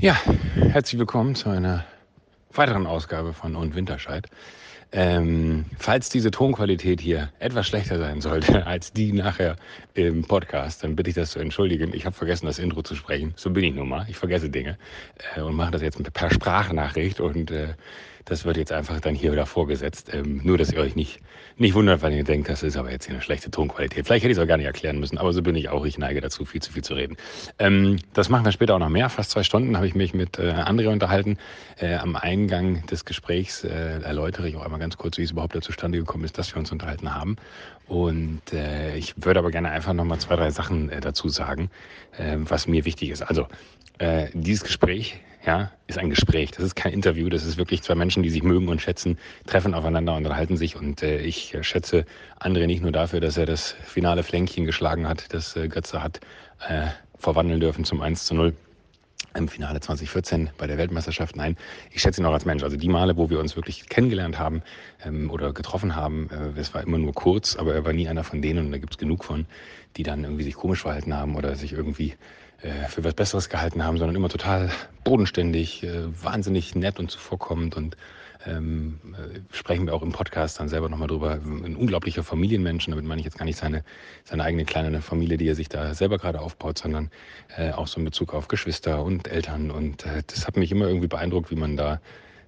Ja, herzlich willkommen zu einer weiteren Ausgabe von Und Winterscheid. Ähm, falls diese Tonqualität hier etwas schlechter sein sollte als die nachher im Podcast, dann bitte ich das zu entschuldigen. Ich habe vergessen, das Intro zu sprechen. So bin ich nun mal. Ich vergesse Dinge äh, und mache das jetzt per Sprachnachricht und äh, das wird jetzt einfach dann hier wieder vorgesetzt. Ähm, nur, dass ihr euch nicht, nicht wundert, weil ihr denkt, das ist aber jetzt hier eine schlechte Tonqualität. Vielleicht hätte ich es auch gar nicht erklären müssen, aber so bin ich auch. Ich neige dazu, viel zu viel zu reden. Ähm, das machen wir später auch noch mehr. Fast zwei Stunden habe ich mich mit äh, André unterhalten. Äh, am Eingang des Gesprächs äh, erläutere ich auch einmal ganz kurz, wie es überhaupt zustande gekommen ist, dass wir uns unterhalten haben. Und äh, ich würde aber gerne einfach noch mal zwei, drei Sachen äh, dazu sagen, äh, was mir wichtig ist. Also, äh, dieses Gespräch ja, ist ein Gespräch. Das ist kein Interview. Das ist wirklich zwei Menschen, die sich mögen und schätzen, treffen aufeinander und unterhalten sich. Und äh, ich schätze André nicht nur dafür, dass er das finale Flänkchen geschlagen hat, das äh, Götze hat äh, verwandeln dürfen zum 1 zu 0 im Finale 2014 bei der Weltmeisterschaft. Nein, ich schätze ihn auch als Mensch. Also die Male, wo wir uns wirklich kennengelernt haben ähm, oder getroffen haben, äh, es war immer nur kurz, aber er war nie einer von denen und da gibt es genug von, die dann irgendwie sich komisch verhalten haben oder sich irgendwie äh, für was Besseres gehalten haben, sondern immer total bodenständig, äh, wahnsinnig nett und zuvorkommend und ähm, äh, sprechen wir auch im Podcast dann selber nochmal drüber. Ein unglaublicher Familienmensch, damit meine ich jetzt gar nicht seine, seine eigene kleine Familie, die er sich da selber gerade aufbaut, sondern äh, auch so in Bezug auf Geschwister und Eltern. Und äh, das hat mich immer irgendwie beeindruckt, wie man da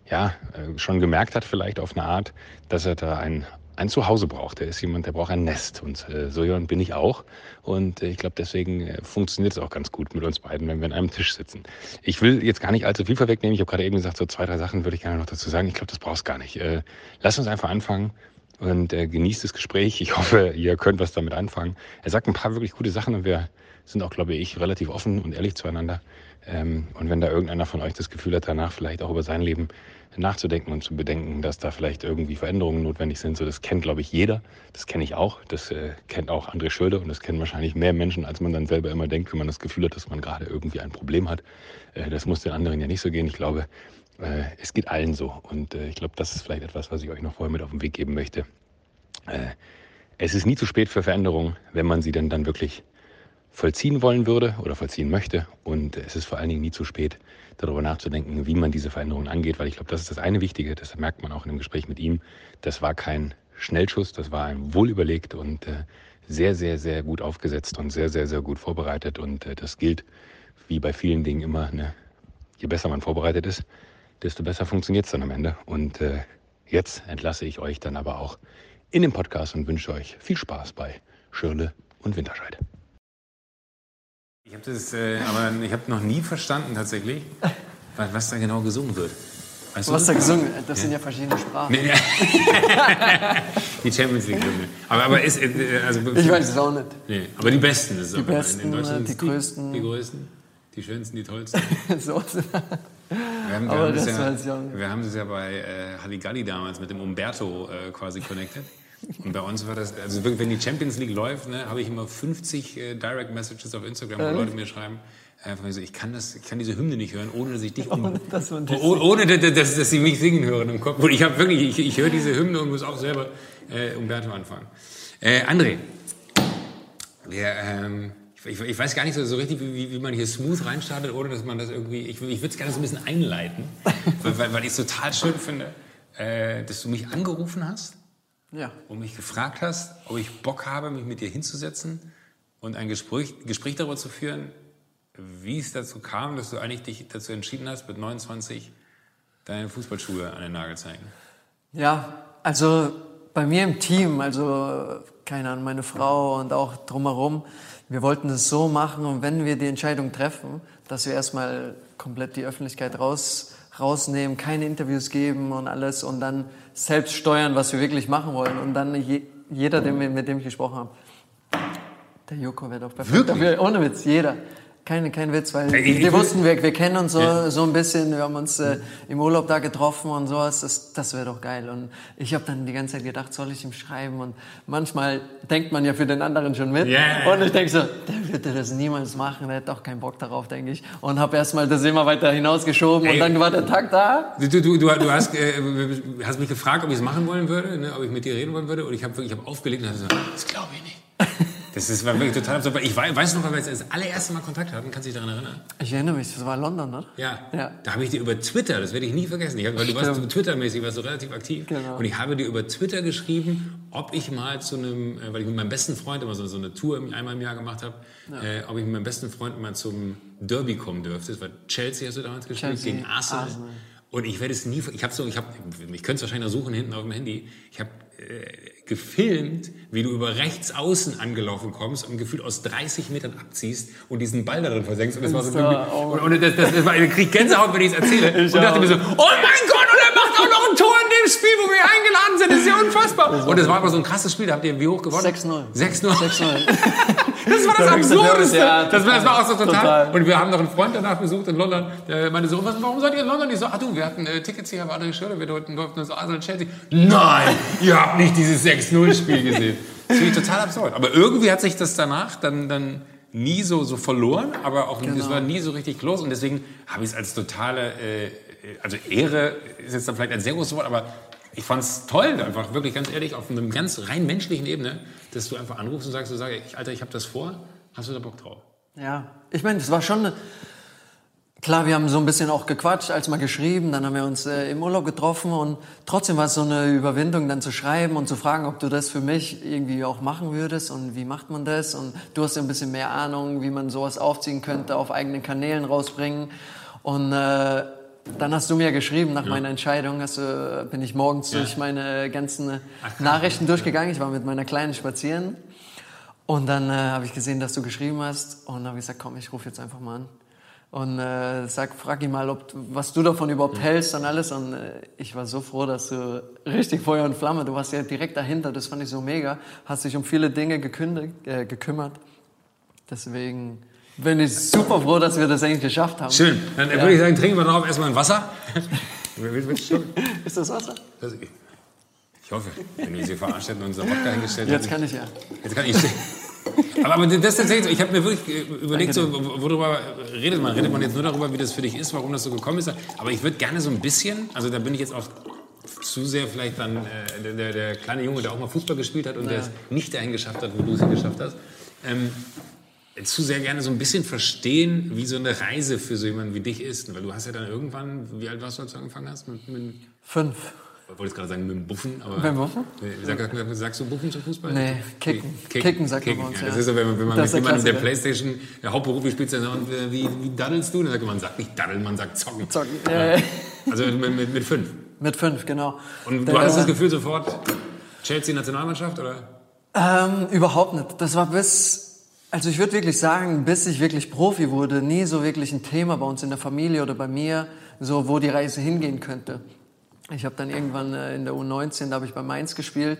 ja äh, schon gemerkt hat, vielleicht auf eine Art, dass er da ein ein Zuhause braucht. Er ist jemand, der braucht ein Nest. Und äh, so jemand bin ich auch. Und äh, ich glaube, deswegen äh, funktioniert es auch ganz gut mit uns beiden, wenn wir an einem Tisch sitzen. Ich will jetzt gar nicht allzu viel vorwegnehmen. Ich habe gerade eben gesagt, so zwei, drei Sachen würde ich gerne noch dazu sagen. Ich glaube, das brauchst gar nicht. Äh, lass uns einfach anfangen und äh, genießt das Gespräch. Ich hoffe, ihr könnt was damit anfangen. Er sagt ein paar wirklich gute Sachen und wir sind auch, glaube ich, relativ offen und ehrlich zueinander. Ähm, und wenn da irgendeiner von euch das Gefühl hat, danach vielleicht auch über sein Leben nachzudenken und zu bedenken, dass da vielleicht irgendwie Veränderungen notwendig sind. So, das kennt, glaube ich, jeder. Das kenne ich auch. Das äh, kennt auch André Schöde und das kennen wahrscheinlich mehr Menschen, als man dann selber immer denkt, wenn man das Gefühl hat, dass man gerade irgendwie ein Problem hat. Äh, das muss den anderen ja nicht so gehen. Ich glaube, äh, es geht allen so. Und äh, ich glaube, das ist vielleicht etwas, was ich euch noch vorher mit auf den Weg geben möchte. Äh, es ist nie zu spät für Veränderungen, wenn man sie denn dann wirklich vollziehen wollen würde oder vollziehen möchte. Und es ist vor allen Dingen nie zu spät, darüber nachzudenken, wie man diese Veränderungen angeht, weil ich glaube, das ist das eine Wichtige, das merkt man auch in dem Gespräch mit ihm. Das war kein Schnellschuss, das war ein wohlüberlegt und äh, sehr, sehr, sehr gut aufgesetzt und sehr, sehr, sehr gut vorbereitet. Und äh, das gilt wie bei vielen Dingen immer, ne? je besser man vorbereitet ist, desto besser funktioniert es dann am Ende. Und äh, jetzt entlasse ich euch dann aber auch in den Podcast und wünsche euch viel Spaß bei Schirle und Winterscheid. Ich habe das, äh, aber ich habe noch nie verstanden tatsächlich, was, da genau gesungen wird. Weißt du was da gesungen? Das ja. sind ja verschiedene Sprachen. Nee, die Champions League Hymne. Aber, aber ist, äh, also, ich weiß es auch nicht. Nee, aber die besten ist es Die besten, in Deutschland die, die größten. Die größten, die schönsten, die tollsten. so. Wir haben, wir aber haben das ja, wir haben es ja bei äh, Halligalli damals mit dem Umberto äh, quasi connected. Und bei uns war das, also wirklich, wenn die Champions League läuft, ne, habe ich immer 50 äh, Direct Messages auf Instagram, wo äh. Leute mir schreiben, einfach so, ich kann das, ich kann diese Hymne nicht hören, ohne dass ich dich um, ohne, dass, ohne, dass, dass, dass, sie mich singen hören im Kopf. Und ich habe wirklich, ich, ich höre diese Hymne und muss auch selber äh, Umberto anfangen. Äh, André, wir, ähm, ich, ich, weiß gar nicht so, so richtig, wie, wie, man hier smooth reinstartet, ohne dass man das irgendwie, ich, ich würde es gerne so ein bisschen einleiten, weil, weil, weil ich es total schön finde, äh, dass du mich angerufen hast ja. und mich gefragt hast, ob ich Bock habe, mich mit dir hinzusetzen und ein Gespräch, Gespräch darüber zu führen, wie es dazu kam, dass du eigentlich dich dazu entschieden hast, mit 29 deine Fußballschuhe an den Nagel zu hängen. Ja, also bei mir im Team, also keine Ahnung, meine Frau und auch drumherum, wir wollten es so machen und wenn wir die Entscheidung treffen, dass wir erstmal komplett die Öffentlichkeit raus rausnehmen, keine Interviews geben und alles und dann selbst steuern, was wir wirklich machen wollen. Und dann je, jeder, mit dem ich gesprochen habe, der Joko wäre doch perfekt. Wirklich? Dafür, ohne Witz, jeder. Keine, kein Witz, weil ich, wir wussten, wir, wir kennen uns so, ja. so ein bisschen, wir haben uns äh, im Urlaub da getroffen und sowas, das, das wäre doch geil. Und ich habe dann die ganze Zeit gedacht, soll ich ihm schreiben? Und manchmal denkt man ja für den anderen schon mit. Yeah. Und ich denke so, der würde das niemals machen, der hat doch keinen Bock darauf, denke ich. Und habe erstmal das immer weiter hinausgeschoben Ey. und dann war der Tag da. Du, du, du, du hast, äh, hast mich gefragt, ob ich es machen wollen würde, ne, ob ich mit dir reden wollen würde. Und ich habe wirklich hab aufgelegt und habe gesagt, das glaube ich nicht. Das ist, war wirklich total absurd. Ich weiß noch, weil wir das allererste Mal Kontakt hatten. Kannst du dich daran erinnern? Ich erinnere mich, das war London, ne? Ja. ja. Da habe ich dir über Twitter, das werde ich nie vergessen, ich hab, weil du warst so Twitter-mäßig, warst du relativ aktiv. Genau. Und ich habe dir über Twitter geschrieben, ob ich mal zu einem, äh, weil ich mit meinem besten Freund immer so, so eine Tour einmal im Jahr gemacht habe, ja. äh, ob ich mit meinem besten Freund mal zum Derby kommen dürfte. Das war Chelsea, hast du damals gespielt, Chelsea. gegen Arsenal. Arsenal. Und ich werde es nie, ich habe so, ich habe, ich könnte es wahrscheinlich noch suchen hinten auf dem Handy. Ich habe äh, gefilmt, wie du über rechts außen angelaufen kommst und gefühlt aus 30 Metern abziehst und diesen Ball darin versenkst. Und das war so, oh. und, und das, das, das war, ich krieg Gänsehaut, wenn ich es erzähle. Ich und dachte auch. mir so, oh mein Gott, und er macht auch noch ein Tor in dem Spiel, wo wir eingeladen sind. Das ist ja unfassbar. Und das war aber so ein krasses Spiel. Da habt ihr wie hoch gewonnen? 6-0. 6-0. 6-0. Das war das Absurdeste. Das, das, war auch so total. total. Und wir haben noch einen Freund danach besucht in London. Der meinte so, warum seid ihr in London? Ich so, ach du, wir hatten äh, Tickets hier, aber andere Schöne, wir durften, durften so Arsenal Chelsea. Nein, ihr habt nicht dieses 6-0-Spiel gesehen. Das finde ich total absurd. Aber irgendwie hat sich das danach dann, dann nie so, so verloren, aber auch genau. das war nie so richtig los. Und deswegen habe ich es als totale, äh, also Ehre ist jetzt dann vielleicht ein sehr großes Wort, aber ich fand es toll, einfach wirklich ganz ehrlich, auf einer ganz rein menschlichen Ebene, dass du einfach anrufst und sagst, du sagst, Alter, ich habe das vor, hast du da Bock drauf? Ja, ich meine, das war schon Klar, wir haben so ein bisschen auch gequatscht, als mal geschrieben, dann haben wir uns äh, im Urlaub getroffen und trotzdem war es so eine Überwindung, dann zu schreiben und zu fragen, ob du das für mich irgendwie auch machen würdest und wie macht man das und du hast ja ein bisschen mehr Ahnung, wie man sowas aufziehen könnte, auf eigenen Kanälen rausbringen und äh, dann hast du mir geschrieben nach ja. meiner Entscheidung, hast du, bin ich morgens ja. durch meine ganzen Ach, Nachrichten durchgegangen. Ich war mit meiner Kleinen spazieren und dann äh, habe ich gesehen, dass du geschrieben hast und habe gesagt, komm, ich rufe jetzt einfach mal an und äh, sag, frag ihn mal, ob, was du davon überhaupt hältst und alles. Und äh, ich war so froh, dass du richtig Feuer und Flamme, du warst ja direkt dahinter, das fand ich so mega, hast dich um viele Dinge gekündigt, äh, gekümmert. Deswegen bin ich super froh, dass wir das eigentlich geschafft haben. Schön. Dann ja. würde ich sagen, trinken wir darauf erstmal ein Wasser. Ist das Wasser? ich hoffe, wenn wir sie verarscht hätten und unser Wodka hingestellt. Jetzt kann ich ja. Jetzt kann ich. Aber, aber das ist tatsächlich so. Ich habe mir wirklich überlegt, so, worüber redet man? Redet man jetzt nur darüber, wie das für dich ist, warum das so gekommen ist? Aber ich würde gerne so ein bisschen, also da bin ich jetzt auch zu sehr vielleicht dann äh, der, der, kleine Junge, der auch mal Fußball gespielt hat und ja. der es nicht dahin geschafft hat, wo du es geschafft hast. Ähm, zu sehr gerne so ein bisschen verstehen, wie so eine Reise für so jemanden wie dich ist. Weil du hast ja dann irgendwann, wie alt warst du, als du angefangen hast? Mit, mit Fünf. Ich wollte jetzt gerade sagen mit dem Buffen, aber. Mit dem Buffen? Sag, sagst du Buffen zum Fußball? Nee, Kicken. Kicken, Kicken sagt Kicken. man uns, ja. Das ist so, wenn man, wenn man mit jemandem der Playstation ja, hauptberuflich spielt, dann sagt man, wie, wie daddelst du? Dann sagt man, man sagt nicht daddeln, man sagt zocken. Zocken, ja. Also mit, mit, mit, fünf? Mit fünf, genau. Und du hattest das Gefühl sofort, Chelsea-Nationalmannschaft, oder? Ähm, überhaupt nicht. Das war bis also ich würde wirklich sagen, bis ich wirklich Profi wurde, nie so wirklich ein Thema bei uns in der Familie oder bei mir, so wo die Reise hingehen könnte. Ich habe dann irgendwann äh, in der U19, da habe ich bei Mainz gespielt,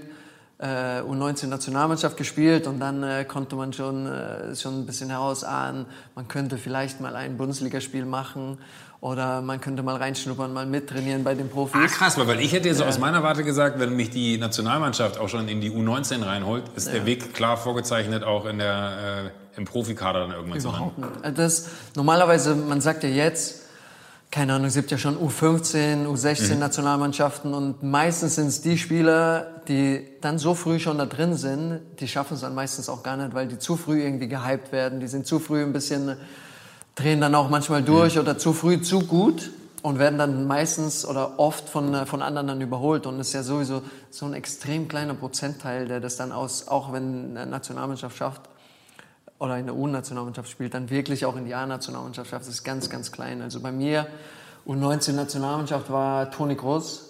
äh, U19-Nationalmannschaft gespielt und dann äh, konnte man schon, äh, schon ein bisschen herausahnen, man könnte vielleicht mal ein Bundesligaspiel machen oder man könnte mal reinschnuppern, mal mittrainieren bei den Profis. Ah, krass, weil ich hätte jetzt ja. aus meiner Warte gesagt, wenn mich die Nationalmannschaft auch schon in die U19 reinholt, ist ja. der Weg klar vorgezeichnet, auch in der, äh, im Profikader dann irgendwann Überhaupt zu landen. Nicht. Das, normalerweise, man sagt ja jetzt, keine Ahnung, es gibt ja schon U15, U16 mhm. Nationalmannschaften und meistens sind es die Spieler, die dann so früh schon da drin sind, die schaffen es dann meistens auch gar nicht, weil die zu früh irgendwie gehypt werden, die sind zu früh ein bisschen, drehen dann auch manchmal durch mhm. oder zu früh zu gut und werden dann meistens oder oft von, von anderen dann überholt und es ist ja sowieso so ein extrem kleiner Prozentteil, der das dann aus, auch wenn eine Nationalmannschaft schafft, oder in der U-Nationalmannschaft spielt, dann wirklich auch in die A-Nationalmannschaft schafft, das ist ganz, ganz klein. Also bei mir, U19-Nationalmannschaft war Toni Groß.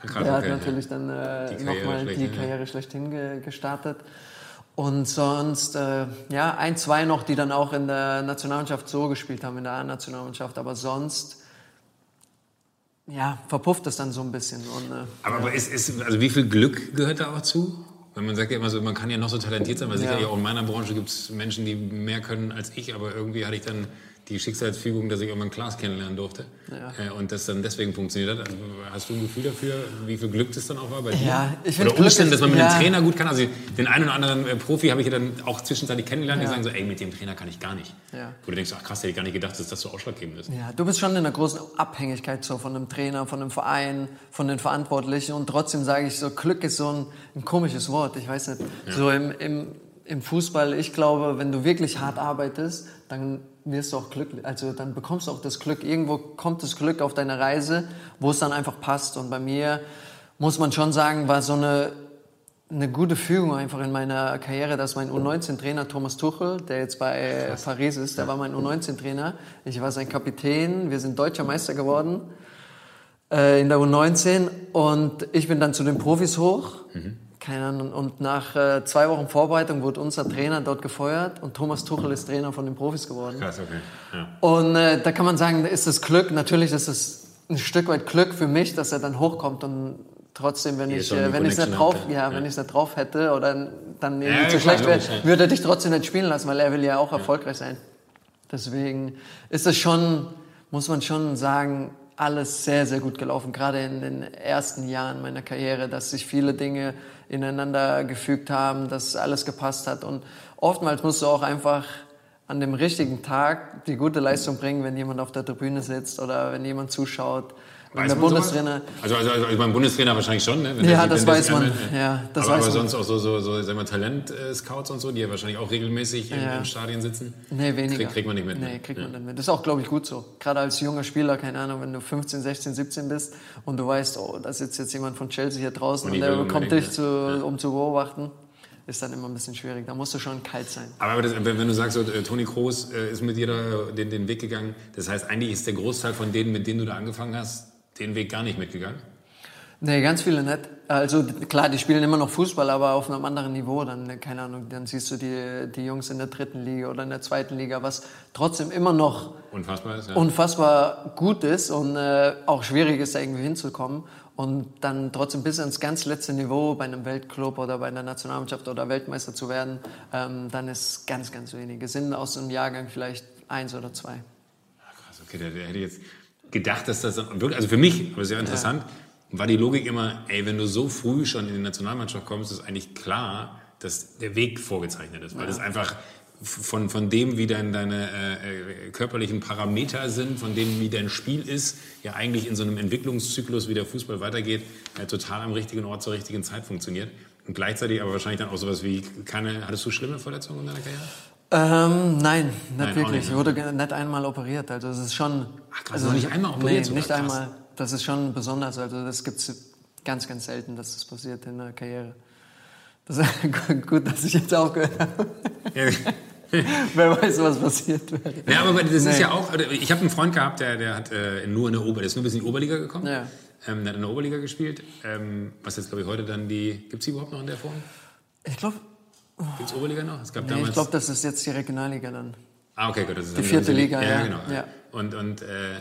Krass, der okay, hat natürlich ja. dann äh, nochmal die Karriere schlechthin ge gestartet. Und sonst, äh, ja, ein, zwei noch, die dann auch in der Nationalmannschaft so gespielt haben, in der A-Nationalmannschaft. Aber sonst, ja, verpufft es dann so ein bisschen. Und, äh, aber, aber ist, ist, also wie viel Glück gehört da auch zu? Weil man sagt ja immer so, man kann ja noch so talentiert sein, weil ja. sicher auch in meiner Branche gibt es Menschen, die mehr können als ich, aber irgendwie hatte ich dann die Schicksalsfügung, dass ich irgendwann Klaas kennenlernen durfte. Ja. Äh, und das dann deswegen funktioniert hat. Also hast du ein Gefühl dafür, wie viel Glück das dann auch war bei dir? Ja, ich Oder Umstände, dass man mit ja. einem Trainer gut kann. Also den einen oder anderen äh, Profi habe ich ja dann auch zwischenzeitlich kennengelernt, ja. die sagen so, ey, mit dem Trainer kann ich gar nicht. Ja. Wo du denkst, ach krass, hätte ich gar nicht gedacht, dass das so ausschlaggebend ist. Ja, du bist schon in einer großen Abhängigkeit so von einem Trainer, von einem Verein, von den Verantwortlichen. Und trotzdem sage ich so, Glück ist so ein, ein komisches Wort. Ich weiß nicht, so im, im im Fußball, ich glaube, wenn du wirklich hart arbeitest, dann wirst du auch glücklich, also dann bekommst du auch das Glück. Irgendwo kommt das Glück auf deine Reise, wo es dann einfach passt. Und bei mir muss man schon sagen, war so eine, eine gute Fügung einfach in meiner Karriere, dass mein U19-Trainer Thomas Tuchel, der jetzt bei Paris ist, der war mein U19-Trainer. Ich war sein Kapitän. Wir sind deutscher Meister geworden äh, in der U19 und ich bin dann zu den Profis hoch. Mhm keine Ahnung. Und nach äh, zwei Wochen Vorbereitung wurde unser Trainer dort gefeuert und Thomas Tuchel ist Trainer von den Profis geworden. Krass, okay. Ja. Und äh, da kann man sagen, ist das Glück, natürlich ist es ein Stück weit Glück für mich, dass er dann hochkommt und trotzdem, wenn ich, äh, wenn ich es nicht drauf, ja, ja, wenn ich es nicht drauf hätte oder dann irgendwie ja, zu schlecht wäre, würde er dich trotzdem nicht spielen lassen, weil er will ja auch erfolgreich sein. Deswegen ist es schon, muss man schon sagen, alles sehr, sehr gut gelaufen, gerade in den ersten Jahren meiner Karriere, dass sich viele Dinge ineinander gefügt haben, dass alles gepasst hat. Und oftmals musst du auch einfach an dem richtigen Tag die gute Leistung bringen, wenn jemand auf der Tribüne sitzt oder wenn jemand zuschaut. Wenn der Bundestrainer. Also, also, also, beim Bundestrainer wahrscheinlich schon, ne? Wenn ja, das weiß man. Ja, das aber, weiß aber sonst auch so, so, so sagen wir, Talent-Scouts und so, die ja wahrscheinlich auch regelmäßig im, ja. im Stadion sitzen. Nee, weniger. Krieg, kriegt man nicht mit. Ne? Nee, kriegt ja. man nicht mit. Das ist auch, glaube ich, gut so. Gerade als junger Spieler, keine Ahnung, wenn du 15, 16, 17 bist und du weißt, oh, da sitzt jetzt jemand von Chelsea hier draußen und, und der kommt dich, zu, ja. um zu beobachten ist dann immer ein bisschen schwierig. Da musst du schon kalt sein. Aber das, wenn du sagst, so, äh, Toni Kroos äh, ist mit dir da, den, den Weg gegangen, das heißt, eigentlich ist der Großteil von denen, mit denen du da angefangen hast, den Weg gar nicht mitgegangen? Nee, ganz viele nicht. Also klar, die spielen immer noch Fußball, aber auf einem anderen Niveau. Dann, keine Ahnung, dann siehst du die, die Jungs in der dritten Liga oder in der zweiten Liga, was trotzdem immer noch unfassbar, ist, ja. unfassbar gut ist und äh, auch schwierig ist, da irgendwie hinzukommen. Und dann trotzdem bis ins ganz letzte Niveau bei einem Weltclub oder bei einer Nationalmannschaft oder Weltmeister zu werden, ähm, dann ist ganz, ganz wenige. Sind aus einem Jahrgang vielleicht eins oder zwei. Ja, krass, okay, der, der hätte jetzt gedacht, dass das wirklich, also für mich, aber sehr interessant, ja. war die Logik immer, ey, wenn du so früh schon in die Nationalmannschaft kommst, ist eigentlich klar, dass der Weg vorgezeichnet ist, weil ja. das einfach von, von dem, wie dein, deine äh, körperlichen Parameter sind, von dem, wie dein Spiel ist, ja eigentlich in so einem Entwicklungszyklus, wie der Fußball weitergeht, äh, total am richtigen Ort zur richtigen Zeit funktioniert. Und gleichzeitig aber wahrscheinlich dann auch sowas wie, keine, hattest du schlimme Verletzungen in deiner Karriere? Ähm, nein, nicht nein, wirklich. Nicht, ich wurde nicht einmal operiert. Also es ist schon. Ach, krass, also nicht einmal operiert. Nee, nicht krass. einmal. Das ist schon besonders. Also das gibt es ganz, ganz selten, dass das passiert in der Karriere. Das ist gut, dass ich jetzt aufgehört habe. Wer weiß, was passiert wäre. Ja, aber das nee. ist ja auch. Ich habe einen Freund gehabt, der, der hat äh, nur in der Ober, der ist nur bis in die Oberliga gekommen. Ja. Ähm, der hat in der Oberliga gespielt. Ähm, was jetzt, glaube ich, heute dann die. Gibt es die überhaupt noch in der Form? Ich glaube, Gibt es Oberliga noch? Es gab nee, damals ich glaube, das ist jetzt die Regionalliga dann. Ah, okay, gut. Das ist die vierte Liga, ja. ja. genau. Ja. Und, und äh,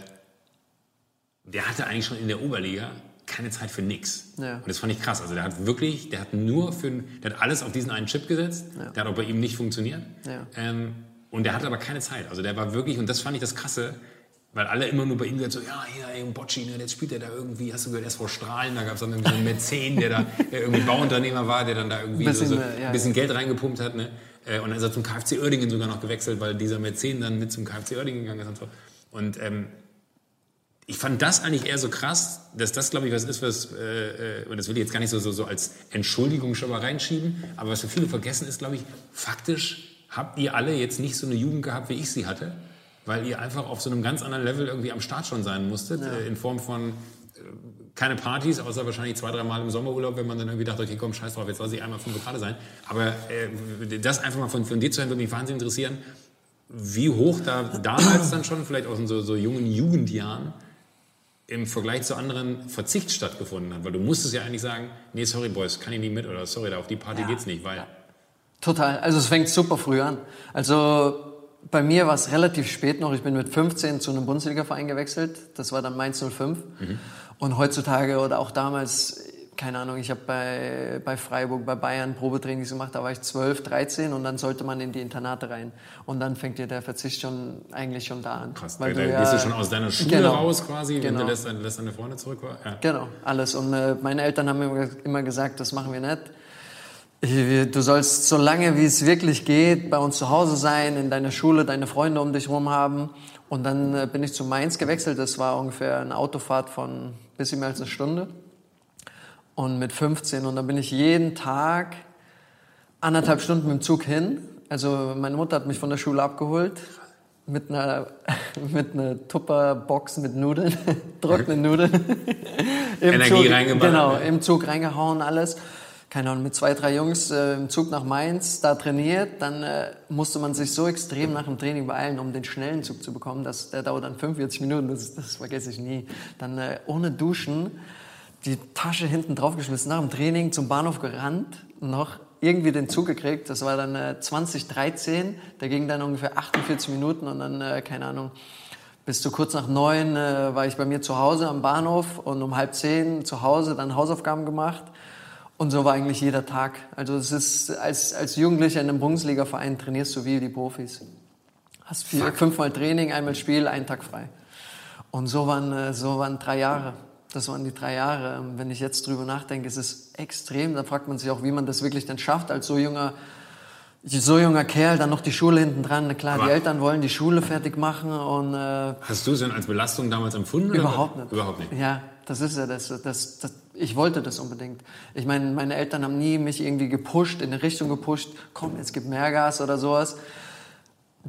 der hatte eigentlich schon in der Oberliga keine Zeit für nichts. Ja. Und das fand ich krass. Also der hat wirklich, der hat nur für, der hat alles auf diesen einen Chip gesetzt. Ja. Der hat auch bei ihm nicht funktioniert. Ja. Ähm, und der hatte aber keine Zeit. Also der war wirklich, und das fand ich das Krasse, weil alle immer nur bei ihm gesagt so, ja, hier, ey, Bocci, ne, jetzt spielt er da irgendwie, hast du gehört, erst vor Strahlen, da gab es dann irgendwie so einen Mäzen, der da der irgendwie Bauunternehmer war, der dann da irgendwie bisschen, so, so ein bisschen ja. Geld reingepumpt hat. Ne? Äh, und dann ist er zum KfC Oerdingen sogar noch gewechselt, weil dieser Mäzen dann mit zum KfC Oerdingen gegangen ist und so. Und ähm, ich fand das eigentlich eher so krass, dass das, glaube ich, was ist, was, äh, äh, und das will ich jetzt gar nicht so, so, so als Entschuldigung schon mal reinschieben, aber was für viele vergessen ist, glaube ich, faktisch habt ihr alle jetzt nicht so eine Jugend gehabt, wie ich sie hatte weil ihr einfach auf so einem ganz anderen Level irgendwie am Start schon sein musstet, ja. äh, in Form von äh, keine Partys, außer wahrscheinlich zwei, drei Mal im Sommerurlaub, wenn man dann irgendwie dachte, okay, komm, scheiß drauf, jetzt lass ich einmal fünf Grad sein. Aber äh, das einfach mal von, von dir zu hören, würde mich wahnsinnig interessieren, wie hoch da damals dann schon, vielleicht aus so, so jungen Jugendjahren, im Vergleich zu anderen Verzicht stattgefunden hat. Weil du musstest ja eigentlich sagen, nee, sorry Boys, kann ich nicht mit oder sorry, da auf die Party ja. geht's nicht, weil... Ja. Total, also es fängt super früh an. Also bei mir war es relativ spät noch. Ich bin mit 15 zu einem Bundesliga-Verein gewechselt. Das war dann Mainz 05. Mhm. Und heutzutage oder auch damals, keine Ahnung, ich habe bei, bei Freiburg, bei Bayern Probetrainings gemacht. Da war ich 12, 13 und dann sollte man in die Internate rein. Und dann fängt dir der Verzicht schon eigentlich schon da an. Krass, weil da du ja, gehst du schon aus deiner Schule genau, raus quasi genau. und du lässt, lässt deine Freunde zurück. Ja. Genau, alles. Und äh, meine Eltern haben immer gesagt, das machen wir nicht Du sollst so lange wie es wirklich geht bei uns zu Hause sein, in deiner Schule deine Freunde um dich herum haben. Und dann äh, bin ich zu Mainz gewechselt. Das war ungefähr eine Autofahrt von ein bisschen mehr als eine Stunde. Und mit 15. Und dann bin ich jeden Tag anderthalb Stunden mit dem Zug hin. Also meine Mutter hat mich von der Schule abgeholt mit einer, mit einer Tupperbox mit Nudeln, trockenen Nudeln. Im Energie Zug, reingebaut. Genau, im Zug reingehauen, alles. Keine Ahnung, mit zwei, drei Jungs äh, im Zug nach Mainz, da trainiert. Dann äh, musste man sich so extrem nach dem Training beeilen, um den schnellen Zug zu bekommen. Das, der dauert dann 45 Minuten, das, das vergesse ich nie. Dann äh, ohne Duschen, die Tasche hinten draufgeschmissen, nach dem Training zum Bahnhof gerannt, noch irgendwie den Zug gekriegt. Das war dann äh, 2013. Der ging dann ungefähr 48 Minuten und dann, äh, keine Ahnung, bis zu kurz nach neun äh, war ich bei mir zu Hause am Bahnhof und um halb zehn zu Hause dann Hausaufgaben gemacht. Und so war eigentlich jeder Tag. Also es ist, als, als Jugendlicher in einem Bundesliga-Verein trainierst du wie die Profis. Hast vier, fünfmal Training, einmal Spiel, einen Tag frei. Und so waren, äh, so waren drei Jahre. Das waren die drei Jahre. Ähm, wenn ich jetzt drüber nachdenke, ist es extrem. Da fragt man sich auch, wie man das wirklich dann schafft, als so junger, so junger Kerl, dann noch die Schule hinten dran. Klar, Aber die Eltern wollen die Schule fertig machen und. Äh, hast du es denn als Belastung damals empfunden? Überhaupt oder? nicht. Überhaupt nicht. Ja, das ist ja das, das, das. Ich wollte das unbedingt. Ich meine, meine Eltern haben nie mich irgendwie gepusht, in eine Richtung gepusht. Komm, jetzt gib mehr Gas oder sowas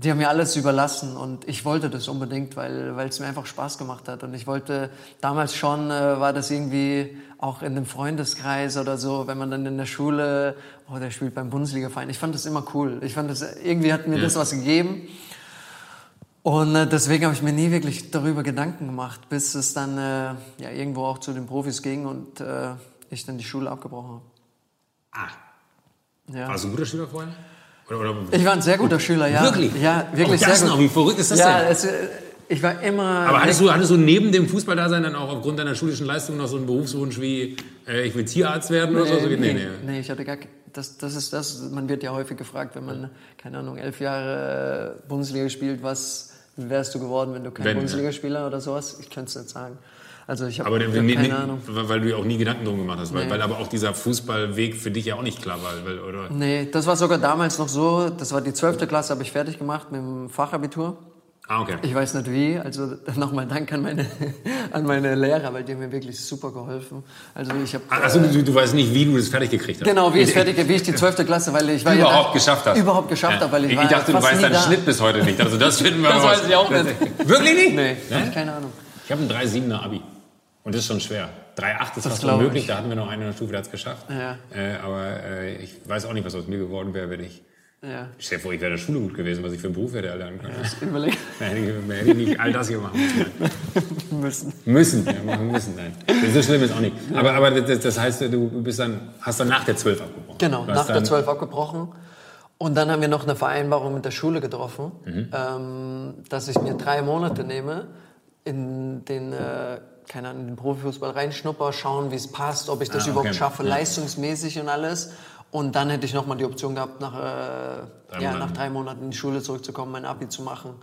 die haben mir alles überlassen und ich wollte das unbedingt, weil, weil es mir einfach Spaß gemacht hat. Und ich wollte, damals schon äh, war das irgendwie auch in dem Freundeskreis oder so, wenn man dann in der Schule, oh, der spielt beim Bundesliga-Verein. Ich fand das immer cool. Ich fand das, irgendwie hat mir ja. das was gegeben. Und äh, deswegen habe ich mir nie wirklich darüber Gedanken gemacht, bis es dann äh, ja, irgendwo auch zu den Profis ging und äh, ich dann die Schule abgebrochen habe. Ah. Ja. Warst du ein guter Schüler vorher? Oder, oder ich war ein sehr guter Schüler, ja. Wirklich? Ja, wirklich oh, das sehr gut. Noch, wie verrückt ist das ja, denn? Es, ich war immer. Aber hattest du, hattest du neben dem Fußballdasein dann auch aufgrund deiner schulischen Leistung noch so einen Berufswunsch wie, äh, ich will Tierarzt werden oder nee, so? Nee, nee, nee. nee, ich hatte gar das, das ist das, man wird ja häufig gefragt, wenn man, keine Ahnung, elf Jahre Bundesliga gespielt, was wärst du geworden, wenn du kein Bundesligaspieler oder sowas? Ich könnte es nicht sagen. Also ich habe keine nee, Ahnung. Weil du ja auch nie Gedanken drum gemacht hast, weil, nee. weil aber auch dieser Fußballweg für dich ja auch nicht klar war, weil, oder? Nee, das war sogar damals noch so, das war die 12. Klasse, habe ich fertig gemacht mit dem Fachabitur. Ah, okay. Ich weiß nicht wie, also nochmal Dank an meine, an meine Lehrer, weil die haben mir wirklich super geholfen. Also ich habe. Also du, du weißt nicht, wie du das fertig gekriegt hast? Genau, wie ich fertig, wie ich die 12. Klasse, weil ich war überhaupt ja geschafft hast. Überhaupt geschafft ja. habe, weil ich, ich war Ich dachte, du weißt deinen da. Schnitt bis heute nicht. Also das finden wir Das weiß ich auch nicht. Wirklich nicht? Nee, nee? keine Ahnung. Ich habe ein 3,7er Abi. Und das ist schon schwer. 3,8 ist fast unmöglich, da hatten wir noch der Stufe, der hat es geschafft. Ja. Äh, aber äh, ich weiß auch nicht, was aus mir geworden wäre, wenn ich. Ja. Ich stell dir vor, ich wäre in der Schule gut gewesen, was ich für einen Beruf hätte erlernen können. Ja, überleg. Nein, hätte ich nicht all das hier machen müssen. Müssen, ja, machen müssen, nein. So schlimm ist auch nicht. Aber, aber das, das heißt, du bist dann, hast dann nach der 12 abgebrochen? Genau, nach der 12 abgebrochen. Und dann haben wir noch eine Vereinbarung mit der Schule getroffen, mhm. ähm, dass ich mir drei Monate nehme, in den äh, keine Ahnung, in den Profifußball reinschnupper, schauen, wie es passt, ob ich das ah, okay. überhaupt schaffe, ja. leistungsmäßig und alles. Und dann hätte ich nochmal die Option gehabt, nach, äh, ja, nach drei Monaten in die Schule zurückzukommen, mein Abi zu machen.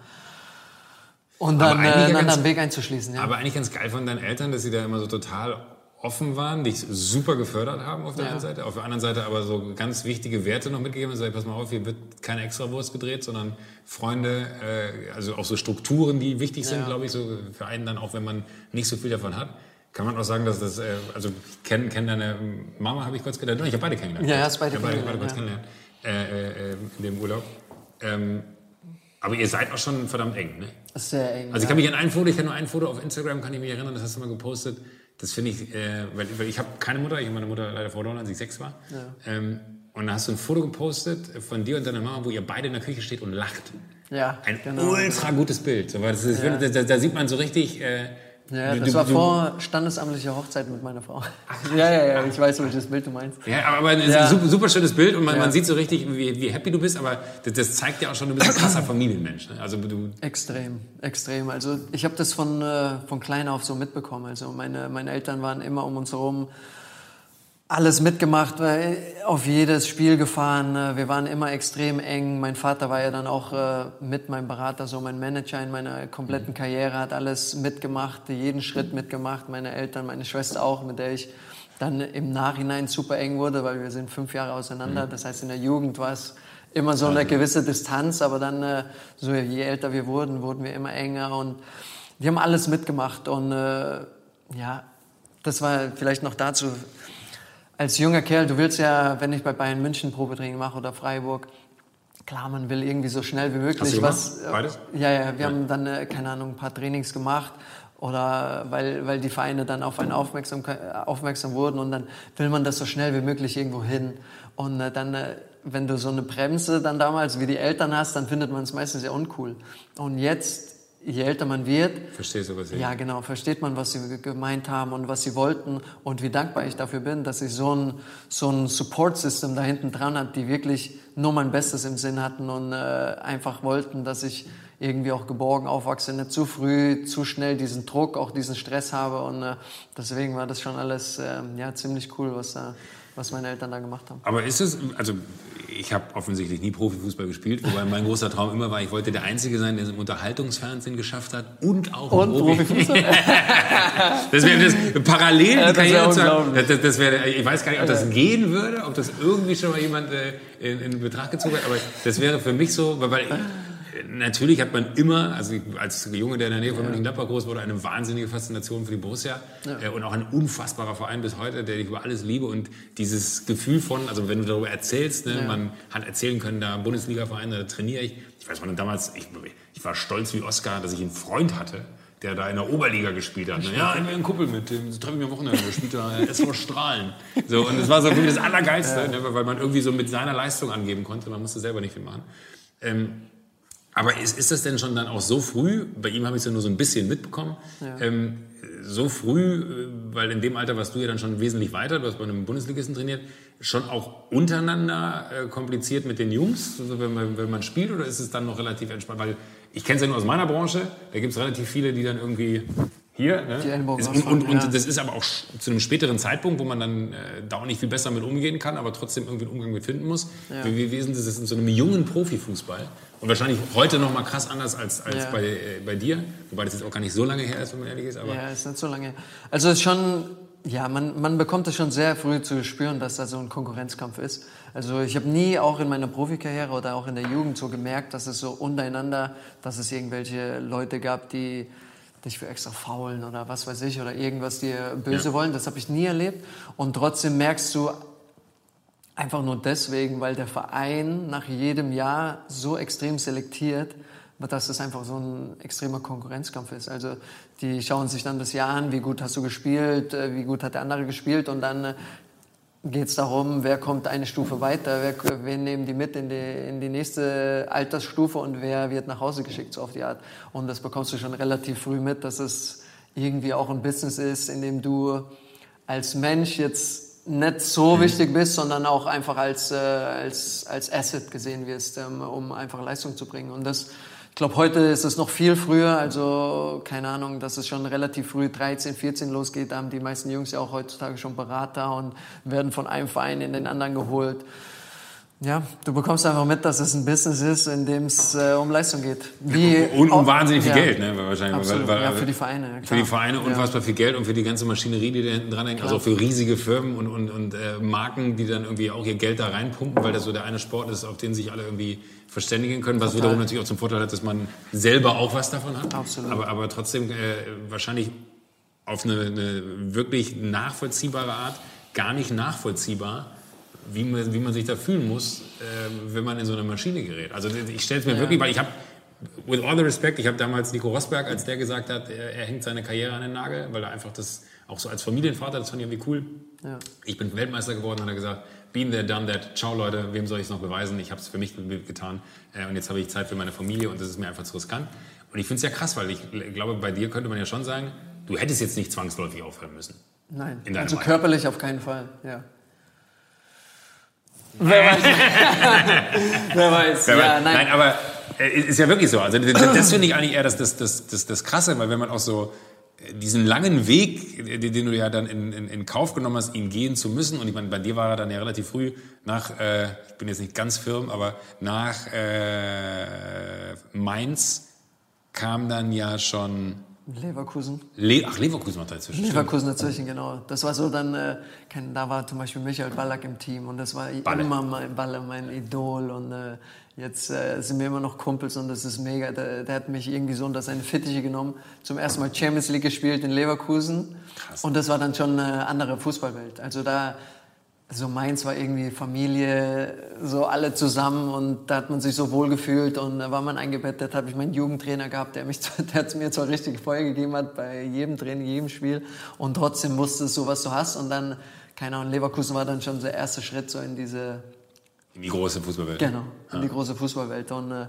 Und dann, äh, einen Weg einzuschließen. Ja. Aber eigentlich ganz geil von deinen Eltern, dass sie da immer so total offen waren, dich super gefördert haben auf der ja. einen Seite, auf der anderen Seite aber so ganz wichtige Werte noch mitgegeben haben. Sagen, pass mal auf, hier wird keine Extrawurst gedreht, sondern Freunde, äh, also auch so Strukturen, die wichtig sind, ja. glaube ich, so für einen dann auch, wenn man nicht so viel davon hat. Kann man auch sagen, dass das, äh, also ich kenne kenn deine Mama, habe ich kurz gelernt. Ich habe beide kennengelernt. Ja, hast beide, beide, beide kurz ja. kennengelernt äh, äh, in dem Urlaub. Ähm, aber ihr seid auch schon verdammt eng, ne? Sehr eng. Also ich kann mich an ein Foto, ich kann nur ein Foto auf Instagram, kann ich mich erinnern, das hast du mal gepostet das finde ich, äh, weil, weil, ich habe keine Mutter, ich habe meine Mutter leider verloren, als ich sechs war. Ja. Ähm, und da hast du ein Foto gepostet von dir und deiner Mama, wo ihr beide in der Küche steht und lacht. Ja, ein genau. ultra gutes Bild. So, das ist, ja. da, da, sieht man so richtig. Äh, ja, das war vor standesamtlicher Hochzeit mit meiner Frau. Ja, ja, ja, ich weiß, welches Bild du meinst. Ja, aber ein ja. super, super, schönes Bild und man, ja. man, sieht so richtig, wie, wie, happy du bist, aber das, das, zeigt ja auch schon, du bist ein krasser Familienmensch. Ne? Also du extrem, extrem. Also ich habe das von, äh, von klein auf so mitbekommen. Also meine, meine Eltern waren immer um uns herum alles mitgemacht, auf jedes Spiel gefahren. Ne? Wir waren immer extrem eng. Mein Vater war ja dann auch äh, mit meinem Berater, so mein Manager in meiner kompletten mhm. Karriere, hat alles mitgemacht, jeden Schritt mitgemacht. Meine Eltern, meine Schwester auch, mit der ich dann im Nachhinein super eng wurde, weil wir sind fünf Jahre auseinander. Mhm. Das heißt, in der Jugend war es immer so eine gewisse Distanz, aber dann, äh, so je älter wir wurden, wurden wir immer enger und die haben alles mitgemacht und äh, ja, das war vielleicht noch dazu als junger Kerl, du willst ja, wenn ich bei Bayern München Probetraining mache oder Freiburg, klar, man will irgendwie so schnell wie möglich Hast du was. Beides? Ja, ja, wir ja. haben dann, äh, keine Ahnung, ein paar Trainings gemacht oder weil, weil die Vereine dann auf einen aufmerksam, aufmerksam wurden und dann will man das so schnell wie möglich irgendwo hin. Und äh, dann, äh, wenn du so eine Bremse dann damals wie die Eltern hast, dann findet man es meistens sehr uncool. Und jetzt je älter man wird, verstehst du, was sie ja genau, versteht man, was sie gemeint haben und was sie wollten und wie dankbar ich dafür bin, dass ich so ein so ein Support System da hinten dran hat, die wirklich nur mein Bestes im Sinn hatten und äh, einfach wollten, dass ich irgendwie auch geborgen aufwachse, nicht zu früh, zu schnell diesen Druck, auch diesen Stress habe und äh, deswegen war das schon alles äh, ja ziemlich cool, was da was meine Eltern da gemacht haben. Aber ist es, also ich habe offensichtlich nie Profifußball gespielt, wobei mein großer Traum immer war, ich wollte der Einzige sein, der es im Unterhaltungsfernsehen geschafft hat und auch und im Profifußball. das wäre das parallel ja, Karriere zu das, das wäre, ich weiß gar nicht, ob das gehen würde, ob das irgendwie schon mal jemand äh, in, in Betracht gezogen hat, aber das wäre für mich so, weil natürlich hat man immer, also als Junge, der in der Nähe von ja. Mönchengladbach groß wurde, eine wahnsinnige Faszination für die Borussia ja. Äh, und auch ein unfassbarer Verein bis heute, der ich über alles liebe und dieses Gefühl von, also wenn du darüber erzählst, ne, ja. man hat erzählen können, da Bundesliga-Verein, da trainiere ich. Ich weiß man damals, ich, ich war stolz wie Oscar, dass ich einen Freund hatte, der da in der Oberliga gespielt hat. Ne? Ja, ein Kumpel mit dem treffe ich mir am Wochenende, der spielt da SV Strahlen. So, und das war so das Allergeilste, ne, weil man irgendwie so mit seiner Leistung angeben konnte, man musste selber nicht viel machen. Ähm, aber ist, ist das denn schon dann auch so früh, bei ihm habe ich es ja nur so ein bisschen mitbekommen, ja. ähm, so früh, äh, weil in dem Alter warst du ja dann schon wesentlich weiter, du hast bei einem Bundesligisten trainiert, schon auch untereinander äh, kompliziert mit den Jungs, also wenn, man, wenn man spielt, oder ist es dann noch relativ entspannt? Weil ich kenne es ja nur aus meiner Branche, da gibt es relativ viele, die dann irgendwie hier. Ne? Die Ellenbogen und, und, und ja. das ist aber auch zu einem späteren Zeitpunkt, wo man dann äh, da auch nicht viel besser mit umgehen kann, aber trotzdem irgendwie einen Umgang mit finden muss. Ja. Wie, wie, wie ist das in so einem jungen Profifußball? Und wahrscheinlich heute noch mal krass anders als, als ja. bei, äh, bei dir. Wobei das jetzt auch gar nicht so lange her ist, wenn man ehrlich ist. Aber ja, ist nicht so lange. Also es ist schon, ja, man, man bekommt es schon sehr früh zu spüren, dass da so ein Konkurrenzkampf ist. Also ich habe nie auch in meiner Profikarriere oder auch in der Jugend so gemerkt, dass es so untereinander, dass es irgendwelche Leute gab, die dich für extra faulen oder was weiß ich oder irgendwas dir böse ja. wollen. Das habe ich nie erlebt. Und trotzdem merkst du einfach nur deswegen, weil der Verein nach jedem Jahr so extrem selektiert, dass es einfach so ein extremer Konkurrenzkampf ist. Also die schauen sich dann das Jahr an, wie gut hast du gespielt, äh, wie gut hat der andere gespielt und dann äh, geht es darum, wer kommt eine Stufe weiter, wer, wen nehmen die mit in die, in die nächste Altersstufe und wer wird nach Hause geschickt, so auf die Art. Und das bekommst du schon relativ früh mit, dass es irgendwie auch ein Business ist, in dem du als Mensch jetzt nicht so mhm. wichtig bist, sondern auch einfach als, äh, als, als Asset gesehen wirst, ähm, um einfach Leistung zu bringen. Und das ich glaube, heute ist es noch viel früher, also keine Ahnung, dass es schon relativ früh 13, 14 losgeht. Da haben die meisten Jungs ja auch heutzutage schon Berater und werden von einem Verein in den anderen geholt. Ja, du bekommst einfach mit, dass es ein Business ist, in dem es äh, um Leistung geht. Wie und um wahnsinnig viel ja, Geld, ne? Wahrscheinlich. Absolut, weil, weil, ja, für die Vereine. Klar. Für die Vereine unfassbar ja. viel Geld und für die ganze Maschinerie, die da hinten dran hängt. Also für riesige Firmen und, und, und äh, Marken, die dann irgendwie auch ihr Geld da reinpumpen, weil das so der eine Sport ist, auf den sich alle irgendwie verständigen können, was Total. wiederum natürlich auch zum Vorteil hat, dass man selber auch was davon hat. Absolut. Aber, aber trotzdem äh, wahrscheinlich auf eine, eine wirklich nachvollziehbare Art gar nicht nachvollziehbar, wie man, wie man sich da fühlen muss, äh, wenn man in so eine Maschine gerät. Also ich stelle es mir ja. wirklich, weil ich habe, with all the respect, ich habe damals Nico Rosberg, als der gesagt hat, er, er, hängt seine Karriere an den Nagel, weil er einfach das, auch so als Familienvater, das fand ich irgendwie cool. Ja. Ich bin Weltmeister geworden, hat er gesagt, been there, done that, ciao Leute, wem soll ich es noch beweisen? Ich habe es für mich getan äh, und jetzt habe ich Zeit für meine Familie und das ist mir einfach zu riskant. Und ich finde es ja krass, weil ich glaube, bei dir könnte man ja schon sagen, du hättest jetzt nicht zwangsläufig aufhören müssen. Nein, also körperlich auf keinen Fall, ja. Wer weiß. Wer weiß. Wer ja, nein. nein, aber äh, ist ja wirklich so. Also das, finde ich eigentlich eher das, das, das, das, das Krasse, weil wenn man auch so äh, diesen langen Weg, den du ja dann in, in, in Kauf genommen hast, ihn gehen zu müssen. Und ich meine, bei dir war er dann ja relativ früh nach, äh, ich bin jetzt nicht ganz firm, aber nach äh, Mainz kam dann ja schon Leverkusen. Le Ach, Leverkusen war dazwischen. Leverkusen dazwischen, genau. Das war so dann, äh, da war zum Beispiel Michael Ballack im Team und das war Balle. immer mein Balle, mein Idol und äh, jetzt äh, sind wir immer noch Kumpels und das ist mega. Der, der, hat mich irgendwie so unter seine Fittiche genommen, zum ersten Mal Champions League gespielt in Leverkusen Krass. und das war dann schon eine andere Fußballwelt. Also da so Mainz war irgendwie Familie, so alle zusammen und da hat man sich so wohl gefühlt und da war man eingebettet, habe ich meinen Jugendtrainer gehabt, der mich, der mir zwar richtig Feuer gegeben hat bei jedem Training, jedem Spiel und trotzdem wusstest du, was du hast und dann, keine Ahnung, Leverkusen war dann schon der erste Schritt so in diese... In die große Fußballwelt. Genau, in ja. die große Fußballwelt und äh,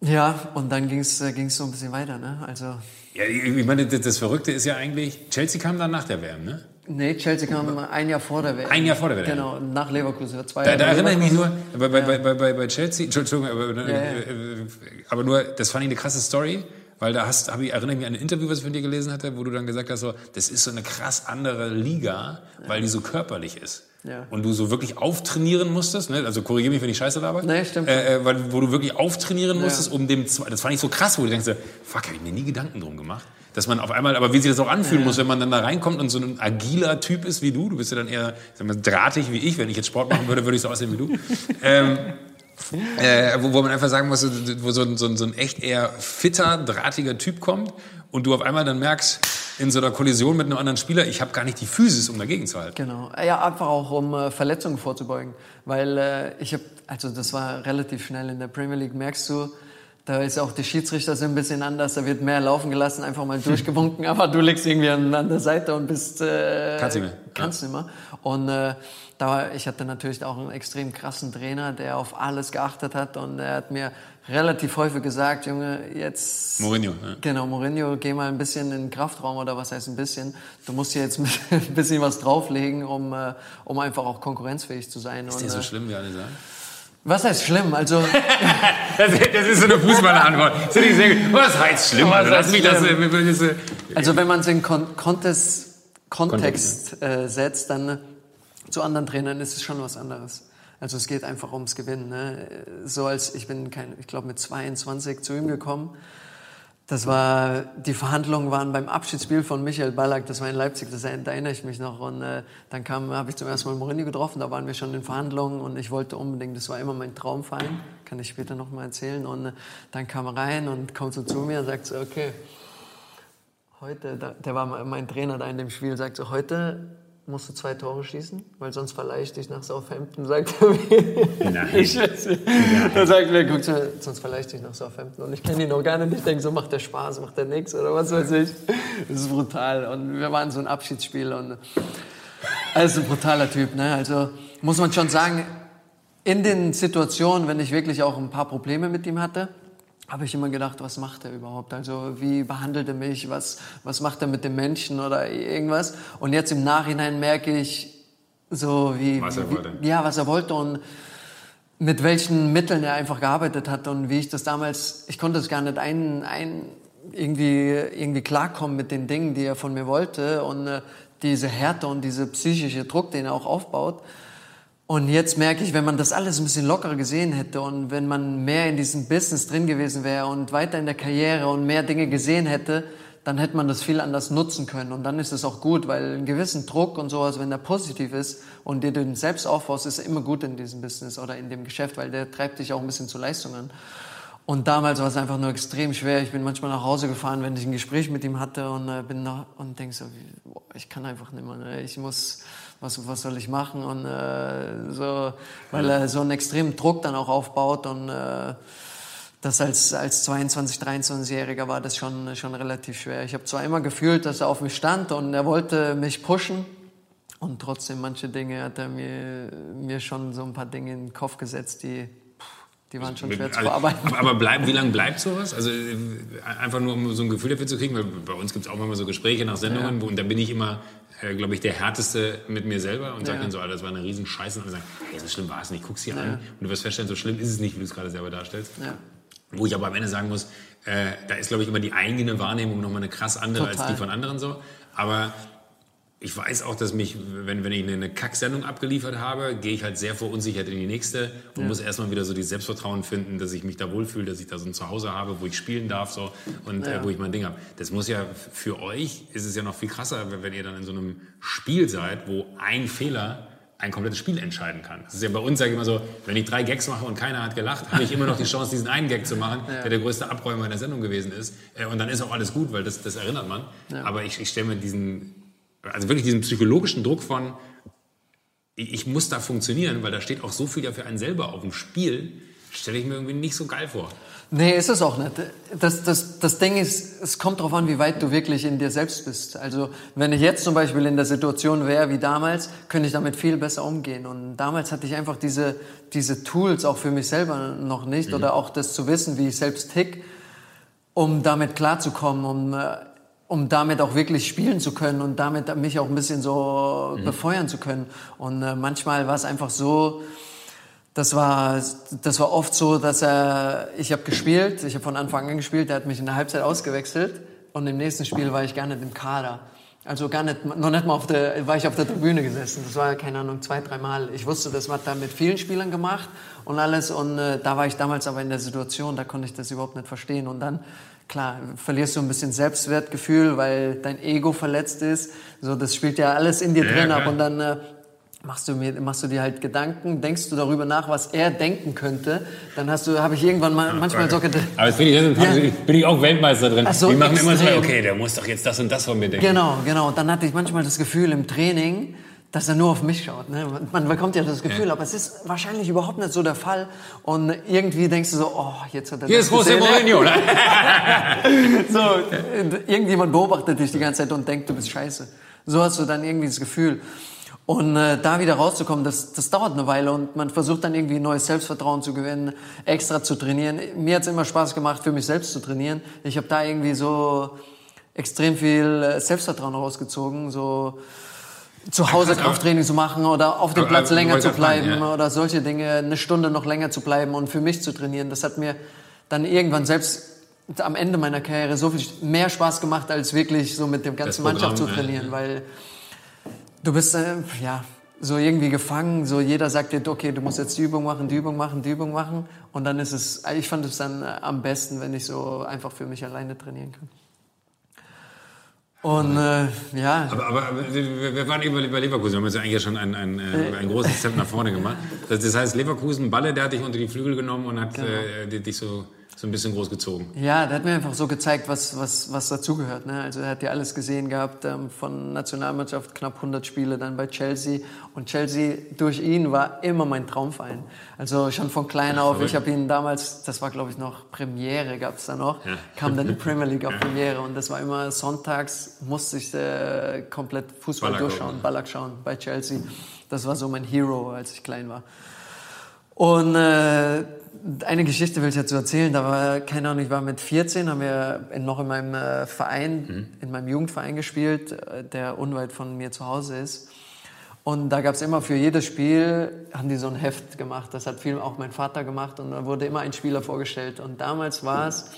ja, und dann ging es äh, so ein bisschen weiter, ne? Also... Ja, ich meine, das Verrückte ist ja eigentlich, Chelsea kam dann nach der WM, ne? Nee, Chelsea kam ein Jahr vor der WM. Ein Jahr vor der WM. Genau, nach Leverkusen. Zwei da, da erinnere ich mich nur, bei, bei, ja. bei, bei, bei Chelsea, Entschuldigung, aber, ja, ja. aber nur, das fand ich eine krasse Story, weil da hast, hab ich, erinnere ich mich an ein Interview, was ich von dir gelesen hatte, wo du dann gesagt hast, so, das ist so eine krass andere Liga, weil die so körperlich ist. Ja. Und du so wirklich auftrainieren musstest, ne? also korrigiere mich, wenn ich scheiße laber. Nee, stimmt. Äh, äh weil, wo du wirklich auftrainieren musstest, ja. um dem, das fand ich so krass, wo du denkst, fuck, habe ich mir nie Gedanken drum gemacht dass man auf einmal, aber wie sich das auch anfühlen ja. muss, wenn man dann da reinkommt und so ein agiler Typ ist wie du, du bist ja dann eher sag mal, drahtig wie ich, wenn ich jetzt Sport machen würde, würde ich so aussehen wie du. ähm, äh, wo, wo, man einfach sagen muss, wo so ein, so, ein, so ein echt eher fitter, drahtiger Typ kommt und du auf einmal dann merkst, in so einer Kollision mit einem anderen Spieler, ich habe gar nicht die Physis, um dagegen zu halten. Genau, ja, einfach auch um äh, Verletzungen vorzubeugen, weil äh, ich habe, also das war relativ schnell in der Premier League, merkst du, da ist auch die Schiedsrichter sind ein bisschen anders, da wird mehr laufen gelassen, einfach mal durchgewunken, aber du liegst irgendwie an, an der Seite und bist... Äh, kannst nicht mehr. Kannst ja. nicht mehr. Und äh, da, ich hatte natürlich auch einen extrem krassen Trainer, der auf alles geachtet hat und er hat mir relativ häufig gesagt, Junge, jetzt... Mourinho. Ja. Genau, Mourinho, geh mal ein bisschen in den Kraftraum oder was heißt ein bisschen. Du musst hier jetzt ein bisschen was drauflegen, um, äh, um einfach auch konkurrenzfähig zu sein. Ist und, der so äh, schlimm, wie alle sagen? Was heißt schlimm? Also das, das, ist so eine Fußballerantwort. Was heißt schlimm? Also, lass mich das, also wenn man es in Kon Kontext, Kontext äh, setzt, dann äh, zu anderen Trainern ist es schon was anderes. Also es geht einfach ums Gewinnen. Ne? So als ich bin kein, ich glaube mit 22 zu ihm gekommen das war, die Verhandlungen waren beim Abschiedsspiel von Michael Ballack, das war in Leipzig, das, da erinnere ich mich noch. Und äh, dann kam, habe ich zum ersten Mal Mourinho getroffen, da waren wir schon in Verhandlungen und ich wollte unbedingt, das war immer mein Traumverein, kann ich später noch mal erzählen. Und äh, dann kam er rein und kommt so zu mir und sagt so, okay, heute, der war mein Trainer da in dem Spiel, sagt so, heute musst du zwei Tore schießen, weil sonst verleihe ich dich nach Southampton, sagt er mir. Nein. Ich weiß Dann sagt er, guck, sonst verleihe ich dich nach Southampton. Und ich kenne ihn noch gar nicht. Ich denke, so macht der Spaß, macht der nichts oder was weiß ich. Das ist brutal. Und wir waren so ein Abschiedsspiel und ist ein brutaler Typ. Ne? Also muss man schon sagen, in den Situationen, wenn ich wirklich auch ein paar Probleme mit ihm hatte, habe ich immer gedacht, was macht er überhaupt? Also wie behandelt er mich? Was, was macht er mit dem Menschen oder irgendwas? Und jetzt im Nachhinein merke ich so, wie, was er wollte. Wie, ja, was er wollte und mit welchen Mitteln er einfach gearbeitet hat und wie ich das damals, ich konnte es gar nicht ein, ein irgendwie, irgendwie klarkommen mit den Dingen, die er von mir wollte und äh, diese Härte und diese psychische Druck, den er auch aufbaut. Und jetzt merke ich, wenn man das alles ein bisschen lockerer gesehen hätte und wenn man mehr in diesem Business drin gewesen wäre und weiter in der Karriere und mehr Dinge gesehen hätte, dann hätte man das viel anders nutzen können. Und dann ist es auch gut, weil einen gewissen Druck und sowas, wenn der positiv ist und dir den selbst aufbaust, ist immer gut in diesem Business oder in dem Geschäft, weil der treibt dich auch ein bisschen zu Leistungen. Und damals war es einfach nur extrem schwer. Ich bin manchmal nach Hause gefahren, wenn ich ein Gespräch mit ihm hatte und äh, bin nach, und denk so, boah, ich kann einfach nicht mehr. Ne? Ich muss, was, was soll ich machen? Und äh, so, weil er so einen extremen Druck dann auch aufbaut und äh, das als, als 22, 23-Jähriger war das schon, schon relativ schwer. Ich habe zwar immer gefühlt, dass er auf mich stand und er wollte mich pushen und trotzdem manche Dinge hat er mir, mir schon so ein paar Dinge in den Kopf gesetzt, die die waren schon schwer zu bearbeiten. Aber bleib, wie lange bleibt sowas? Also äh, einfach nur, um so ein Gefühl dafür zu kriegen, weil bei uns gibt es auch manchmal so Gespräche nach Sendungen, ja. und da bin ich immer, äh, glaube ich, der Härteste mit mir selber und sage ja. dann so, Alter, das war eine riesen Scheiße. Und dann sagen, hey, so schlimm war es nicht, guck's dir ja. an. Und du wirst feststellen, so schlimm ist es nicht, wie du es gerade selber darstellst. Wo ich aber am Ende sagen muss, äh, da ist, glaube ich, immer die eigene Wahrnehmung nochmal eine krass andere Total. als die von anderen so. Aber ich weiß auch, dass mich, wenn, wenn ich eine Kacksendung abgeliefert habe, gehe ich halt sehr verunsichert in die nächste und ja. muss erstmal wieder so die Selbstvertrauen finden, dass ich mich da wohlfühle, dass ich da so ein Zuhause habe, wo ich spielen darf so und äh, ja. äh, wo ich mein Ding habe. Das muss ja für euch ist es ja noch viel krasser, wenn ihr dann in so einem Spiel seid, wo ein Fehler ein komplettes Spiel entscheiden kann. Das ist ja bei uns, sage ich immer so, wenn ich drei Gags mache und keiner hat gelacht, habe ich immer noch die Chance, diesen einen Gag zu machen, ja. der der größte Abräumer in der Sendung gewesen ist. Äh, und dann ist auch alles gut, weil das, das erinnert man. Ja. Aber ich, ich stelle mir diesen also wirklich diesen psychologischen Druck von, ich muss da funktionieren, weil da steht auch so viel ja für einen selber auf dem Spiel, stelle ich mir irgendwie nicht so geil vor. Nee, ist es auch nicht. Das, das, das Ding ist, es kommt darauf an, wie weit du wirklich in dir selbst bist. Also wenn ich jetzt zum Beispiel in der Situation wäre wie damals, könnte ich damit viel besser umgehen. Und damals hatte ich einfach diese, diese Tools auch für mich selber noch nicht mhm. oder auch das zu wissen, wie ich selbst tick, um damit klarzukommen, um, äh, um damit auch wirklich spielen zu können und damit mich auch ein bisschen so mhm. befeuern zu können. Und äh, manchmal war es einfach so, das war, das war oft so, dass er, ich habe gespielt, ich habe von Anfang an gespielt, er hat mich in der Halbzeit ausgewechselt und im nächsten Spiel war ich gar nicht im Kader. Also gar nicht, noch nicht mal auf der, war ich auf der Tribüne gesessen. Das war, keine Ahnung, zwei, dreimal. Ich wusste, das war da mit vielen Spielern gemacht und alles. Und äh, da war ich damals aber in der Situation, da konnte ich das überhaupt nicht verstehen. Und dann, klar, verlierst du ein bisschen Selbstwertgefühl, weil dein Ego verletzt ist. So, das spielt ja alles in dir ja, drin ab. Und dann äh, machst du mir machst du dir halt Gedanken, denkst du darüber nach, was er denken könnte, dann hast du habe ich irgendwann mal manchmal so gedacht. Aber jetzt bin ich, ja. bin ich auch Weltmeister drin. So, Die machen extrem. immer so, okay, der muss doch jetzt das und das von mir denken. Genau, genau. Und dann hatte ich manchmal das Gefühl im Training, dass er nur auf mich schaut. Ne? Man bekommt ja das Gefühl, ja. aber es ist wahrscheinlich überhaupt nicht so der Fall. Und irgendwie denkst du so, oh, jetzt hat er Hier ist José Mourinho. Ne? so, irgendjemand beobachtet dich die ganze Zeit und denkt, du bist scheiße. So hast du dann irgendwie das Gefühl. Und äh, da wieder rauszukommen, das, das dauert eine Weile und man versucht dann irgendwie neues Selbstvertrauen zu gewinnen, extra zu trainieren. Mir hat's immer Spaß gemacht, für mich selbst zu trainieren. Ich habe da irgendwie so extrem viel äh, Selbstvertrauen rausgezogen, so zu Hause Krafttraining zu machen oder auf dem Platz länger zu bleiben oder solche Dinge, eine Stunde noch länger zu bleiben und für mich zu trainieren. Das hat mir dann irgendwann selbst am Ende meiner Karriere so viel mehr Spaß gemacht, als wirklich so mit dem ganzen Mannschaft zu trainieren, ja. weil Du bist äh, ja so irgendwie gefangen. So jeder sagt dir, okay, du musst jetzt die Übung machen, die Übung machen, die Übung machen. Und dann ist es, ich fand es dann äh, am besten, wenn ich so einfach für mich alleine trainieren kann. Und äh, ja. Aber, aber, wir waren eben bei Leverkusen. Wir haben jetzt eigentlich schon ein, ein, äh, ein großes Step nach vorne gemacht. Das, heißt, Leverkusen, Balle, der hat dich unter die Flügel genommen und hat genau. äh, dich so so ein bisschen groß gezogen. Ja, der hat mir einfach so gezeigt, was, was, was dazugehört. Ne? Also er hat ja alles gesehen gehabt, ähm, von Nationalmannschaft knapp 100 Spiele, dann bei Chelsea. Und Chelsea durch ihn war immer mein Traumverein. Also schon von klein auf, ich habe ihn damals, das war glaube ich noch Premiere, gab es da noch, ja. kam dann die Premier League auf Premiere und das war immer sonntags, musste ich äh, komplett Fußball Ballack durchschauen, Ballack schauen bei Chelsea. Das war so mein Hero, als ich klein war. Und äh, eine Geschichte will ich dazu erzählen. Da war, keine Ahnung, ich war mit 14, haben wir noch in meinem äh, Verein, mhm. in meinem Jugendverein gespielt, äh, der unweit von mir zu Hause ist. Und da gab es immer für jedes Spiel, haben die so ein Heft gemacht. Das hat viel auch mein Vater gemacht und da wurde immer ein Spieler vorgestellt. Und damals war es,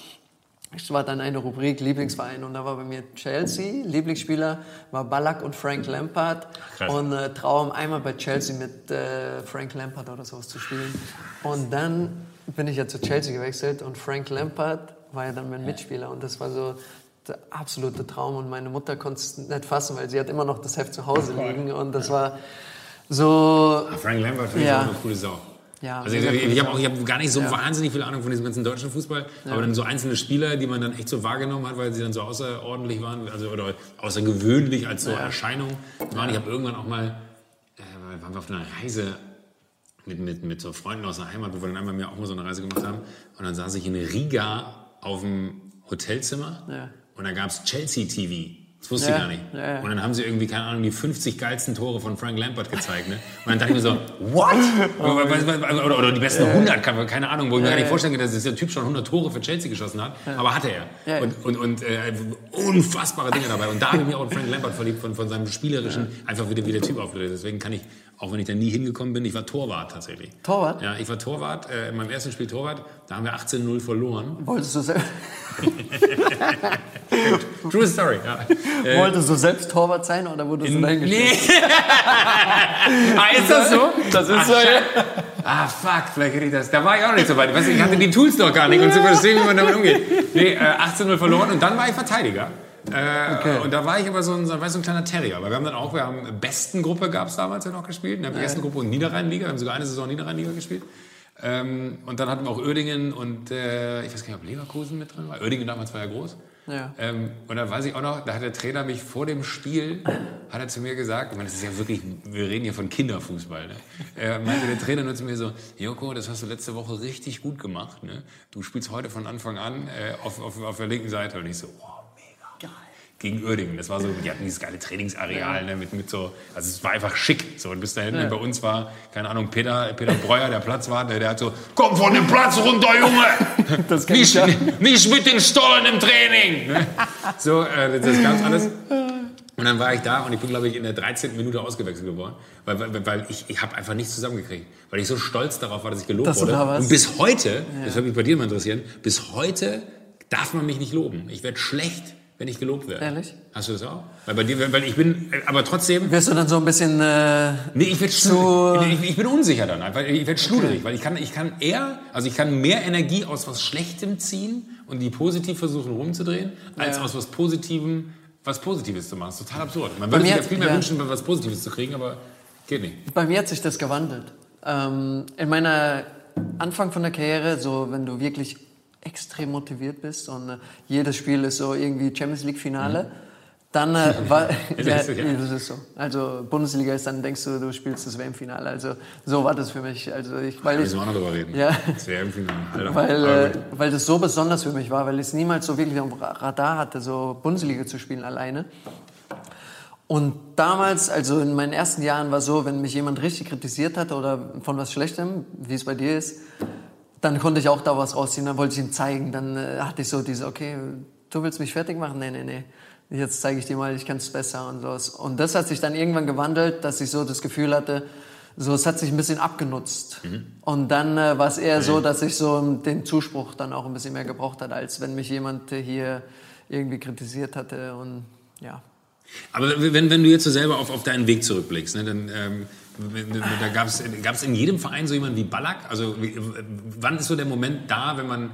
es war dann eine Rubrik Lieblingsverein und da war bei mir Chelsea, Lieblingsspieler war Ballack und Frank Lampard Krass. und äh, Traum einmal bei Chelsea mit äh, Frank Lampard oder sowas zu spielen. Und dann bin ich ja zu Chelsea gewechselt und Frank Lampard war ja dann mein Mitspieler und das war so der absolute Traum und meine Mutter konnte es nicht fassen, weil sie hat immer noch das Heft zu Hause liegen und das war so... Frank Lampard finde ich ja. auch eine coole Sau. Ja, also ich, ich habe hab gar nicht so ja. wahnsinnig viel Ahnung von diesem ganzen deutschen Fußball, ja. aber dann so einzelne Spieler, die man dann echt so wahrgenommen hat, weil sie dann so außerordentlich waren, also oder außergewöhnlich als so. Erscheinung waren. Ich habe irgendwann auch mal, äh, waren wir auf einer Reise mit, mit, mit so Freunden aus der Heimat, wo wir dann einmal mir auch mal so eine Reise gemacht haben. Und dann saß ich in Riga auf dem Hotelzimmer und da gab es Chelsea TV. Das wusste ja, ich gar nicht. Ja, ja. Und dann haben sie irgendwie, keine Ahnung, die 50 geilsten Tore von Frank Lampard gezeigt. Ne? Und dann dachte ich mir so, what? oder, oder, die besten 100, keine Ahnung, wo ich mir gar nicht vorstellen kann, dass der Typ schon 100 Tore für Chelsea geschossen hat. Aber hatte er. Und, und, und äh, unfassbare Dinge dabei. Und da habe ich mich auch in Frank Lampard verliebt, von, von seinem spielerischen, einfach wie der Typ aufgelöst. Deswegen kann ich auch wenn ich da nie hingekommen bin, ich war Torwart tatsächlich. Torwart? Ja, ich war Torwart, äh, in meinem ersten Spiel Torwart, da haben wir 18-0 verloren. Wolltest du selbst... True Story, ja. Äh, Wolltest du selbst Torwart sein oder wurdest du dahingestellt? Nee. ah, ist das so? Das ist Ach, so, ja. Ah, fuck, vielleicht hätte ich das. Da war ich auch nicht so weit. Ich, ich hatte die Tools noch gar nicht, um zu verstehen, wie man damit umgeht. Nee, äh, 18-0 verloren und dann war ich Verteidiger. Äh, okay. Und da war ich aber so ein, so ein kleiner Terrier. Aber wir haben dann auch, wir haben besten Gruppe gab es damals ja noch gespielt. Wir haben die ersten Gruppe und Niederrhein-Liga. Wir haben sogar eine Saison Niederrhein-Liga gespielt. Ähm, und dann hatten wir auch Oerdingen und äh, ich weiß gar nicht, ob Leverkusen mit drin war. Oerdingen damals war ja groß. Ja. Ähm, und dann weiß ich auch noch, da hat der Trainer mich vor dem Spiel, hat er zu mir gesagt, ich meine, das ist ja wirklich, wir reden hier von Kinderfußball, ne? Er meinte der Trainer nur zu mir so, Joko, das hast du letzte Woche richtig gut gemacht, ne? Du spielst heute von Anfang an äh, auf, auf, auf der linken Seite. Und ich so, oh, gegen Uerdingen. Das war so, die hatten dieses geile Trainingsareal ne, mit, mit so, also es war einfach schick. So, und bis dahin ja. bei uns war, keine Ahnung, Peter, Peter Breuer, der Platzwart, der hat so, komm von dem Platz runter, Junge! Das nicht, ja. nicht mit den Stollen im Training! Ne? So, äh, das ganz alles. Und dann war ich da und ich bin, glaube ich, in der 13. Minute ausgewechselt geworden, weil, weil, weil ich, ich habe einfach nichts zusammengekriegt, weil ich so stolz darauf war, dass ich gelobt das wurde. Und bis heute, ja. das würde mich bei dir mal interessieren, bis heute darf man mich nicht loben. Ich werde schlecht wenn ich gelobt werde. Ehrlich? Hast du das auch? Weil bei dir, weil ich bin, aber trotzdem. Wirst du dann so ein bisschen. Äh, nee, ich werde zu. Ich, ich, bin unsicher dann einfach. Ich werde schluderig, okay. weil ich kann, ich kann eher, also ich kann mehr Energie aus was Schlechtem ziehen und die positiv versuchen rumzudrehen, als ja. aus was Positivem was Positives zu machen. Das ist total absurd. Man würde sich ja viel mehr ja. wünschen, was Positives zu kriegen, aber geht nicht. Bei mir hat sich das gewandelt. Ähm, in meiner Anfang von der Karriere, so wenn du wirklich extrem motiviert bist und äh, jedes Spiel ist so irgendwie Champions League Finale, mhm. dann äh, war ja, das ist so. Also Bundesliga ist dann denkst du, du spielst das WM-Finale. Also so war das für mich. Also ich, weil ja, ich, wir noch drüber reden. Ja, das WM-Finale. Weil, äh, weil das so besonders für mich war, weil ich es niemals so wirklich am Radar hatte, so Bundesliga zu spielen alleine. Und damals, also in meinen ersten Jahren war so, wenn mich jemand richtig kritisiert hat oder von was Schlechtem, wie es bei dir ist, dann konnte ich auch da was rausziehen, dann wollte ich ihm zeigen. Dann äh, hatte ich so diese, okay, du willst mich fertig machen? Nee, nee, nee. Jetzt zeige ich dir mal, ich kann es besser und sowas. Und das hat sich dann irgendwann gewandelt, dass ich so das Gefühl hatte, so es hat sich ein bisschen abgenutzt. Mhm. Und dann äh, war es eher so, dass ich so den Zuspruch dann auch ein bisschen mehr gebraucht hat, als wenn mich jemand hier irgendwie kritisiert hatte und ja. Aber wenn, wenn du jetzt so selber auf, auf deinen Weg zurückblickst, ne, dann ähm, da gab es in jedem Verein so jemanden wie Ballack? Also wann ist so der Moment da, wenn man,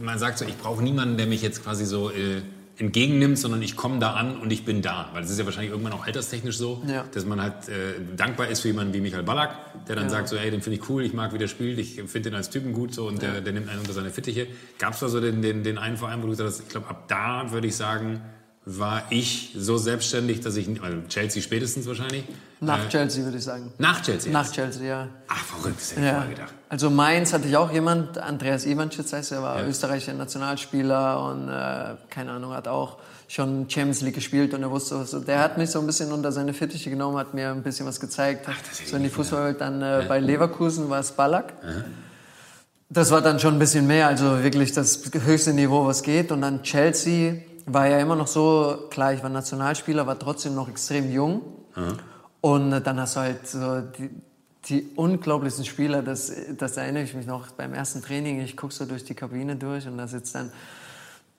man sagt so, ich brauche niemanden, der mich jetzt quasi so äh, entgegennimmt, sondern ich komme da an und ich bin da. Weil es ist ja wahrscheinlich irgendwann auch alterstechnisch so, ja. dass man halt äh, dankbar ist für jemanden wie Michael Ballack, der dann ja. sagt so, ey, den finde ich cool, ich mag, wie der spielt, ich finde den als Typen gut so und ja. der, der nimmt einen unter seine Fittiche. Gab es da so den, den, den einen Verein, wo du gesagt hast, ich glaube, ab da würde ich sagen, war ich so selbstständig, dass ich, also Chelsea spätestens wahrscheinlich. Nach äh, Chelsea würde ich sagen. Nach Chelsea? Nach Chelsea, ja. Ach, verrückt, das hätte ich ja. gedacht. Also Mainz hatte ich auch jemand, Andreas Ivanschitz heißt er, war ja. österreichischer Nationalspieler und äh, keine Ahnung, hat auch schon Champions League gespielt und er wusste, was, der hat mich so ein bisschen unter seine Fittiche genommen, hat mir ein bisschen was gezeigt. Ach, so in die Fußballwelt. Dann äh, ja. bei Leverkusen war es Ballack. Aha. Das war dann schon ein bisschen mehr, also wirklich das höchste Niveau, was geht. Und dann Chelsea war ja immer noch so, klar, ich war Nationalspieler, war trotzdem noch extrem jung. Mhm. Und äh, dann hast du halt so die, die unglaublichsten Spieler, das, das erinnere ich mich noch beim ersten Training. Ich gucke so durch die Kabine durch und da sitzt dann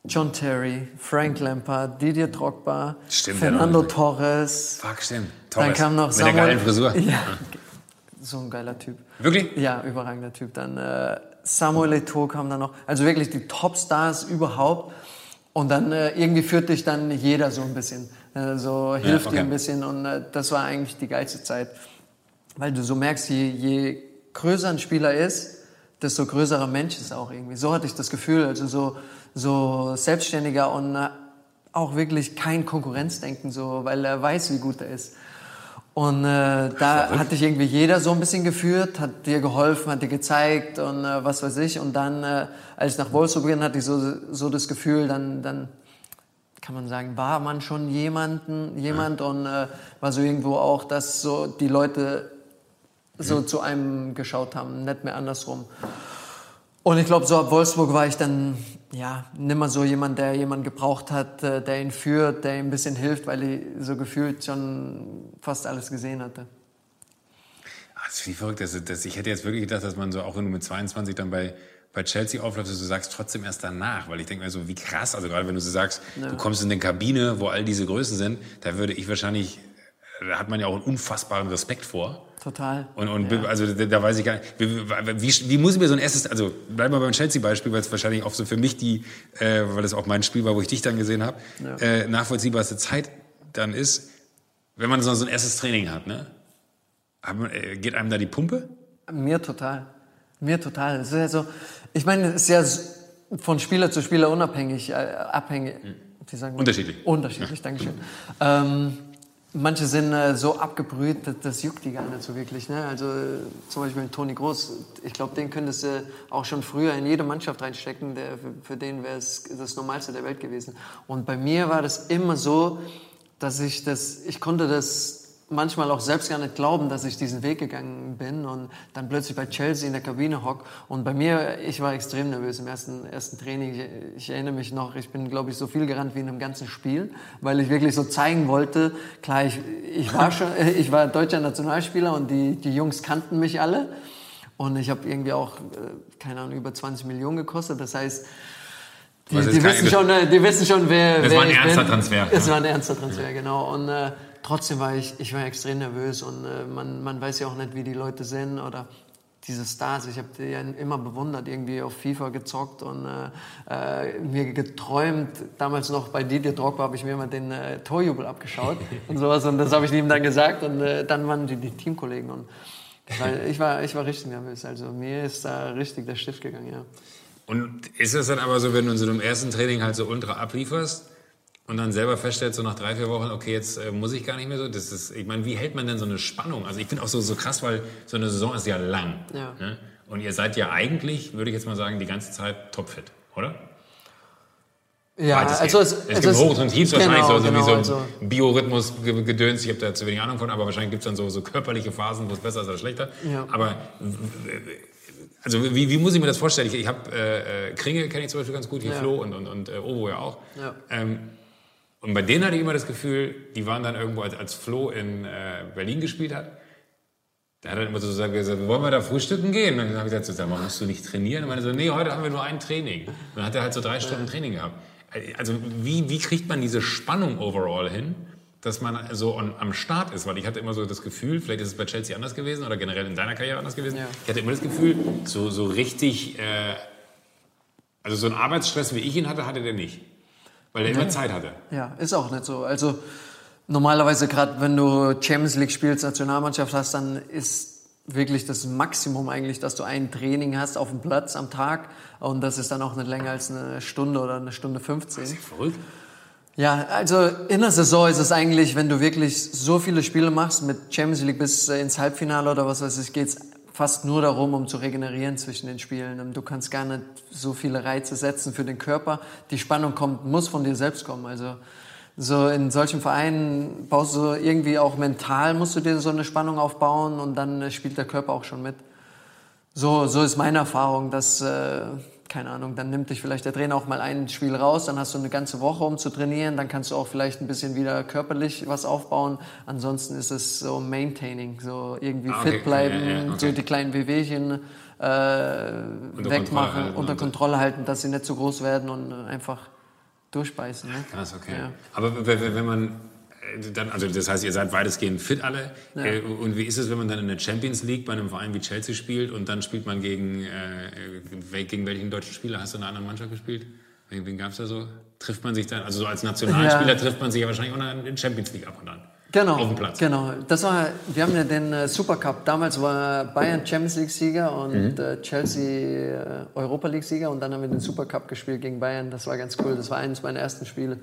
John Terry, Frank Lampard, Didier Drogba, stimmt, Fernando Torres. Fuck, stimmt. Torres. Dann kam noch Samuel. Mit der geilen Frisur. Ja, so ein geiler Typ. Wirklich? Ja, überragender Typ. Dann äh, Samuel Eto'o kam dann noch. Also wirklich die Topstars überhaupt. Und dann äh, irgendwie führt dich dann jeder so ein bisschen, äh, so hilft ja, okay. dir ein bisschen und äh, das war eigentlich die geilste Zeit, weil du so merkst, je, je größer ein Spieler ist, desto größerer Mensch ist auch irgendwie. So hatte ich das Gefühl, also so, so selbstständiger und äh, auch wirklich kein Konkurrenzdenken, so, weil er weiß, wie gut er ist. Und äh, da hat dich irgendwie jeder so ein bisschen geführt, hat dir geholfen, hat dir gezeigt und äh, was weiß ich. Und dann, äh, als ich nach Wolfsburg bin, hatte ich so, so das Gefühl, dann, dann kann man sagen, war man schon jemanden, jemand und äh, war so irgendwo auch, dass so die Leute so mhm. zu einem geschaut haben, nicht mehr andersrum. Und ich glaube, so ab Wolfsburg war ich dann ja nimmer so jemand, der jemanden gebraucht hat, äh, der ihn führt, der ihm ein bisschen hilft, weil ich so gefühlt schon fast alles gesehen hatte. Das ist wie verrückt. Das, das, ich hätte jetzt wirklich gedacht, dass man so, auch wenn du mit 22 dann bei, bei Chelsea aufläufst, dass du sagst trotzdem erst danach, weil ich denke mir so, wie krass, also gerade wenn du so sagst, ja. du kommst in eine Kabine, wo all diese Größen sind, da würde ich wahrscheinlich, da hat man ja auch einen unfassbaren Respekt vor. Total. Und, und ja. also da, da, weiß ich gar nicht, wie, wie, wie, muss ich mir so ein erstes, also bleiben wir beim Chelsea-Beispiel, weil es wahrscheinlich auch so für mich die, äh, weil es auch mein Spiel war, wo ich dich dann gesehen habe, ja. äh, nachvollziehbarste Zeit dann ist, wenn man so, ein erstes Training hat, ne? Äh, geht einem da die Pumpe? Mir total. Mir total. Es ist ja so, ich meine, es ist ja von Spieler zu Spieler unabhängig, äh, abhängig. Hm wie sagen wir? Unterschiedlich. Unterschiedlich, Dankeschön. Ähm, Manche sind äh, so abgebrüht, das, das, juckt die gar nicht so wirklich. Ne? Also zum Beispiel Toni Groß, ich glaube, den könntest du auch schon früher in jede Mannschaft reinstecken. Der, für, für den wäre es das Normalste der Welt gewesen. Und bei mir war das immer so, dass ich das, ich konnte das manchmal auch selbst gar nicht glauben, dass ich diesen Weg gegangen bin und dann plötzlich bei Chelsea in der Kabine hock. Und bei mir, ich war extrem nervös im ersten, ersten Training. Ich, ich erinnere mich noch, ich bin, glaube ich, so viel gerannt wie in einem ganzen Spiel, weil ich wirklich so zeigen wollte, klar, ich, ich war schon, ich war deutscher Nationalspieler und die, die Jungs kannten mich alle. Und ich habe irgendwie auch, äh, keine Ahnung, über 20 Millionen gekostet. Das heißt, die, die wissen, schon, äh, die wissen schon, wer, das wer war ein ernster bin. Transfer. Es war ein ernster Transfer, ja. genau. Und äh, trotzdem war ich, ich war extrem nervös und äh, man, man weiß ja auch nicht, wie die Leute sind oder diese Stars. Ich habe die ja immer bewundert, irgendwie auf FIFA gezockt und äh, äh, mir geträumt. Damals noch bei Didier Drogba habe ich mir immer den äh, Torjubel abgeschaut und sowas und das habe ich ihm dann gesagt und äh, dann waren die, die Teamkollegen und war, ich war, ich war richtig nervös. Also mir ist da richtig der Stift gegangen, ja. Und ist es dann aber so, wenn du in so einem ersten Training halt so ultra ablieferst, und dann selber feststellt, so nach drei, vier Wochen, okay, jetzt äh, muss ich gar nicht mehr so. Das ist, ich meine, wie hält man denn so eine Spannung? Also ich finde auch so, so krass, weil so eine Saison ist ja lang. Ja. Ne? Und ihr seid ja eigentlich, würde ich jetzt mal sagen, die ganze Zeit topfit, oder? Ja, also es, es, gibt Hochs und Tiefs genau, wahrscheinlich so, genau, wie so also. Biorhythmus-Gedöns. Ich habe da zu wenig Ahnung von, aber wahrscheinlich gibt es dann so, so körperliche Phasen, wo es besser ist oder schlechter. Ja. Aber also wie, wie muss ich mir das vorstellen? Ich, ich habe äh, äh, Kringe kenne ich zum Beispiel ganz gut, hier ja. Flo und, und, und äh, Ovo ja auch. Ja. Ähm, und bei denen hatte ich immer das Gefühl, die waren dann irgendwo, als, als Flo in äh, Berlin gespielt hat, da hat er immer so gesagt, wollen wir da frühstücken gehen? Und dann habe ich gesagt, sag mal, musst du nicht trainieren? Und er so, nee, heute haben wir nur ein Training. Und dann hat er halt so drei Stunden Training gehabt. Also wie, wie kriegt man diese Spannung overall hin, dass man so on, am Start ist? Weil ich hatte immer so das Gefühl, vielleicht ist es bei Chelsea anders gewesen oder generell in deiner Karriere anders gewesen. Ja. Ich hatte immer das Gefühl, so, so richtig, äh, also so einen Arbeitsstress, wie ich ihn hatte, hatte der nicht. Weil er immer Zeit hatte. Ja, ist auch nicht so. Also normalerweise gerade, wenn du Champions League spielst, Nationalmannschaft hast, dann ist wirklich das Maximum eigentlich, dass du ein Training hast auf dem Platz am Tag und das ist dann auch nicht länger als eine Stunde oder eine Stunde 15. Das ist verrückt. Ja, also in der Saison ist es eigentlich, wenn du wirklich so viele Spiele machst, mit Champions League bis ins Halbfinale oder was weiß ich, geht's fast nur darum, um zu regenerieren zwischen den Spielen. Du kannst gar nicht so viele Reize setzen für den Körper. Die Spannung kommt, muss von dir selbst kommen. Also so in solchen Vereinen baust du irgendwie auch mental, musst du dir so eine Spannung aufbauen und dann spielt der Körper auch schon mit. So, so ist meine Erfahrung, dass äh, keine Ahnung, dann nimmt dich vielleicht der Trainer auch mal ein Spiel raus, dann hast du eine ganze Woche, um zu trainieren, dann kannst du auch vielleicht ein bisschen wieder körperlich was aufbauen. Ansonsten ist es so Maintaining, so irgendwie ah, okay. fit bleiben, ja, ja, okay. so die kleinen Wehwehchen äh, unter wegmachen, Kontrolle unter Kontrolle halten, dass sie nicht zu groß werden und einfach durchbeißen. Ne? Krass, okay. Ja. Aber wenn man dann, also das heißt, ihr seid weitestgehend fit alle. Ja. Äh, und wie ist es, wenn man dann in der Champions League bei einem Verein wie Chelsea spielt und dann spielt man gegen, äh, gegen welchen deutschen Spieler? Hast du in einer anderen Mannschaft gespielt? Wen gab es da so? Trifft man sich dann, also so als Nationalspieler ja. trifft man sich ja wahrscheinlich auch in der Champions League ab und an. Genau. Auf dem Platz. Genau. Das war, wir haben ja den äh, Supercup. Damals war Bayern Champions League Sieger und mhm. äh, Chelsea äh, Europa League Sieger und dann haben wir den Supercup gespielt gegen Bayern. Das war ganz cool. Das war eines meiner ersten Spiele.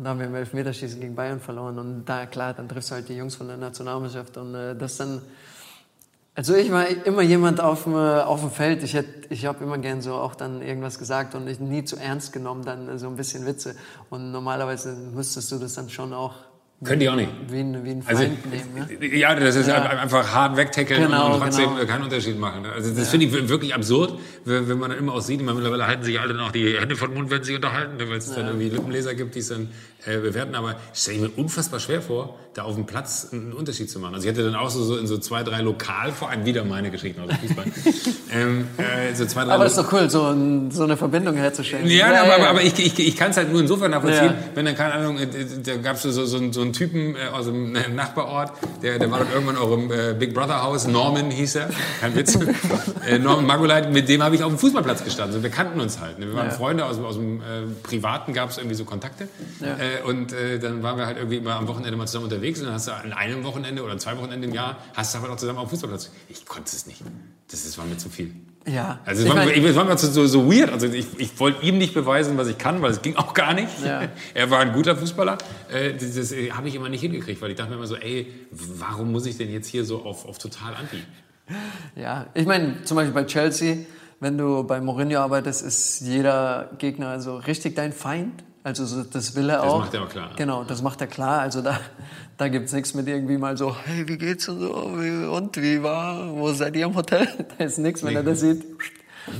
Und da haben wir im Elfmeterschießen gegen Bayern verloren. Und da, klar, dann triffst du halt die Jungs von der Nationalmannschaft. Und äh, das dann. Also ich war immer jemand auf dem, äh, auf dem Feld. Ich, ich habe immer gern so auch dann irgendwas gesagt und ich nie zu ernst genommen, dann so ein bisschen Witze. Und normalerweise müsstest du das dann schon auch können die auch nicht. Wie ein, wie ein also, nehmen, ne? Ja, das ist ja. einfach hart wegtackeln genau, und trotzdem genau. keinen Unterschied machen. Also das ja. finde ich wirklich absurd, wenn man dann immer auch sieht, mittlerweile halten sich alle noch die Hände vor den Mund, wenn sie unterhalten, weil es ja. dann irgendwie Lippenleser gibt, die es dann äh, bewerten. Aber ich stelle mir unfassbar schwer vor, da auf dem Platz einen Unterschied zu machen. Also ich hatte dann auch so, so in so zwei, drei Lokalvereinen, wieder meine Geschichten aus dem Fußball. ähm, äh, so zwei, drei aber das ist doch cool, so, ein, so eine Verbindung herzustellen. Ja, aber, aber, ich, ich, ich kann es halt nur insofern nachvollziehen, wenn dann, keine Ahnung, äh, da gab es so, so, so, so einen Typen äh, aus dem Nachbarort, der, der war dann irgendwann auch im äh, Big Brother Haus, Norman hieß er, kein Witz, äh, Norman Maguleit, mit dem habe ich auf dem Fußballplatz gestanden. Also wir kannten uns halt. Ne? Wir waren ja. Freunde aus, aus dem äh, Privaten, gab es irgendwie so Kontakte. Ja. Äh, und äh, dann waren wir halt irgendwie immer am Wochenende mal zusammen unterwegs und dann hast du an einem Wochenende oder zwei Wochenende im Jahr hast du aber noch zusammen auf Fußballplatz. Ich konnte es nicht. Das ist, war mir zu viel. Ja. Also es war, mein, ich, war mir so, so weird. Also ich, ich wollte ihm nicht beweisen, was ich kann, weil es ging auch gar nicht. Ja. Er war ein guter Fußballer. Äh, das, das äh, habe ich immer nicht hingekriegt, weil ich dachte mir immer so, ey, warum muss ich denn jetzt hier so auf, auf total anti? Ja, ich meine, zum Beispiel bei Chelsea, wenn du bei Mourinho arbeitest, ist jeder Gegner also richtig dein Feind. Also so, das will er das auch. Das macht er auch klar. Genau, das macht er klar. Also da, da gibt es nichts mit irgendwie mal so, hey, wie geht's und so, und wie war, wo seid ihr im Hotel? Da ist nichts, wenn er das sieht.